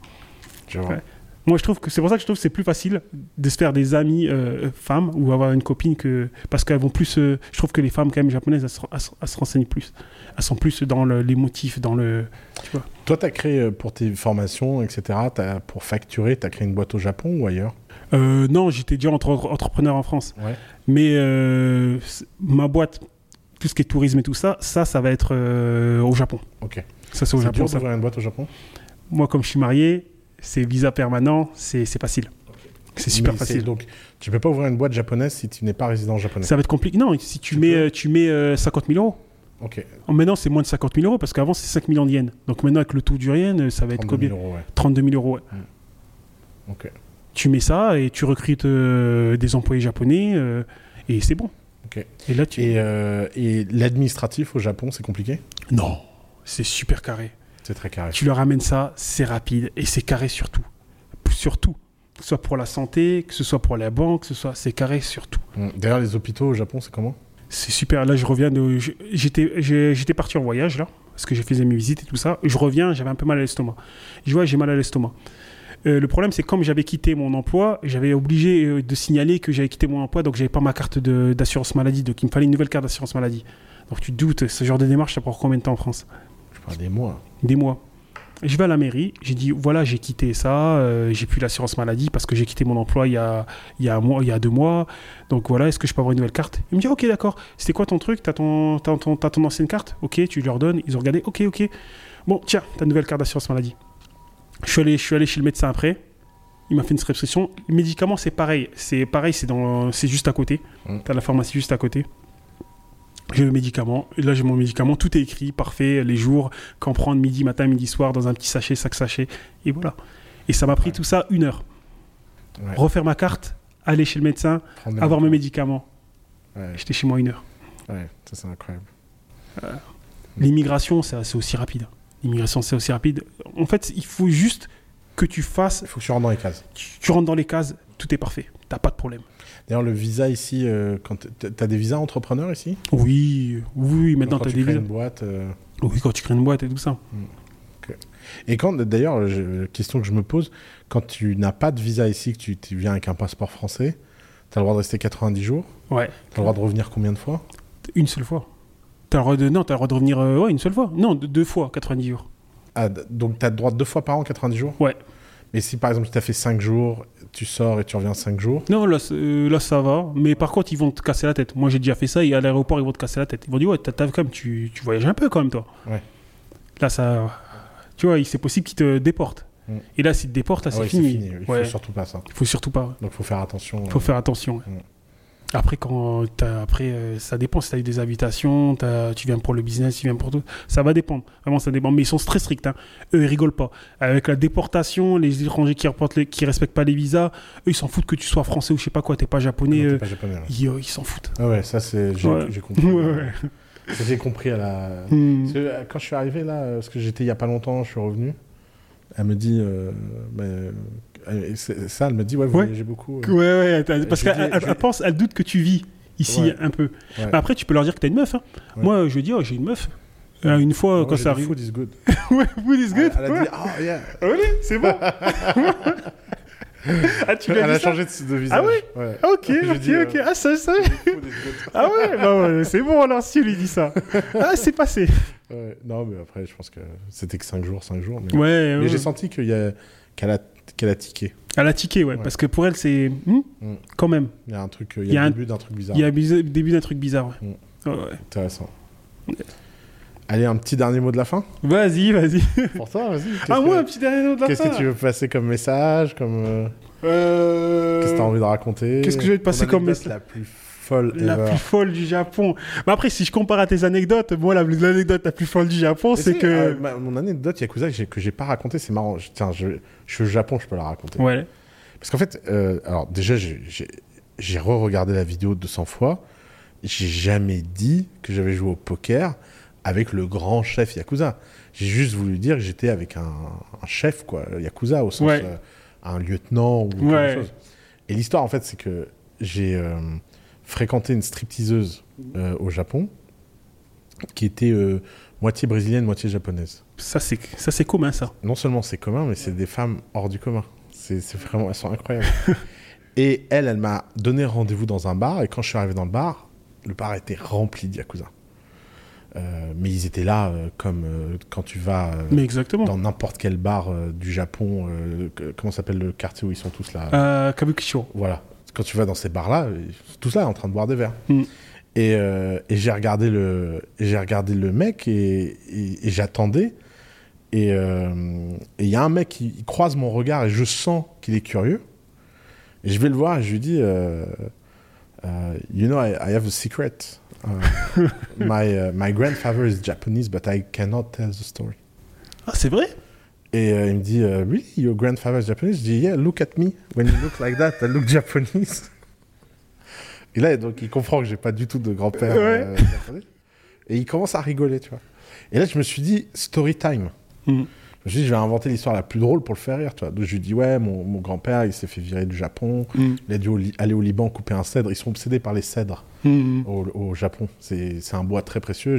Tu vois. Ouais. Moi, je trouve que c'est pour ça que je trouve que c'est plus facile de se faire des amis euh, femmes ou avoir une copine que parce qu'elles vont plus. je trouve que les femmes quand même japonaises, elles se, elles se- elles se renseignent plus. Elles sont plus dans le- les motifs, dans le. Toi, tu as créé pour tes formations, etc., pour facturer, tu as créé une boîte au Japon ou ailleurs? Euh, non, j'étais déjà entre, entrepreneur en France, Ouais. mais euh, ma boîte, tout ce qui est tourisme et tout ça, ça, ça va être euh, au Japon. Ok. Ça, c'est au C'est Japon. dur une boîte au Japon? Moi, comme je suis marié, c'est visa permanent, c'est facile. C'est super Mais facile. Donc, tu peux pas ouvrir une boîte japonaise si tu n'es pas résident japonais? Ça va être compliqué. Non, si tu, Tu mets, peux. tu mets euh, 50 000 euros. Ok. Maintenant, c'est moins de 50 000 euros parce qu'avant, c'est 5 millions de yens. Donc maintenant, avec le taux du yen, ça va être 32 combien? 000 euros, ouais. 32 000 euros. ouais. Ok. Tu mets ça et tu recrutes euh, des employés japonais euh, et c'est bon. Et là, tu. Et, euh, et l'administratif au Japon, c'est compliqué? Non, c'est super carré. C'est très carré. Tu leur amènes ça, c'est rapide et c'est carré surtout. Surtout. Que ce soit pour la santé, que ce soit pour la banque, que ce soit. C'est carré surtout. Mm. D'ailleurs, les hôpitaux au Japon, c'est comment? C'est super. Là, je reviens de. j'étais parti en voyage là, parce que j'ai fait mes visites et tout ça. Je reviens, j'avais un peu mal à l'estomac. Je vois, j'ai mal à l'estomac. Euh, le problème, c'est que comme j'avais quitté mon emploi, j'avais obligé euh, de signaler que j'avais quitté mon emploi, donc j'avais pas ma carte d'assurance maladie, donc il me fallait une nouvelle carte d'assurance maladie. Donc tu te doutes, ce genre de démarche, ça prend combien de temps en France? Je parle des mois. Des mois. Je vais à la mairie, j'ai dit voilà, j'ai quitté ça, euh, j'ai plus l'assurance maladie parce que j'ai quitté mon emploi il y a, il y a un mois, il y a deux mois. Donc voilà, est-ce que je peux avoir une nouvelle carte? Il me dit ok, d'accord. C'était quoi ton truc? T'as ton, ton ancienne carte? Ok, tu leur donnes. Ils ont regardé. Ok, ok. Bon, tiens, ta nouvelle carte d'assurance maladie. Je suis allé, je suis allé chez le médecin après. Il m'a fait une prescription. Les médicaments, c'est pareil. C'est pareil, c'est dans, c'est juste à côté. Mm. T'as la pharmacie juste à côté. J'ai le médicament. Et là, j'ai mon médicament. Tout est écrit, parfait. Les jours, qu'en prendre midi, matin, midi, soir, dans un petit sachet, sac sachet. Et voilà. Et ça m'a pris Ouais. tout ça une heure. Ouais. Refaire ma carte, aller chez le médecin, Prendre avoir mes médicaments. Ouais, J'étais chez moi une heure. ouais, ça c'est incroyable. L'immigration, c'est c'est aussi rapide. L'immigration, c'est aussi rapide. En fait, il faut juste que tu fasses. Il faut que tu rentres dans les cases. Tu, tu rentres dans les cases, tout est parfait. T'as pas de problème. D'ailleurs, le visa ici, euh, quand tu as des visas entrepreneurs ici? Oui, oui, maintenant Quand t'as tu des crées visas. une boîte. euh, Oui, quand tu crées une boîte et tout ça. Et quand, d'ailleurs, question que je me pose, quand tu n'as pas de visa ici, que tu, tu viens avec un passeport français, tu as le droit de rester 90 jours? Ouais, Tu as le droit de revenir combien de fois? Une seule fois. T'as le droit de, non, t'as le droit de revenir euh, ouais, une seule fois. Non, deux, deux fois, 90 jours. ah, d- Donc tu as le droit deux fois par an, 90 jours? Ouais. Et si par exemple tu as fait 5 jours, tu sors et tu reviens 5 jours? Non, là, c'est- euh, là ça va. Mais par contre, ils vont te casser la tête. Moi, j'ai déjà fait ça et à l'aéroport, ils vont te casser la tête. Ils vont dire, ouais, t'as, t'as- quand même, tu, tu voyages un peu quand même, toi. Ouais. Là, ça. Tu vois, il- c'est possible qu'ils te déportent. Mm. Et là, s'ils te déportent, là, Ah c'est ouais, fini. Il Ouais. faut surtout pas ça. Il faut surtout pas. Donc faut faire attention. Il faut euh, faire attention. ouais. Mm. Après, quand après, euh, ça dépend. Si tu as eu des habitations, t'as- tu viens pour le business, tu viens pour tout. Ça va dépendre. Vraiment, ça dépend. Mais ils sont très stricts. hein. Eux, ils rigolent pas. Avec la déportation, les étrangers qui les- qui respectent pas les visas, eux, ils s'en foutent que tu sois français ou je sais pas quoi. T'es pas japonais. non, t'es euh, pas japonais, ils euh, ils s'en foutent. Ah ouais, ça c'est j'ai Ouais. compris. Ouais, J'ai compris à la. Hmm. Que, quand je suis arrivé là, parce que j'étais il y a pas longtemps, je suis revenu. Elle me dit, bah, et c'est- ça, elle me dit, ouais, vous Ouais. voyagez beaucoup. euh. Ouais, ouais, parce qu'elle elle- pense, elle doute que tu vis ici Ouais. un peu. Ouais. Après, tu peux leur dire que t'as une meuf. hein. Ouais. Moi, je dis, oh, j'ai une meuf. Euh, une fois, quand ça arrive. Food is good. ouais, food is good. Elle, elle a dit, ah, yeah. Allez, c'est bon. ah, tu Elle a changé de, de visage. Ah ouais ouais. Ah, Ok, J'ai ok, dit, ok. euh, Ah, ça, ça. Ah ouais, bah ouais, c'est bon alors si lui dit ça. Ah, c'est passé. Ouais, Non, mais après, je pense que c'était que 5 jours, 5 jours. Mais, Ouais, mais j'ai senti qu'il y a- qu'elle a, qu'elle a tiqué. Elle a tiqué, ouais, Ouais. parce que pour elle, c'est. hmm, Mm. Quand même. Il y a un truc, il y y a un- début d'un truc bizarre. Il y a le début d'un truc bizarre, ouais. Mm. Ouais, ouais. Intéressant. Allez, un petit dernier mot de la fin? Vas-y, vas-y. Pour toi, vas-y. Qu'est-ce Ah, que- moi, un petit dernier mot de la Qu'est-ce fin. que tu veux passer comme message comme, euh, Euh, Qu'est-ce que tu as envie de raconter? qu'est-ce que je vais te passer comme message la plus folle La ever. plus folle du Japon. Mais après, si je compare à tes anecdotes, moi, la- l'anecdote la plus folle du Japon, c'est que. euh, ma- mon anecdote Yakuza que j'ai, pas raconté, c'est marrant. Je- tiens, je, je suis au Japon, je peux la raconter. Ouais. Parce qu'en fait, euh, alors déjà, j'ai, re-regardé la vidéo 200 fois. J'ai jamais dit que j'avais joué au poker avec le grand chef Yakuza. J'ai juste voulu dire que j'étais avec un, un chef, quoi, Yakuza, au sens Ouais. euh, un lieutenant ou quelque Ouais. chose. Et l'histoire, en fait, c'est que j'ai euh, fréquenté une stripteaseuse euh, au Japon qui était euh, moitié brésilienne, moitié japonaise. Ça, c'est ça, c'est commun, ça. Non seulement c'est commun, mais c'est des femmes hors du commun. C'est c'est vraiment, elles sont incroyables. et elle, elle m'a donné rendez-vous dans un bar, et quand je suis arrivé dans le bar, le bar était rempli de Yakuza. Euh, mais ils étaient là euh, comme euh, quand tu vas Mais exactement. dans n'importe quel bar du Japon, que- comment s'appelle le quartier où ils sont tous là? Kabukicho. Voilà. Quand tu vas dans ces bars-là, tous là en train de boire des verres. Mm. Et, euh, et j'ai regardé le, j'ai regardé le mec et, et- et j'attendais. Et euh, et il y a un mec qui croise mon regard et je sens qu'il est curieux. Et je vais le voir et je lui dis, euh, euh, you know, I, I have a secret. Uh, my, uh, my grandfather is Japanese, but I cannot tell the story. Ah, c'est vrai? Et euh, il me dit, euh, really, your grandfather is Japanese? Je dis, yeah, look at me. When you look like that, I look Japanese. Et là, donc, il comprend que j'ai pas du tout de grand-père euh, japonais. Et il commence à rigoler, tu vois. Et là, je me suis dit, story time. Mm. Je me suis dit, je vais inventer l'histoire la plus drôle pour le faire rire, tu vois. Donc, je lui dis, ouais, mon, mon grand-père, il s'est fait virer du Japon. Mm. Il a dû au aller au Liban couper un cèdre. Ils sont obsédés par les cèdres Mm. au, au Japon. C'est un bois très précieux.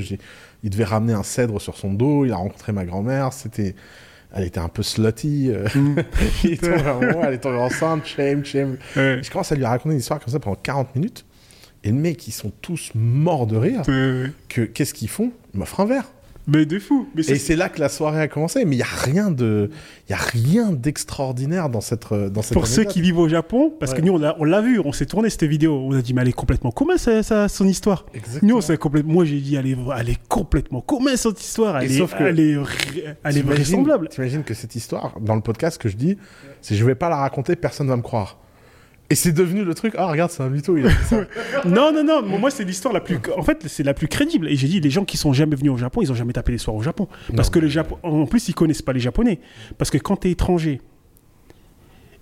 Il devait ramener un cèdre sur son dos. Il a rencontré ma grand-mère. C'était, elle était un peu slutty. euh. Mm. elle est tombée enceinte. Shame, shame. Ouais. Je commence à lui raconter une histoire comme ça pendant 40 minutes. Et le mec, ils sont tous morts de rire. Que qu'est-ce qu'ils font? Ils m'offrent un verre. Mais de fou. Mais Et c'est là que la soirée a commencé. Mais il y a rien de, il a rien d'extraordinaire dans cette, euh, dans cette. pour ceux qui vivent au Japon, parce que nous, on l'a- on l'a vu, on s'est tourné cette vidéo, on a dit, mais elle est complètement commun, ça, ça- son histoire. Exactement. Nous, c'est complètement. Moi, j'ai dit, elle est, elle est complètement commun, cette histoire. Elle, Et est, sauf que- elle est, ré- elle est T'imagines- vraisemblable. T'imagines que cette histoire, dans le podcast que je dis, c'est je vais pas la raconter, personne va me croire. Et c'est devenu le truc, ah regarde, c'est un mytho, il a fait ça. Non, non, non, moi, c'est l'histoire la plus. En fait, c'est la plus crédible. Et j'ai dit, les gens qui sont jamais venus au Japon, ils ont jamais tapé les soirs au Japon. Parce Non, que mais- les Japon... En plus, ils connaissent pas les Japonais. Parce que quand tu es étranger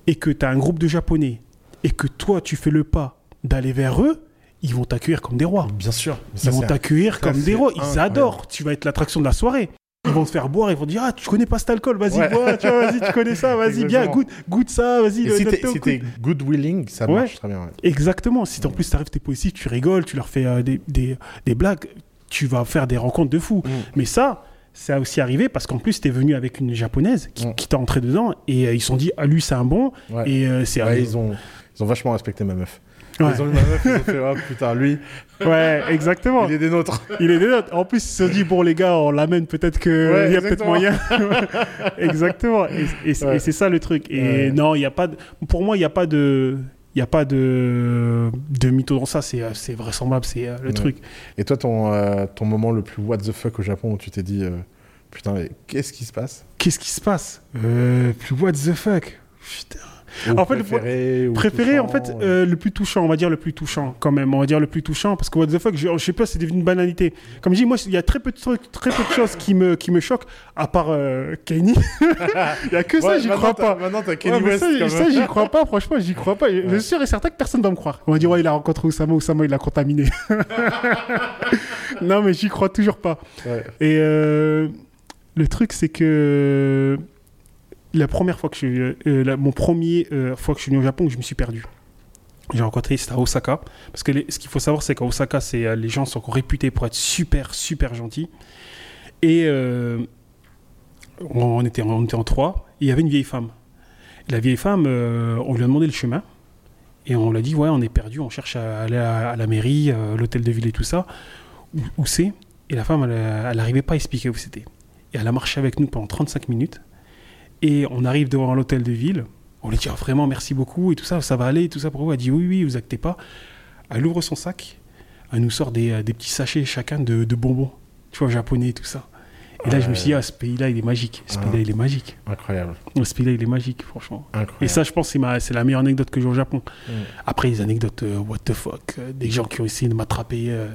et que tu as un groupe de Japonais et que toi, tu fais le pas d'aller vers eux, ils vont t'accueillir comme des rois. Bien sûr. Ils ça, vont t'accueillir comme des rois. Ils adorent. Tu vas être l'attraction de la soirée. Ils vont te faire boire, ils vont dire Ah, tu connais pas cet alcool, vas-y, Ouais. bois, tu vois, vas-y, tu connais ça, vas-y, bien, goûte, goûte ça, vas-y, si t'es si good willing, ça Ouais. marche très bien. ouais. Exactement. Si en plus t'arrives, t'es positif, tu rigoles, tu leur fais euh, des, des, des blagues, tu vas faire des rencontres de fous. Mm. Mais ça, ça a aussi arrivé parce qu'en plus t'es venu avec une japonaise qui, Mm. qui t'a entré dedans et euh, ils se sont dit Ah, lui, c'est un bon. Et euh, c'est. Ils, ont, ils ont vachement respecté ma meuf. Ouais. Ils ont eu ma meuf, ils ont fait, oh putain, lui, Ouais, exactement. il est des nôtres. Il est des notes. En plus, ils se sont dit, bon, les gars, on l'amène, peut-être qu'il Ouais, y a peut-être moyen. exactement. Et, et c'est- Ouais. et c'est ça le truc. Et non, il y a pas de... Pour moi, il n'y a pas de... Il n'y a pas de, de mytho dans ça, c'est euh, c'est vraisemblable, c'est euh, le truc. Et toi, ton, euh, ton moment le plus what the fuck au Japon où tu t'es dit, euh, putain, qu'est-ce qui se passe? Qu'est-ce qui se passe? Euh, Plus what the fuck? Putain. Ou En fait, préféré, ou Préféré, en fait, euh, euh, le plus touchant, on va dire le plus touchant, quand même. On va dire le plus touchant, parce que what the fuck, je, je sais pas, c'est devenu une banalité. Comme je dis, moi, il y a très peu de trucs, très peu de choses qui me, qui me choquent, à part euh, Kenny. Il y a que ça, j'y crois pas. Maintenant, t'as Kenny Ouais, West. ça, ça, j'y crois pas, franchement, j'y crois pas. Je suis sûr et certain que personne va me croire. On va dire, ouais, il a rencontré Oussama, Oussama, il l'a contaminé. non, mais j'y crois toujours pas. Et euh, le truc, c'est que la première fois que je euh, mon premier euh, fois que je suis venu au Japon, je me suis perdu. J'ai rencontré, c'était à Osaka. Parce que ce qu'il faut savoir, c'est qu'à Osaka, c'est, euh, les gens sont réputés pour être super, super gentils. Et on, était, on était en trois. Et il y avait une vieille femme. Et la vieille femme, on lui a demandé le chemin. Et on l'a dit, ouais, on est perdu, on cherche à aller à, la mairie, l'hôtel de ville et tout ça. Où, où c'est? Et la femme, elle n'arrivait pas à expliquer où c'était. Et elle a marché avec nous pendant 35 minutes. Et on arrive devant l'hôtel de ville. On lui dit Ah, vraiment merci beaucoup et tout ça, ça va aller et tout ça pour vous. Elle dit oui, oui, vous inquiétez pas. Elle ouvre son sac. Elle nous sort des, euh, petits sachets chacun de, de bonbons, tu vois, japonais et tout ça. Et là, je me suis dit, ah, ce pays-là, il est magique. Ce pays-là, il est magique. Incroyable. Ce pays-là, il est magique, franchement. Incroyable. Et ça, je pense, c'est la meilleure anecdote que j'ai au Japon. Mm. Après, les anecdotes, euh, what the fuck, euh, des gens qui ont essayé de m'attraper, euh,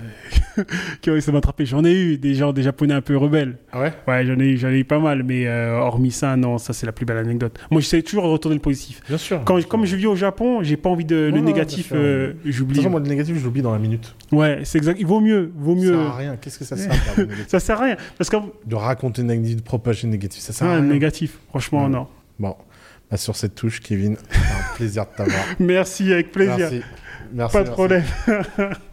qui ont essayé de m'attraper, j'en ai eu, des gens, des japonais un peu rebelles. Ah ouais? Ouais, j'en ai j'en ai eu pas mal, mais hormis ça, non, ça c'est la plus belle anecdote. Moi, j'essaie toujours de retourner le positif. Bien sûr. Quand, comme je vis au Japon, j'ai pas envie de le négatif, j'oublie. moi, le négatif, je l'oublie dans la minute. Ouais, c'est exact. Il vaut mieux, vaut Ça mieux. sert à rien. Qu'est-ce que ça sert à faire, Ça sert à rien, parce que De raconter une anecdote, de propager une négative, ça sert à ouais, rien. négatif, franchement, Ouais. non. Bon, bah, sur cette touche, Kevin, un plaisir de t'avoir. Merci, avec plaisir. Merci. Merci. Pas de merci. problème.